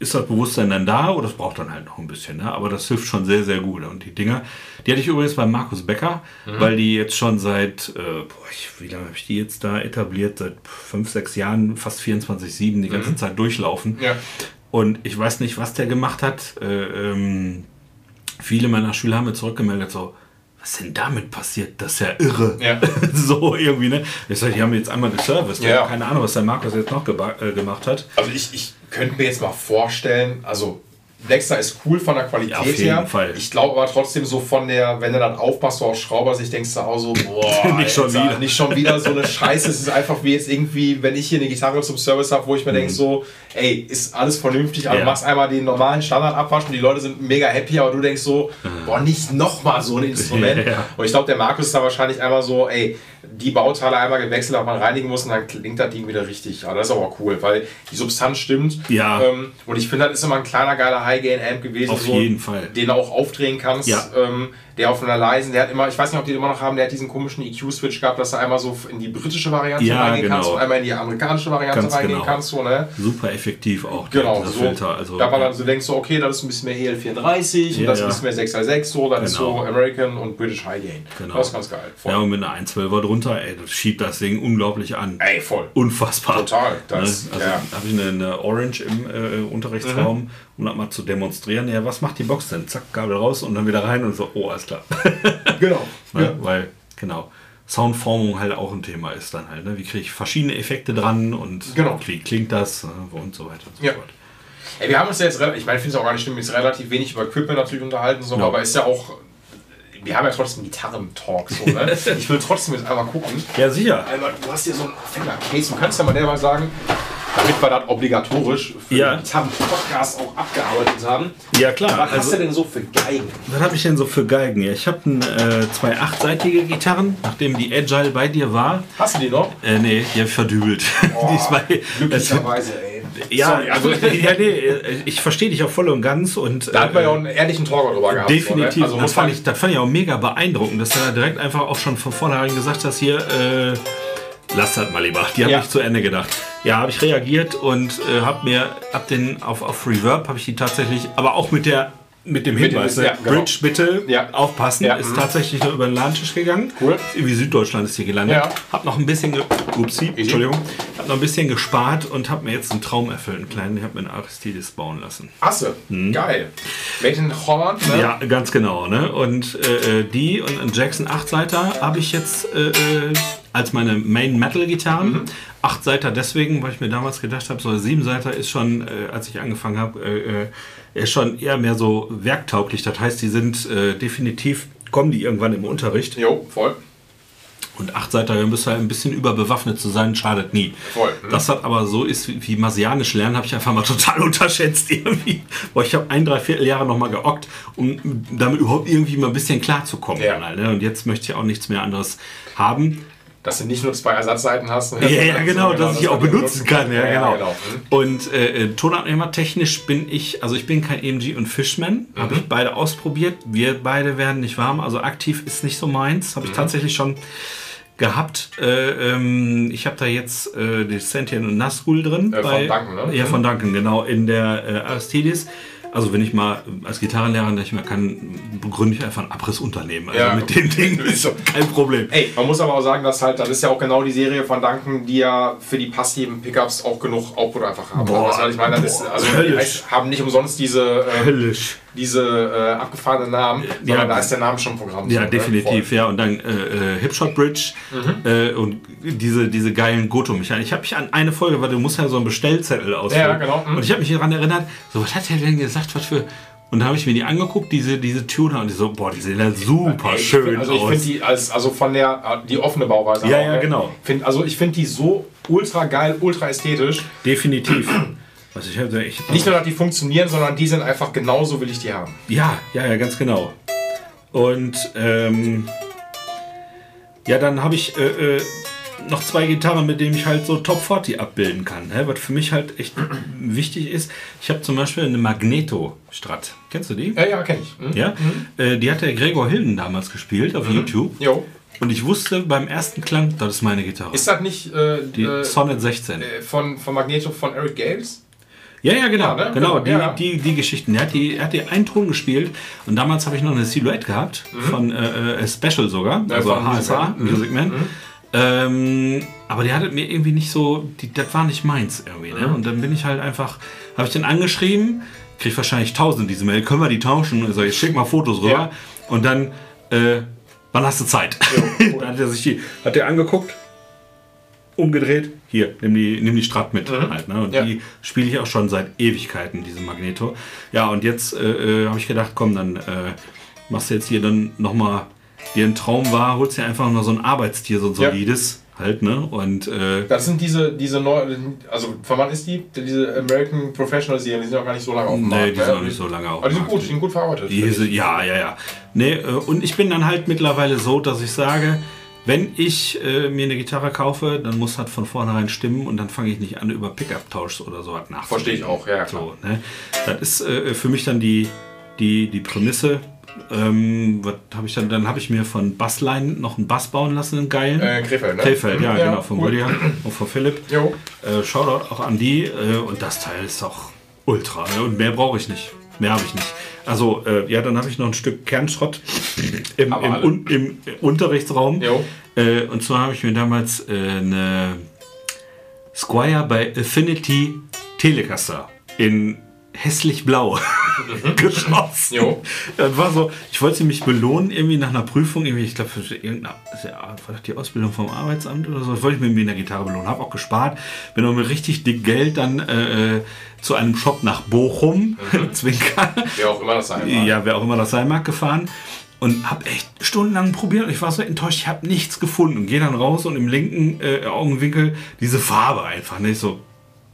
ist das Bewusstsein dann da oder es braucht dann halt noch ein bisschen. Ne? Aber das hilft schon sehr, sehr gut. Und die Dinger, die hatte ich übrigens bei Markus Becker, Mhm. weil die jetzt schon seit, äh, boah, ich, wie lange habe ich die jetzt da etabliert? Seit fünf, sechs Jahren, fast 24-7 die ganze Zeit durchlaufen. Mhm. Ja. Und ich weiß nicht, was der gemacht hat. Äh, ähm, viele meiner Schüler haben mir zurückgemeldet, so, was ist denn damit passiert? Das ist ja irre. Ja. so irgendwie, ne? Ich sag, die haben jetzt einmal geserviced. Ja. Keine Ahnung, was der Markus jetzt noch äh, gemacht hat. Also ich, ich könnte mir jetzt mal vorstellen, also Dexter ist cool von der Qualität Ja, auf jeden her. Fall. Ich glaube aber trotzdem so von der, wenn du dann aufmachst, so aus Schraubersicht, denkst du auch so, boah, Nicht schon Alter, wieder. nicht schon wieder so eine Scheiße. Es ist einfach wie jetzt irgendwie, wenn ich hier eine Gitarre zum Service habe, wo ich mir denke so, ey, ist alles vernünftig, aber Mhm. Ja. du machst einmal den normalen Standardabwasch und die Leute sind mega happy, aber du denkst so, boah, nicht nochmal so ein Instrument. Mhm. Ja. Und ich glaube, der Markus ist da wahrscheinlich einmal so, ey, die Bauteile einmal gewechselt, aber man reinigen muss und dann klingt das Ding wieder richtig. Aber das ist aber cool, weil die Substanz stimmt. Ja. Ähm, und ich finde, das ist immer ein kleiner, geiler High-Gain-Amp gewesen. Auf jeden Fall. Den du auch aufdrehen kannst. Ja. Ähm, der auf einer leisen, der hat immer, ich weiß nicht, ob die den immer noch haben, der hat diesen komischen EQ-Switch gehabt, dass du einmal so in die britische Variante Ja, reingehen genau. kannst und einmal in die amerikanische Variante Ganz reingehen genau. kannst. So, ne? Super effektiv auch, Genau, dieser so, Filter. Also, da man dann so denkt, so, okay, das ist ein bisschen mehr EL34 und Ja, das ja. ist ein bisschen mehr 6x6, so, das ist Genau. so American und British High Gain. Genau. Das ist ganz geil. Voll. ja, und mit einer 112er drunter, ey, das schiebt das Ding unglaublich an. Ey, voll. Unfassbar. Total, das- ne? Also ja. habe ich eine, eine Orange im äh, Unterrichtsraum, um das mal zu demonstrieren. Ja, was macht die Box denn? Zack, Kabel raus und dann wieder rein und so, oh, alles klar. Genau. Ne? Weil, genau, Soundformung halt auch ein Thema ist dann halt. Ne? Wie kriege ich verschiedene Effekte dran und Genau. wie klingt das äh, und so weiter und so Ja. fort. Ey, wir haben uns ja jetzt, ich meine, ich finde es auch gar nicht schlimm, jetzt relativ wenig über Equipment natürlich unterhalten, so, Ja. aber ist ja auch, wir haben ja trotzdem Gitarren-Talk, so, ne? Ich will trotzdem jetzt einmal gucken. Ja, sicher. Alter, du hast hier so ein Fender-Case, du kannst ja mal der mal sagen, damit wir das obligatorisch für Ja. den Gitarren-Podcast auch abgearbeitet haben. Ja, klar. Was hast Also, du denn so für Geigen? was habe ich denn so für Geigen? Ja, ich habe äh, zwei achtseitige Gitarren, nachdem die Agile bei dir war. Hast du die noch? Äh, nee, die habe ich verdübelt. die zwei, das, Glücklicherweise, ey. ja, Sorry, also, ja, nee, äh, ich verstehe dich auch voll und ganz. Und, Da hatten wir ja auch äh, einen ehrlichen Talk drüber gehabt. Definitiv. Ne? Also das, fand man, ich, das fand ich auch mega beeindruckend, dass du da direkt einfach auch schon von vornherein gesagt hast, hier, äh, lass das mal lieber. Die habe Ja. ich zu Ende gedacht. Ja, habe ich reagiert und äh, habe mir ab den auf, auf Reverb habe ich die tatsächlich, aber auch mit der mit dem Mit Hinweis, ne? ja, genau. Bridge bitte Ja. aufpassen, Ja, ist mhm. tatsächlich nur über den Ladentisch gegangen. Cool. Irgendwie Süddeutschland ist hier gelandet. Ja. Hab noch ein bisschen, ge Upsi, Entschuldigung, hab noch ein bisschen gespart und habe mir jetzt einen Traum erfüllt, einen kleinen. Ich habe mir einen Aristides bauen lassen. Asse. Geil. Made in Holland, ne? Mhm. Ja, ganz genau. Ne? Und äh, äh, die und einen Jackson 8-Seiter habe ich jetzt äh, äh, als meine Main Metal Gitarren. Mhm. 8-Seiter deswegen, weil ich mir damals gedacht habe, so 7-Seiter ist schon, äh, als ich angefangen habe, äh, äh, ist schon eher mehr so werktauglich. Das heißt, die sind äh, definitiv, kommen die irgendwann im Unterricht. Jo, voll. Und 8-Seiter, da müsst ihr ein bisschen überbewaffnet zu sein, schadet nie. Voll, mhm. Das hat aber so ist wie, wie Masianisch lernen, habe ich einfach mal total unterschätzt irgendwie. Boah, ich habe ein, dreiviertel Jahre noch mal geockt, um damit überhaupt irgendwie mal ein bisschen klarzukommen. Ja. halt, ne? Und jetzt möchte ich auch nichts mehr anderes haben. Dass du nicht nur zwei Ersatzseiten hast. Ja, ja, genau, dass ich die auch benutzen kann. Ja, genau. Mhm. Und äh, Tonabnehmer technisch bin ich, also ich bin kein EMG und Fishman, Mhm. habe ich beide ausprobiert. Wir beide werden nicht warm, also aktiv ist nicht so meins. Habe ich Mhm. tatsächlich schon gehabt. Äh, ähm, ich habe da jetzt äh, die Sentient und Nazgul drin. Äh, von Duncan, ne? Ja, von Duncan, genau, in der äh, Aristides. Also wenn ich mal als Gitarrenlehrer nicht mehr kann, gründe ich einfach ein Abrissunternehmen. Also Ja. mit den Dingen ist so kein Problem. Ey, man muss aber auch sagen, dass halt, das ist ja auch genau die Serie von Duncan, die ja für die passiven Pickups auch genug Output einfach haben. Boah, was ich meine, das ist, boah, also die höllisch. haben nicht umsonst diese, äh, Höllisch. diese äh, abgefahrenen Namen, sondern Ja. da ist der Name schon Programm. Ja, so, definitiv, ja. Und dann äh, äh, Hipshot Bridge äh, und diese, diese geilen Goto-Mechaniken. Ich habe mich an eine Folge, weil du musst ja so einen Bestellzettel ausfüllen. Ja, genau. Mhm. Und ich habe mich daran erinnert, so, was hat er denn gesagt, was für... Und da habe ich mir die angeguckt, diese, diese Tuner, und die so, boah, die sehen ja super Ey, ich schön find, also ich aus. finde die als also von der die offene Bauweise Ja, ja, ne? genau. Find, also ich finde die so ultra geil, ultra ästhetisch. Definitiv. Also ich hatte echt... Nicht nur, dass die funktionieren, sondern die sind einfach genauso will ich die haben. Ja, ja, ja, ganz genau. Und ähm, ja, dann habe ich äh, äh, noch zwei Gitarren, mit denen ich halt so Top 40 abbilden kann. Ne? Was für mich halt echt wichtig ist. Ich habe zum Beispiel eine Magneto Strat. Kennst du die? Ja, ja, kenne ich. Hm? Ja, äh, die hat der Gregor Hilden damals gespielt auf YouTube. Jo. Und ich wusste beim ersten Klang, das ist meine Gitarre. Ist das nicht äh, die äh, Sonnet 16. äh, von, von Magneto von Eric Gales? Ja, ja, genau. Ja, ne? genau, Genau, die, ja. Die, die Geschichten. Er hat die, er hat die einen Ton gespielt und damals habe ich noch eine Silhouette gehabt, von äh, äh, Special sogar, Mhm. Ja, also von Music HSA, Man. Mhm. Ähm, aber die hatte mir irgendwie nicht so, die, das war nicht meins irgendwie. Ne? Mhm. Und dann bin ich halt einfach, habe ich den angeschrieben, krieg wahrscheinlich tausend diese Mail, können wir die tauschen? Also ich schick mal Fotos rüber Ja. und dann, äh, wann hast du Zeit? dann hat er sich die, hat er angeguckt, umgedreht, hier, nimm die, nimm die Strat mit. Halt, ne? Und Mhm. Ja. die spiele ich auch schon seit Ewigkeiten, diese Magneto. Ja, und jetzt äh, äh, habe ich gedacht, komm, dann äh, machst du jetzt hier dann nochmal, dir ein Traum war, holst dir einfach noch so ein Arbeitstier, so ein Ja. solides, halt, ne? Und äh, Das sind diese, diese neuen, also von wann ist die? Diese American Professional Serien, die sind auch gar nicht so lange auf dem nee, Markt. die sind ne? noch nicht so lange auf. Aber die sind gut, die sind gut verarbeitet. Diese, ja, ja, ja. Nee, äh, und ich bin dann halt mittlerweile so, dass ich sage, wenn ich äh, mir eine Gitarre kaufe, dann muss halt von vornherein stimmen und dann fange ich nicht an, über Pickup-Tauschs oder so was nachzudenken. Verstehe ich auch, ja, klar. So, ne? Das ist äh, für mich dann die, die, die Prämisse. Ähm, was habe ich dann? Dann habe ich mir von Bassline noch einen Bass bauen lassen, einen geilen. Äh, Krefeld, ne? Krefeld, ja, Mhm, genau, von cool. Lydia und von Philipp. Jo. Äh, Shoutout auch an die. Äh, und das Teil ist auch ultra. Ne? Und mehr brauche ich nicht. Mehr habe ich nicht. Also, äh, ja, dann habe ich noch ein Stück Kernschrott im, im, un, im Unterrichtsraum. Äh, und zwar habe ich mir damals äh, eine Squire bei Affinity Telecaster in hässlich blau geschossen. Jo. Das war so, ich wollte mich belohnen, irgendwie nach einer Prüfung, irgendwie, ich glaube, für irgendeine, ja, das die Ausbildung vom Arbeitsamt oder so, das wollte ich mir mit einer Gitarre belohnen, habe auch gespart, bin auch mit richtig dick Geld dann äh, zu einem Shop nach Bochum, Zwinker, Wer auch immer das sein mag. ja, wer auch immer das sein mag, gefahren und habe echt stundenlang probiert und ich war so enttäuscht, ich habe nichts gefunden. Gehe dann raus und im linken äh, Augenwinkel diese Farbe einfach. Ne? Ich so,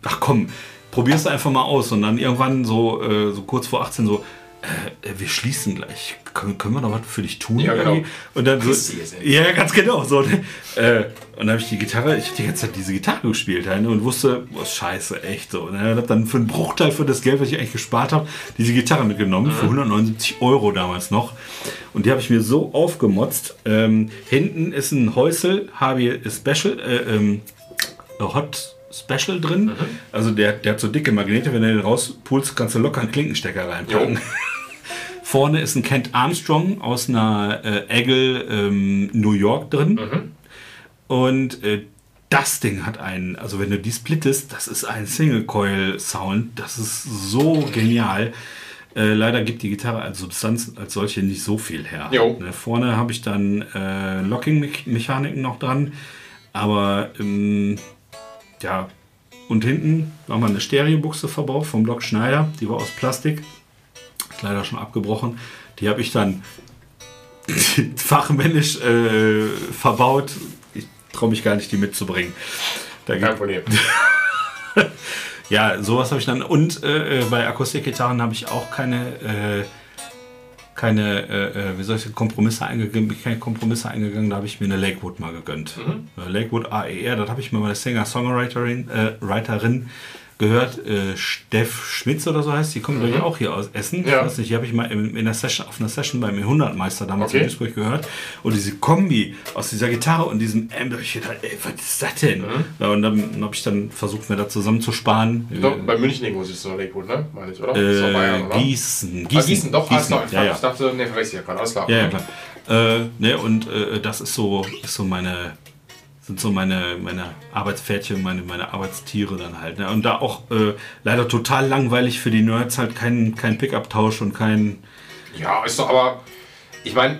ach komm, probier's einfach mal aus. Und dann irgendwann so, äh, so kurz vor 18 so, äh, äh, wir schließen gleich. Können, können wir noch was für dich tun? Ja, genau. Und dann so, du ja, ganz genau. So, ne? äh, und dann habe ich die Gitarre, ich habe die ganze Zeit diese Gitarre gespielt halt, ne? und wusste, boah, scheiße, echt so. Ne? Und habe dann für einen Bruchteil für das Geld, was ich eigentlich gespart habe, diese Gitarre mitgenommen, für 179 Euro damals noch. Und die habe ich mir so aufgemotzt. Ähm, hinten ist ein Häusel, HB Special, äh, ähm, Hot Special drin. Also der, der hat so dicke Magnete, wenn du den rauspulst, kannst du locker einen Klinkenstecker reinpacken. Jo. Vorne ist ein Kent Armstrong aus einer äh, Eggle ähm, New York drin. Und äh, das Ding hat einen, also wenn du die splittest, das ist ein Single-Coil-Sound. Das ist so genial. Äh, leider gibt die Gitarre als Substanz als solche nicht so viel her. Ne, vorne habe ich dann äh, Locking-Mechaniken noch dran. Aber ähm, ja, und hinten haben wir eine Stereobuchse verbaut vom Block Schneider. Die war aus Plastik. Ist leider schon abgebrochen. Die habe ich dann fachmännisch äh, verbaut. Ich traue mich gar nicht, die mitzubringen. Da Kein Problem. ja, sowas habe ich dann. Und äh, äh, bei Akustikgitarren habe ich auch keine, äh, keine, äh, äh, wie soll ich Kompromisse eingegangen. Bin keine Kompromisse eingegangen. Da habe ich mir eine Lakewood mal gegönnt. Äh, Lakewood AER, das habe ich mir meine Singer-Songwriterin äh, Writerin gehört, äh, Steff Schmitz oder so heißt, die kommt mhm. auch hier aus Essen. Ja. Ich weiß nicht, die habe ich mal in, in der Session, auf einer Session beim Jahrhundertmeister damals Okay. in Duisburg gehört. Und diese Kombi aus dieser Gitarre und diesem Amp, ich gedacht, ey, was ist das denn? Ja, und dann habe ich dann versucht, mir da zusammenzusparen. Ich glaub, bei München irgendwo sitzt du noch Lakewood, ne? Meine ich, oder? Ist Bayern, Äh, oder? Gießen, Ah, Gießen, doch, alles klar. Ich, Ja, ja. ich dachte, ne, verwechsel ich ja gerade, alles klar. Ja, ja, klar. Äh, ne, und äh, das ist so, ist so meine, sind so meine, meine Arbeitspferdchen, meine, meine Arbeitstiere dann halt. Ne? Und da auch äh, leider total langweilig für die Nerds halt kein, kein Pickup-Tausch und kein. Ja, ist doch aber, ich meine,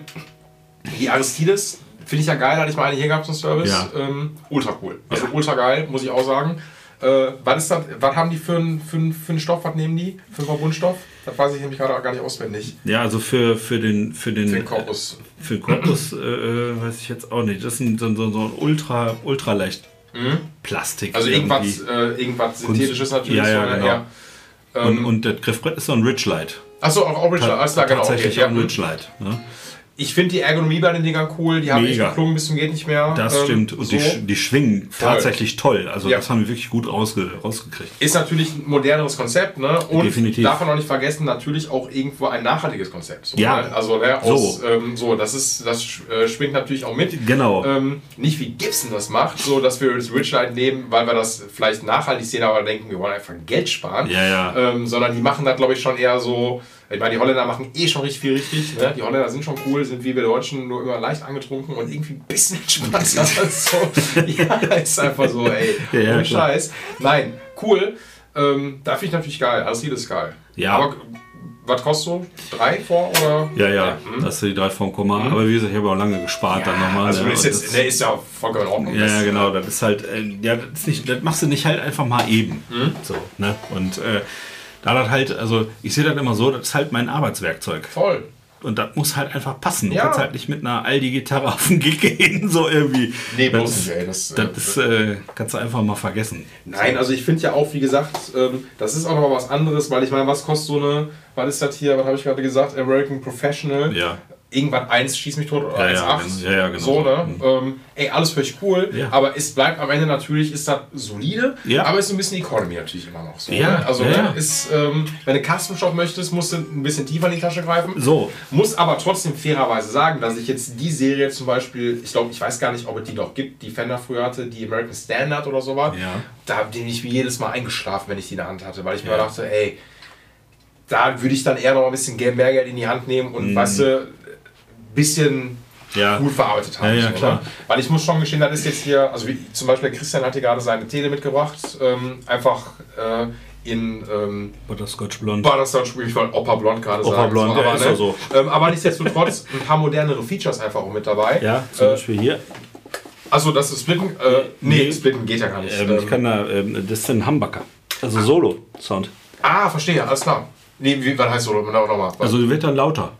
die Aristides finde ich ja geil, hatte ich mal eine hier gehabt zum Service. Ja. Ähm, ultra cool. Also Ja. ultra geil, muss ich auch sagen. Äh, was, ist das, was haben die für einen für für Stoff? Was nehmen die? Für einen Verbundstoff? Das weiß ich nämlich gerade gar nicht auswendig. Ja, also für, für den für den, Für den Korpus. Äh, für den Korpus äh, äh, weiß ich jetzt auch nicht. Das ist ein, so, so, so ein ultra ultra leicht Plastik. Mhm. Also irgendwas, äh, irgendwas Synthetisches natürlich. Ja, ja, genau. Ähm, und, und das Griffbrett ist so ein Ridgelight. Achso, auch Original, alles klar, genau. Tatsächlich okay, auch ein ja. Ridgelight. Ne? Ich finde die Ergonomie bei den Dingern cool. Die haben echt Mega. geklungen bis zum geht nicht mehr. Das Ähm, stimmt. Und so. die, die schwingen tatsächlich toll. Also Ja. das haben wir wirklich gut rausge rausgekriegt. Ist natürlich ein moderneres Konzept, ne? Und Definitiv. darf man auch nicht vergessen, natürlich auch irgendwo ein nachhaltiges Konzept. So, Ja. Ne? Also ne, aus, So. Ähm, so, das ist, das äh, schwingt natürlich auch mit. Genau. Ähm, nicht wie Gibson das macht, so dass wir das Ridgelight nehmen, weil wir das vielleicht nachhaltig sehen, aber denken, wir wollen einfach Geld sparen. Ja, ja. Ähm, sondern die machen das, glaube ich, schon eher so. Ich meine, die Holländer machen eh schon richtig viel richtig. Ne? Die Holländer sind schon cool, sind wie wir Deutschen nur immer leicht angetrunken und irgendwie ein bisschen entspannter. als so. Ja, ist einfach so, ey. Ja, ja. Scheiß. Nein, cool. Ähm, da finde ich natürlich geil. Alles ist geil. Ja. Aber was kostet so? Drei vor oder? Ja, ja, hm. das sind die drei vom Komma. Aber wie gesagt, ich habe auch lange gespart dann nochmal. Also ne? ist, jetzt, das- ne, ist ja vollkommen in Ordnung. ja, ja, Das, genau. Das ist halt, äh, ja, das, nicht, das machst du nicht halt einfach mal eben. Hm. So, ne? Und äh, da das halt, also ich sehe das immer so, das ist halt mein Arbeitswerkzeug. Voll. Und das muss halt einfach passen. Du Ja. kannst halt nicht mit einer Aldi-Gitarre auf den Gig gehen, so irgendwie. Nee, das, nicht, ey. Das, Das äh, ist, äh, kannst du einfach mal vergessen. Nein, also ich finde ja auch, wie gesagt, ähm, das ist auch noch was anderes, weil ich meine, was kostet so eine, was ist das hier, was habe ich gerade gesagt, American Professional? Ja. Irgendwann 1 schieß mich tot oder Ja, ja, 1,8. genau. Ja, ja, genau. So, ne? Ähm, ey, alles völlig cool, Ja. aber es bleibt am Ende natürlich, ist das solide, Ja. aber ist so ein bisschen Economy natürlich immer noch so. Ja, ne? Also, ja, ja. ist, ähm, wenn du Custom-Shop möchtest, musst du ein bisschen tiefer in die Tasche greifen. So. Muss aber trotzdem fairerweise sagen, dass ich jetzt die Serie zum Beispiel, ich glaube, ich weiß gar nicht, ob es die noch gibt, die Fender früher hatte, die American Standard oder sowas. Ja. Da bin ich wie jedes Mal eingeschlafen, wenn ich die in der Hand hatte, weil ich mir Ja. dachte, ey, da würde ich dann eher noch ein bisschen mehr Geld in die Hand nehmen und, weißt du, bisschen. Ja. gut verarbeitet haben. Ja, ja, so, klar. Ne? Weil ich muss schon gestehen, das ist jetzt hier, also wie, zum Beispiel Christian hat hier gerade seine Tele mitgebracht, ähm, einfach äh, in ähm, Butterscotch Blond. Butterscotch, ich wollte Opa Blond gerade Opa sagen. Blond, ja, aber, ist ja so. Ähm, aber nichtsdestotrotz ein paar modernere Features einfach auch mit dabei. Ja, zum Äh, Beispiel hier. Achso, das ist Splitten. Äh, nee, Nee. Splitten geht ja gar nicht. Ähm, Ähm, ich kann da, ähm, das ist ein Humbucker. Also Solo-Sound. ah, verstehe, alles klar. Nee, wie, was heißt Solo? Nochmal. Also wird dann lauter.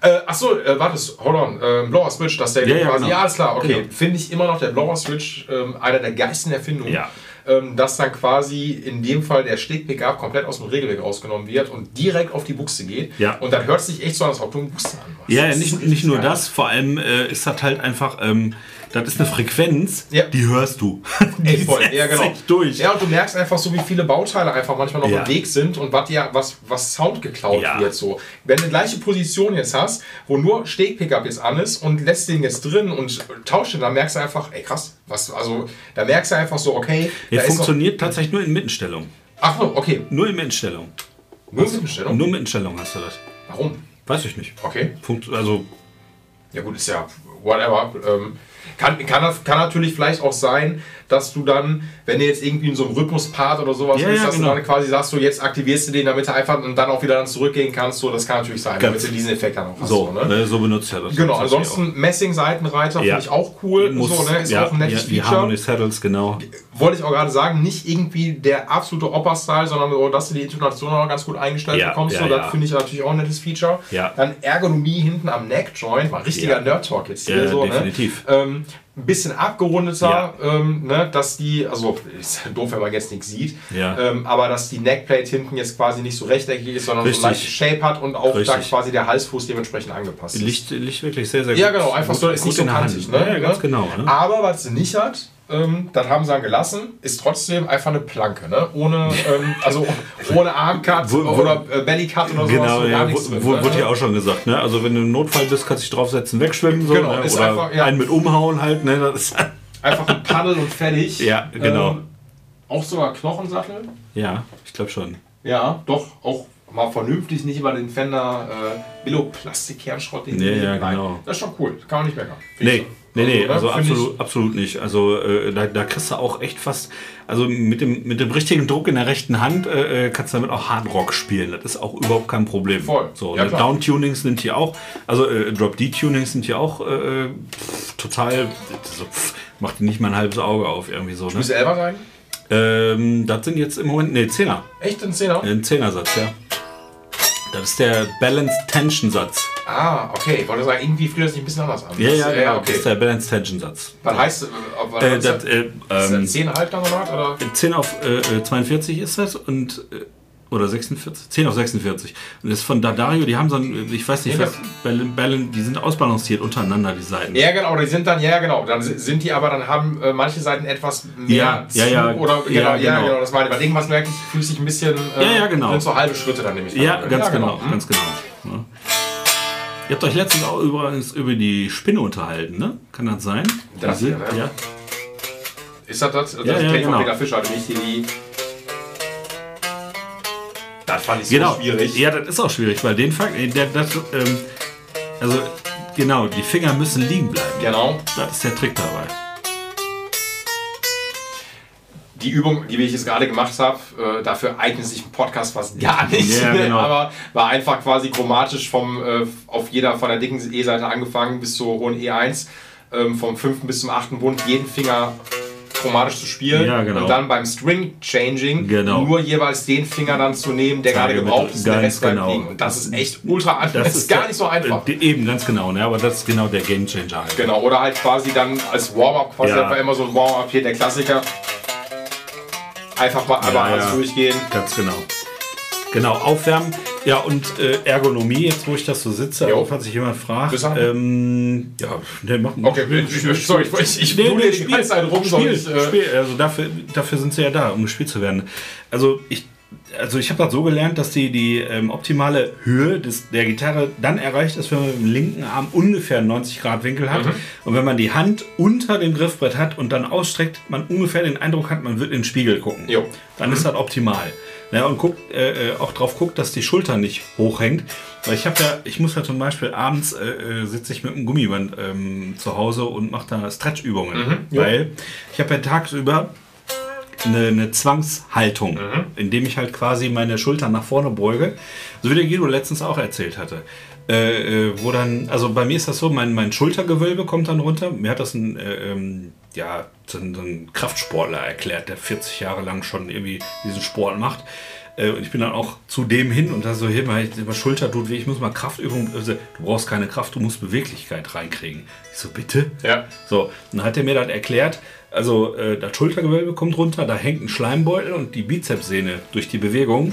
Äh, achso, äh, warte, hold on. Ähm, Blower Switch, das der Ja, ja, quasi. genau. Ja, alles klar, okay. Genau. Finde ich immer noch der Blower Switch ähm, einer der geilsten Erfindungen. Ja. Ähm, dass dann quasi in dem Fall der Steg-Pickup komplett aus dem Regelweg rausgenommen wird und direkt auf die Buchse geht. Ja. Und dann hört sich echt so an, als ob du eine Buchse anmachst. Ja, ja nicht, nicht nur geil. das, vor allem äh, ist das halt einfach, ähm, das ist eine Frequenz, Ja. die hörst du. Ey, Die voll, setzt ja, genau. durch. Ja, und du merkst einfach so, wie viele Bauteile einfach manchmal noch Ja. im Weg sind und was, dir, was, was Sound geklaut Ja. wird. So. Wenn du die gleiche Position jetzt hast, wo nur Steg-Pickup jetzt an ist und lässt den jetzt drin und tauscht den, dann merkst du einfach, ey krass, was, also da merkst du einfach so, okay, Der ist noch, funktioniert tatsächlich nur in Mittenstellung. Ach so, okay, Nur in Mittenstellung. nur Mittenstellung. Nur Mittenstellung hast du das. Warum? Weiß ich nicht. Okay. Funkt, also, Ja gut, ist ja whatever. Ähm, kann, kann, kann natürlich vielleicht auch sein, dass du dann, wenn du jetzt irgendwie in so einem Rhythmuspart oder sowas Ja, bist, dass genau. du dann quasi sagst, so jetzt aktivierst du den, damit du einfach und dann auch wieder dann zurückgehen kannst. So, das kann natürlich sein, damit du diesen Effekt dann auch hast. so, ne? ne, so benutzt er das. Genau, ansonsten Messing-Seitenreiter finde ich auch cool. Muss, so, ne? Ist auch ein nettes Feature. Harmony Saddles, genau. Wollte ich auch gerade sagen, nicht irgendwie der absolute Opa-Style, sondern so, dass du die Intonation auch ganz gut eingestellt bekommst. so, das finde ich natürlich auch ein nettes Feature. Dann Ergonomie hinten am Neck-Joint, mal richtiger. Nerd-Talk jetzt hier. Ja, so, definitiv. Ne? Ähm, ein bisschen abgerundeter, Ja. ähm, ne, dass die, also ist doof, wenn man jetzt nichts sieht, Ja. ähm, aber dass die Neckplate hinten jetzt quasi nicht so rechteckig ist, sondern Richtig. so ein leichtes Shape hat und auch da Richtig. quasi der Halsfuß dementsprechend angepasst ist. Liegt, liegt wirklich sehr, sehr Ja, gut. genau, einfach so, ist gut nicht so kantig. Ne? Ja, ja, ganz genau. Ne? Aber was sie nicht hat, Ähm, das haben sie dann gelassen. Ist trotzdem einfach eine Planke, ne? Ohne, ähm, also ohne Armcut oder äh, Bellycut oder sowas. Genau, so ja, nichts wo, wo, ne? wurde ja auch schon gesagt, ne? Also wenn du im Notfall bist, kannst du dich draufsetzen, wegschwimmen, so, Genau, ne? ist oder einfach, ja. einen mit umhauen halt, ne? Das ist, Einfach ein Paddel und fertig. Ja, genau. Ähm, auch sogar Knochensattel. ja, ich glaube schon. Ja, doch, auch mal vernünftig, nicht über den Fender äh, Billo Plastik Kernschrott. den Nee, ja, rein. genau. Das ist schon cool, kann man nicht meckern. Nee. Nee, nee, ne, also find absolut, absolut nicht. Also äh, da, da kriegst du auch echt fast, also mit dem, mit dem richtigen Druck in der rechten Hand äh, äh, kannst du damit auch Hardrock spielen. Das ist auch überhaupt kein Problem. Voll. So, Ja, ne. Down-Tunings sind hier auch, also äh, Drop-D-Tunings sind hier auch äh, pff, total, so, pff, macht dir nicht mal ein halbes Auge auf irgendwie so. Ne? muss selber sein. Ähm, das sind jetzt im Moment, nee, Zehner. Echt ein Zehner? Ein Zehnersatz, ja. Das ist der Balanced Tension Satz. Ah, okay. Ich wollte sagen, irgendwie fühlt das sich ein bisschen anders an. Ja, Das- ja, genau. Das okay. ist der Balanced Tension Satz. Was heißt, äh, was Äh, das, das? äh, Ist das ähm, 10 halb dann oder was? Oder? 10 auf äh, 42 ist das und äh, oder 46, 10 auf 46. Und das ist von Dadario, die haben so ein, ich weiß nicht, Ja, was, Bal- Bal- die sind ausbalanciert untereinander, die Seiten. Ja, genau, die sind dann, ja, genau, dann si- sind die aber, dann haben äh, manche Seiten etwas mehr Ja, ja, ja. oder, Ja, genau, ja, genau. genau, das meine ich. Bei irgendwas merke ich, fühlt sich ein bisschen, äh, Ja, ja, genau. sind so halbe Schritte dann nämlich. Ja, ganz genau, Hm. ganz genau. Ja. Ihr habt euch letztens auch übrigens über die Spinne unterhalten, ne? Kann das sein? Das Diese- hier, ne? ja. Ist das das? Das Ja, ja, Play von genau. Peter Fischer, nicht hier die... Das fand ich so Genau. schwierig. Ja, das ist auch schwierig, weil den Fakt, der, das, ähm, also genau, die Finger müssen liegen bleiben. Genau. Das ist der Trick dabei. Die Übung, die ich jetzt gerade gemacht habe, äh, dafür eignet sich ein Podcast fast gar nicht. Ja, genau. Aber war einfach quasi chromatisch vom, äh, auf jeder von der dicken E-Seite angefangen bis zur hohen E1, ähm, vom fünften bis zum achten Bund, jeden Finger chromatisch zu spielen. Ja, genau. Und dann beim String Changing Genau. nur jeweils den Finger dann zu nehmen, der gerade gebraucht ist, der Rest genau. liegen. Und das ist echt ultra einfach. Das ist gar nicht so einfach. Eben, ganz genau, ne? aber das ist genau der Gamechanger. Halt. Genau, oder halt quasi dann als Warm-up, quasi Ja. einfach immer so ein Warm-up hier, der Klassiker. Einfach mal einmal Ja, alles ja. durchgehen. Ganz genau. Genau, aufwärmen. Ja, und äh, Ergonomie, jetzt wo ich das so sitze, Jo. falls sich jemand fragt. Ähm, ja, ne, mach Okay, ich, ich, sorry, ich, ich Nee, nee, ganze Zeit rum, Spiel, ich, äh, Spiel, also dafür, dafür sind sie ja da, um gespielt zu werden. Also ich, also ich habe das so gelernt, dass die, die ähm, optimale Höhe des, der Gitarre dann erreicht ist, wenn man mit dem linken Arm ungefähr einen 90 Grad Winkel hat. Mhm. Und wenn man die Hand unter dem Griffbrett hat und dann ausstreckt, man ungefähr den Eindruck hat, man wird in den Spiegel gucken. Jo. Dann ist das optimal. Ja, und guckt, äh, äh, auch drauf guckt, dass die Schulter nicht hochhängt. Weil ich habe ja, ich muss ja zum Beispiel abends äh, äh, sitze ich mit einem Gummiband ähm, zu Hause und mache da Stretchübungen. jo. weil ich habe ja tagsüber eine, eine Zwangshaltung, Mhm. indem ich halt quasi meine Schultern nach vorne beuge. So wie der Guido letztens auch erzählt hatte. Äh, äh, wo dann, also bei mir ist das so, mein, mein Schultergewölbe kommt dann runter. Mir hat das ein, äh, ähm, ja, so ein, so ein Kraftsportler erklärt, der 40 Jahre lang schon irgendwie diesen Sport macht. Äh, Und ich bin dann auch zu dem hin und da so, hier mal über Schulter tut weh, ich muss mal Kraftöbung, also, du brauchst keine Kraft, du musst Beweglichkeit reinkriegen. Ich so, bitte? Ja. So, dann hat er mir das erklärt. Also, äh, das Schultergewölbe kommt runter, da hängt ein Schleimbeutel und die Bizepssehne durch die Bewegung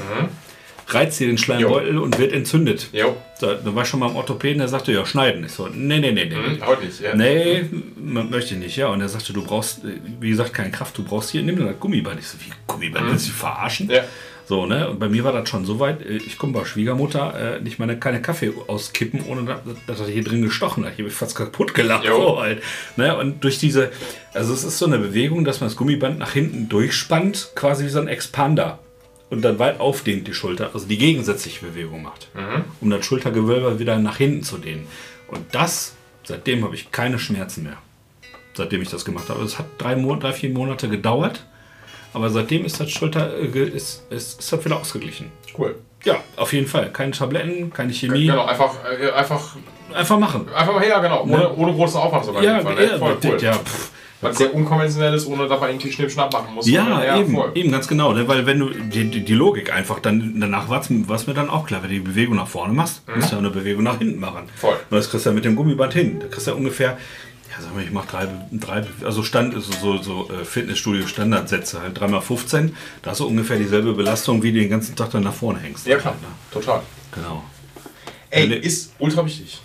reizt hier den Schleimbeutel und wird entzündet. Jo. So, da war ich schon mal im Orthopäden, der sagte, ja, schneiden. Ich so, nee, nee, nee, nee. Hm, heute nicht. Ja. Nee, m- möchte ich nicht, ja. Und er sagte, du brauchst, äh, wie gesagt, keine Kraft, du brauchst hier, nimm dir das Gummiband. Ich so, wie Gummiband, willst du verarschen? Ja. So, ne? Und bei mir war das schon so weit, äh, ich komme bei Schwiegermutter, äh, nicht meine keine Kaffee auskippen, ohne dass, dass er hier drin gestochen hat. Ich habe mich fast kaputt gelacht. So halt. Ne? Und durch diese, also es ist so eine Bewegung, dass man das Gummiband nach hinten durchspannt, quasi wie so ein Expander. Und dann weit aufdehnt die Schulter, also die gegensätzliche Bewegung macht, um das Schultergewölbe wieder nach hinten zu dehnen. Und das, seitdem habe ich keine Schmerzen mehr. Seitdem ich das gemacht habe. Es hat drei, drei vier Monate gedauert, aber seitdem ist das Schulter äh, ist, ist, ist das wieder ausgeglichen. Cool. Ja, auf jeden Fall. Keine Tabletten, keine Chemie. Genau, einfach, äh, einfach, Einfach machen. einfach mal her, genau. Ohne, ohne großen Aufwand sogar. Ja, Fall, ne? ja, voll cool. ja, pff. Was sehr unkonventionell ist, ohne dass man irgendwie Schnipp-Schnapp machen muss. ja, eben, voll. eben, ganz genau. Ne? Weil wenn du die, die, die Logik einfach dann danach war es mir dann auch klar, wenn du die Bewegung nach vorne machst, musst du ja eine Bewegung nach hinten machen. Voll. Und das kriegst du ja mit dem Gummiband hin. Da kriegst du ja ungefähr, ja sag mal, ich mach drei, drei also Stand ist so, so äh, Fitnessstudio Standardsätze, halt 3x15, da hast du ungefähr dieselbe Belastung, wie du den ganzen Tag dann nach vorne hängst. Ja, klar. Total. Genau. Ey, Wenn ist ultra wichtig.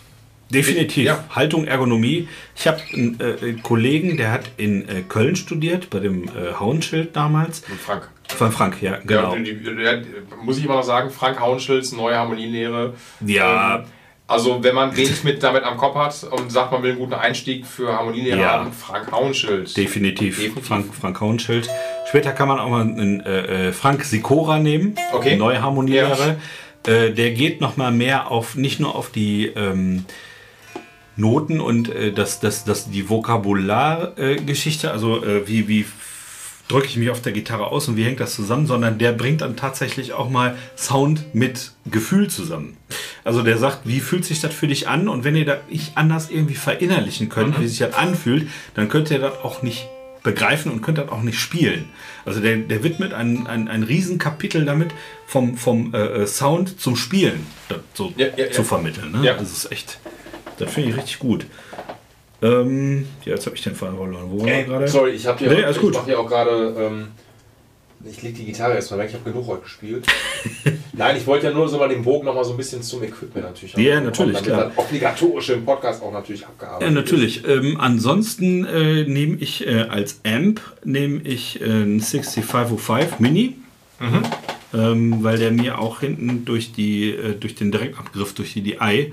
Definitiv. Ja. Haltung, Ergonomie. Ich habe einen äh, Kollegen, der hat in äh, Köln studiert, bei dem äh, Hauenschild damals. Mit Frank. Von Frank, ja, genau. Ja, die, die, der, muss ich immer noch sagen, Frank Hauenschilds, neue Harmonielehre. Ja. Ähm, also wenn man wenig mit damit am Kopf hat und sagt, man will einen guten Einstieg für Harmonielehre Ja. haben, Frank Hauenschild. Definitiv. Definitiv. Frank, Frank Hauenschild. Später kann man auch mal einen äh, äh, Frank Sikora nehmen. Okay. Neue Harmonielehre. Äh, der geht noch mal mehr auf, nicht nur auf die ähm, Noten und äh, das, das, das, die Vokabulargeschichte, Geschichte, also äh, wie, wie drücke ich mich auf der Gitarre aus und wie hängt das zusammen, sondern der bringt dann tatsächlich auch mal Sound mit Gefühl zusammen. Also der sagt, wie fühlt sich das für dich an und wenn ihr das nicht anders irgendwie verinnerlichen könnt, wie sich das anfühlt, dann könnt ihr das auch nicht begreifen und könnt das auch nicht spielen. Also der, der widmet ein, ein, ein Riesenkapitel damit, vom, vom äh, Sound zum Spielen so Ja, ja, ja. zu vermitteln. Ne? Ja. Das ist echt, das finde ich richtig gut. Ähm, ja, jetzt habe ich den Fall verloren. Wo Ey, gerade? sorry, ich habe hier, Nee, alles ich gut. mache hier auch gerade. Ähm, ich leg die Gitarre jetzt mal weg, ich habe genug heute gespielt. Nein, ich wollte ja nur so mal den Bogen noch mal so ein bisschen zum Equipment natürlich. Ja, haben, natürlich, damit klar. Das obligatorische im Podcast auch natürlich abgearbeitet. Ja, natürlich. Ähm, ansonsten äh, nehme ich äh, als Amp nehme ich äh, einen 6505 Mini, Mhm. ähm, weil der mir auch hinten durch die äh, durch den Direktabgriff durch die DI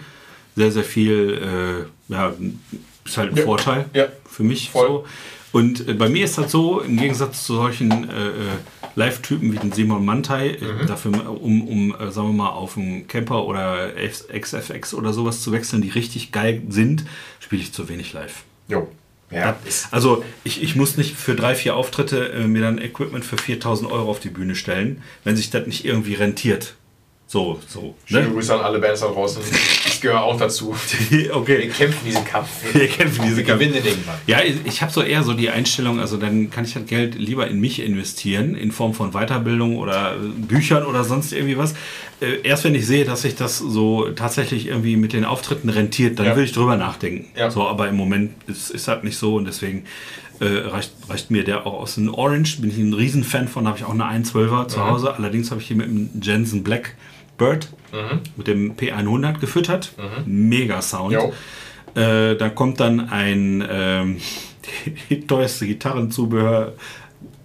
sehr sehr viel äh, ja ist halt ein Ja. Vorteil Ja. für mich Voll. so. Und äh, bei mir ist das so, im Gegensatz zu solchen äh, äh, Live-Typen wie den Simon Mantai, äh, Mhm. dafür, um, um äh, sagen wir mal, auf einen Camper oder XFX oder sowas zu wechseln, die richtig geil sind, spiele ich zu wenig live. Jo. Ja, Also ich, ich muss nicht für drei, vier Auftritte äh, mir dann Equipment für 4000 Euro auf die Bühne stellen, wenn sich das nicht irgendwie rentiert. So, so. schöne Ne? Grüße an alle Bands da draußen. Ich gehöre auch dazu. Wir okay. kämpfen diesen Kampf. Wir kämpfen diese Wir Kampf. gewinnen irgendwann. Ja, ich, ich habe so eher so die Einstellung, also dann kann ich das Geld lieber in mich investieren, in Form von Weiterbildung oder äh, Büchern oder sonst irgendwie was. Äh, erst wenn ich sehe, dass sich das so tatsächlich irgendwie mit den Auftritten rentiert, dann Ja. will ich drüber nachdenken. Ja. So, aber im Moment ist, ist das nicht so und deswegen äh, reicht, reicht mir der auch aus dem Orange. Bin ich ein Riesenfan von, habe ich auch eine 112er zu Hause. Allerdings habe ich hier mit dem Jensen Black Bird mit dem P100 gefüttert. Mega Sound. Äh, da kommt dann ein ähm, teuerste Gitarrenzubehör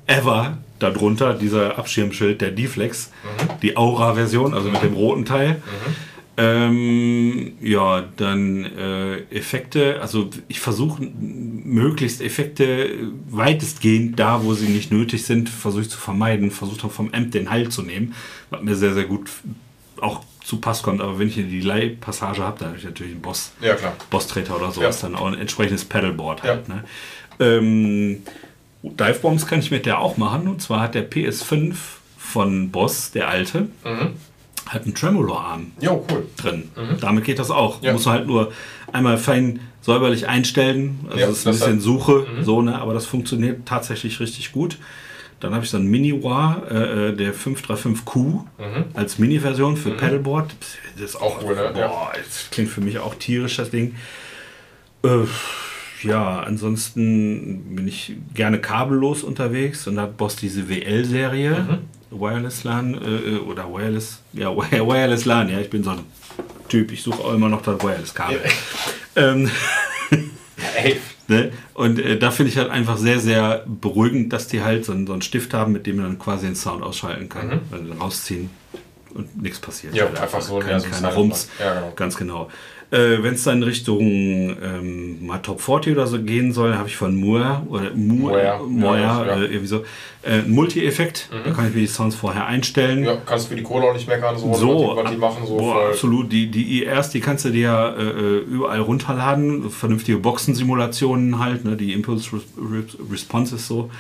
ever darunter, dieser Abschirmschild der D-Flex, die Aura-Version, also mit dem roten Teil. Ähm, ja, dann äh, Effekte, also ich versuche möglichst Effekte weitestgehend da, wo sie nicht nötig sind, versuche ich zu vermeiden, versuche vom Amp den Halt zu nehmen, was mir sehr, sehr gut auch zu Pass kommt, aber wenn ich eine Delay-Passage habe, dann habe ich natürlich einen Boss. Ja, klar. Boss-Treter oder sowas, Ja. dann auch ein entsprechendes Pedalboard halt. Ja. Ne? Ähm, Divebombs kann ich mit der auch machen. Und zwar hat der PS5 von Boss, der alte, Mhm. hat einen Tremolo-Arm Jo, cool. drin. Damit geht das auch. Ja. Muss halt nur einmal fein säuberlich einstellen. Also Ja, das ist ein bisschen halt- Suche, so, ne? aber das funktioniert tatsächlich richtig gut. Dann habe ich so einen Mini-Wah, äh, äh, der 535Q als Mini-Version für Pedalboard. Das ist auch, Mhm. Cool, ne? Ja. boah, das klingt für mich auch tierisch, das Ding. Äh, ja, ansonsten bin ich gerne kabellos unterwegs und hat Boss diese WL-Serie, Wireless LAN äh, oder Wireless, ja, Wi- Wireless LAN, ja, ich bin so ein Typ, ich suche auch immer noch das Wireless-Kabel. Ähm, Ey, ne? Und äh, da finde ich halt einfach sehr, sehr beruhigend, dass die halt so, einen- so einen Stift haben, mit dem man dann quasi den Sound ausschalten kann. Also rausziehen und nichts passiert. Ja, Halt einfach so, kein, ja, so ein kein Rums. Ja, genau. Ganz genau. Äh, Wenn es dann Richtung ähm, mal Top 40 oder so gehen soll, habe ich von Moore oder Moore, Moore, ja, ja. äh, irgendwie so, äh, Multi-Effekt. Da kann ich mir die Sounds vorher einstellen. ja, kannst für die Kohle auch nicht meckern, so, So, was, die, was die machen, so boah, voll. absolut. Die, die IRs, die kannst du dir ja äh, überall runterladen. Vernünftige Boxensimulationen halt, ne? die Impulse Res Res Responses so.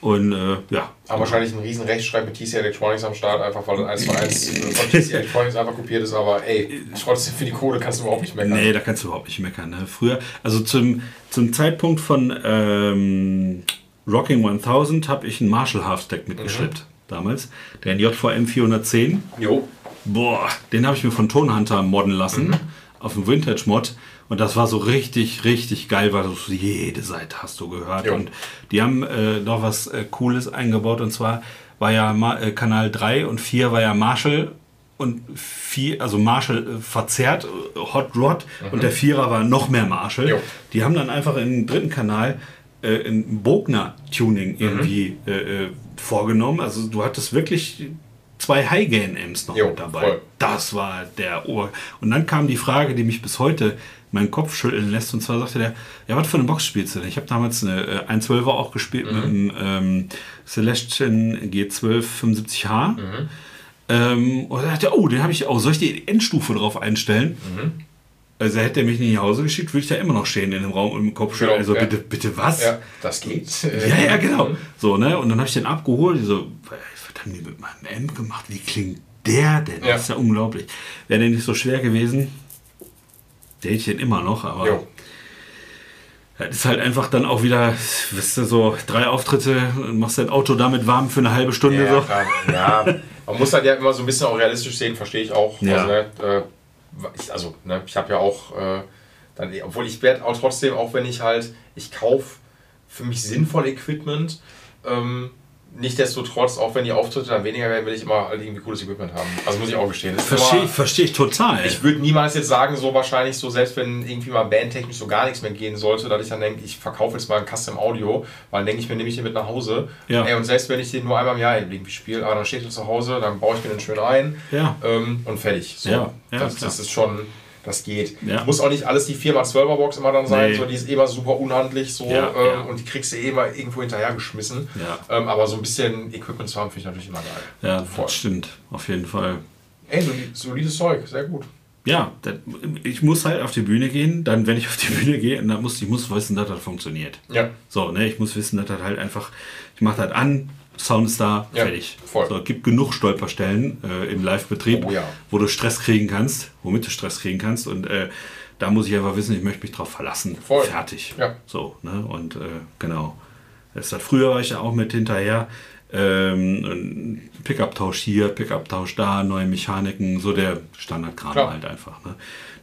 Und äh, ja, Haben wahrscheinlich einen riesen Rechtschreib mit TC Electronics am Start, einfach weil das 1 zu 1 von TC Electronics einfach kopiert ist, aber ey, trotzdem für die Kohle kannst du überhaupt nicht meckern. nee, da kannst du überhaupt nicht meckern. Ne? Früher, also zum, zum Zeitpunkt von ähm, Rocking 1000 habe ich einen Marshall Half-Stack mitgeschleppt. Damals. Den JVM 410. Jo. Boah, den habe ich mir von Tonhunter modden lassen. Auf dem Vintage-Mod. Und das war so richtig, richtig geil, weil du so jede Seite hast du gehört. Jo. Und die haben äh, noch was äh, Cooles eingebaut. Und zwar war ja Ma äh, Kanal 3 und 4 war ja Marshall und vier, also Marshall äh, verzerrt, äh, Hot Rod und der Vierer war noch mehr Marshall. Jo. Die haben dann einfach im dritten Kanal äh, ein Bogner-Tuning irgendwie äh, äh, vorgenommen. Also du hattest wirklich zwei High-Gain-Amps noch Jo, mit dabei. voll. Das war der Ohr. Und dann kam die Frage, die mich bis heute meinen Kopf schütteln lässt. Und zwar sagte der, ja, was für eine Box spielst du denn? Ich habe damals eine äh, 112er auch gespielt mit einem ähm, Celestion G12 75H. Ähm, und er dachte, oh, den habe ich auch. Soll ich die Endstufe drauf einstellen? Also hätte er mich nicht nach Hause geschickt, würde ich da immer noch stehen in dem Raum und im Kopf schütteln. Genau, also ja. bitte, bitte was? Ja, das geht. Ja, ja, genau. So, ne? Und dann habe ich den abgeholt. So, was haben die mit meinem Amp gemacht? Wie klingt der denn? Ja. Das ist ja unglaublich. Wäre der nicht so schwer gewesen, den immer noch, aber Jo. das ist halt einfach dann auch wieder, wisst ihr, so drei Auftritte, machst dein Auto damit warm für eine halbe Stunde. Ja, so. ja, man muss halt ja immer so ein bisschen auch realistisch sehen, verstehe ich auch. Ja. Also, ne, äh, ich, also ne, ich habe ja auch, äh, dann, obwohl ich werde auch trotzdem, auch wenn ich halt, ich kaufe für mich sinnvoll Equipment, ähm, Nichtsdestotrotz, auch wenn die Auftritte dann weniger werden, will ich immer irgendwie cooles Equipment haben. Also muss ich auch gestehen. Verstehe versteh ich total. ich würde niemals jetzt sagen, so wahrscheinlich so, selbst wenn irgendwie mal bandtechnisch so gar nichts mehr gehen sollte, dass ich dann denke, ich verkaufe jetzt mal ein Custom Audio, weil dann denke ich mir, nehme ich den mit nach Hause. Ja. Ey, und selbst wenn ich den nur einmal im Jahr irgendwie spiele, aber dann steht er zu Hause, dann baue ich mir den schön ein Ja. ähm, und fertig. So, Ja, das, das ist schon, das geht. Ja. Muss auch nicht alles die 4x12er Box immer dann sein, Nee. so, die ist immer super unhandlich so Ja, ähm, ja. und die kriegst du eh immer irgendwo hinterhergeschmissen. Ja. Ähm, aber so ein bisschen Equipment zu haben, finde ich natürlich immer geil. ja, Voll. das stimmt, auf jeden Fall. Ey, soli- solides Zeug, sehr gut. Ja, das, ich muss halt auf die Bühne gehen, dann, wenn ich auf die Bühne gehe, dann muss ich muss wissen, dass das funktioniert. Ja. So, ne, ich muss wissen, dass das halt einfach, ich mache das an, Sound ist da, Ja, fertig. voll. So, es gibt genug Stolperstellen äh, im Live-Betrieb, Oh ja. wo du Stress kriegen kannst, womit du Stress kriegen kannst und äh, da muss ich einfach wissen, ich möchte mich drauf verlassen. Voll. Fertig. Ja. So, ne, und äh, genau. Das das, früher war ich ja auch mit hinterher, ähm, Pickup-Tausch hier, Pickup-Tausch da, neue Mechaniken, so der Standardkram halt einfach. Ne?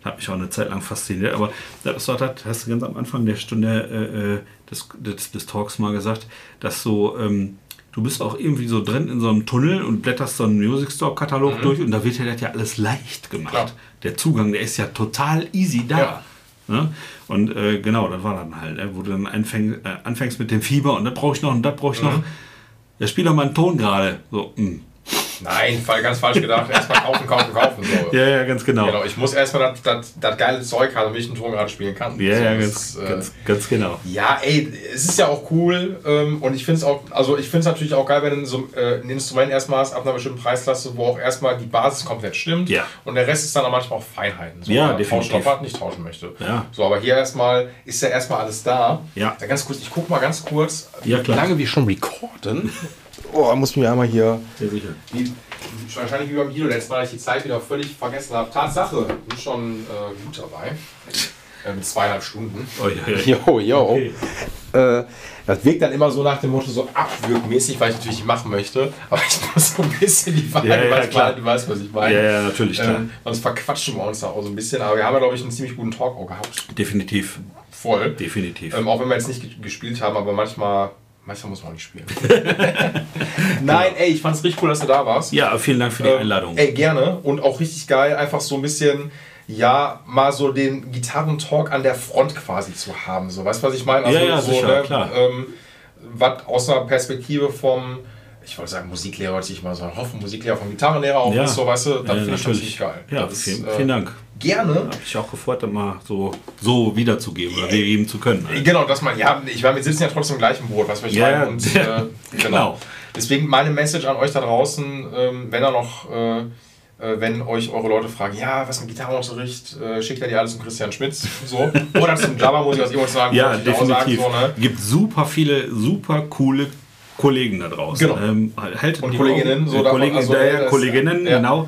Das hat mich auch eine Zeit lang fasziniert. Aber das war das, hast du ganz am Anfang der Stunde äh, äh, des, des, des Talks mal gesagt, dass so, ähm, du bist auch irgendwie so drin in so einem Tunnel und blätterst so einen Music Store-Katalog durch und da wird ja das ja alles leicht gemacht. Mhm. Klar. Der Zugang, der ist ja total easy da. Ja. Ne? Und äh, genau, das war dann halt, ne? wo du dann anfäng, äh, anfängst mit dem Fieber und das brauche ich noch und das brauche ich Mhm. noch. Ja, spiel doch mal einen Ton gerade. So, mm. Nein, fall ganz falsch gedacht. Erstmal kaufen, kaufen, kaufen. So. Ja, ja, ganz genau. Genau, ich muss erstmal das, das, das geile Zeug haben, damit ich einen Ton gerade spielen kann. Ja, So, ja, das ganz, ist, äh, ganz, ganz genau. Ja, ey, es ist ja auch cool ähm, und ich finde es auch, also ich finde es natürlich auch geil, wenn du so, äh, ein Instrument erstmal hast ab einer bestimmten Preisklasse, wo auch erstmal die Basis komplett stimmt Ja. und der Rest ist dann auch manchmal auch Feinheiten. So, Ja, definitiv. Tauschstoff nicht tauschen möchte. Ja. So, aber hier erstmal ist ja erstmal alles da. Ja. ganz kurz, ich gucke mal ganz kurz, Ja, klar. wie lange wir schon recorden. Oh, muss ich mir einmal hier Ja, sicher. wie, wahrscheinlich wie beim Guido letztes Mal, dass ich die Zeit wieder völlig vergessen habe. Tatsache, bin schon äh, gut dabei. Äh, mit zweieinhalb Stunden. Oh, ja, ja. Jo, jo. Okay. Äh, das wirkt dann immer so nach dem Motto so abwürgmäßig, weil ich natürlich nicht machen möchte. Aber ich muss so ein bisschen die Wahrheit, Ja, ja, weil klar. du weißt, was ich meine. Ja, ja, natürlich, klar. Ähm, sonst verquatschen wir uns da auch so ein bisschen. Aber wir haben ja, glaube ich, einen ziemlich guten Talk auch gehabt. Definitiv. Voll. Definitiv. Ähm, auch wenn wir jetzt nicht ge- gespielt haben, aber manchmal, manchmal muss man auch nicht spielen. Nein, ey, ich fand es richtig cool, dass du da warst. ja, vielen Dank für die Ähm, Einladung. Ey, gerne. Und auch richtig geil, einfach so ein bisschen, ja, mal so den Gitarrentalk an der Front quasi zu haben. So, weißt du, was ich meine? Ja, ja, so, sicher, klar. Ähm, was aus einer Perspektive vom, ich wollte sagen Musiklehrer, wollte ich mal sagen, hoffe Musiklehrer vom Gitarrenlehrer auch Ja. so, weißt du, das Ja, finde ich schon ziemlich geil. Ja, Das vielen, ist, äh, vielen Dank. Gerne. Hab ich auch gefreut, das mal so, so wiederzugeben oder wiedergeben zu können. halt. Genau, dass man, ja, ich meine, wir sitzen ja trotzdem im gleichen Boot, was wir ich Ja, meine. ja. Und, äh, genau. Genau. Deswegen meine Message an euch da draußen, ähm, wenn er noch, äh, äh, wenn euch eure Leute fragen, ja, was mit Gitarrenunterricht, äh, schickt er die alles zum Christian Schmitz, so. Oder zum Java, muss ich aus emotionalen Ja, auch sagen, definitiv. so, ne? Gibt super viele, super coole Kollegen da draußen. Genau. Ähm, haltet Und die Kolleginnen, Augen- so davon, Kollegen, also, das- Kolleginnen, ja. genau.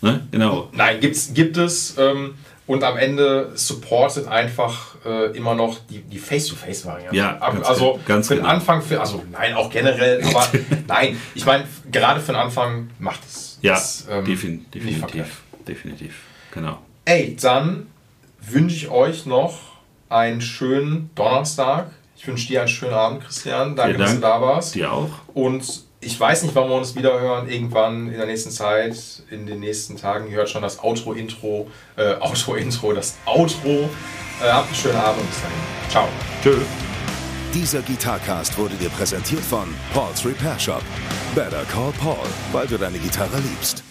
Ne? Genau. Nein, gibt's, gibt es. Ähm, und am Ende supportet einfach äh, immer noch die, die Face-to-Face-Variante. Ja, Ab- ganz also genau, ganz für den genau. Anfang, für, also nein, auch generell, aber nein, ich meine, gerade für den Anfang macht es. Ja, ist, ähm, defin definitiv. Definitiv. Genau. Ey, dann wünsche ich euch noch einen schönen Donnerstag. Ich wünsche dir einen schönen Abend, Christian. Danke, Vielen dass du Dank. da warst. Dir auch. Und ich weiß nicht, wann wir uns wieder hören. Irgendwann in der nächsten Zeit, in den nächsten Tagen. Ihr hört schon das Outro-Intro, äh, Outro-Intro, das Outro. Äh, habt einen schönen Abend. Bis dahin. Ciao. Tschö. Dieser Gitarcast wurde dir präsentiert von Paul's Repair Shop. Better call Paul, weil du deine Gitarre liebst.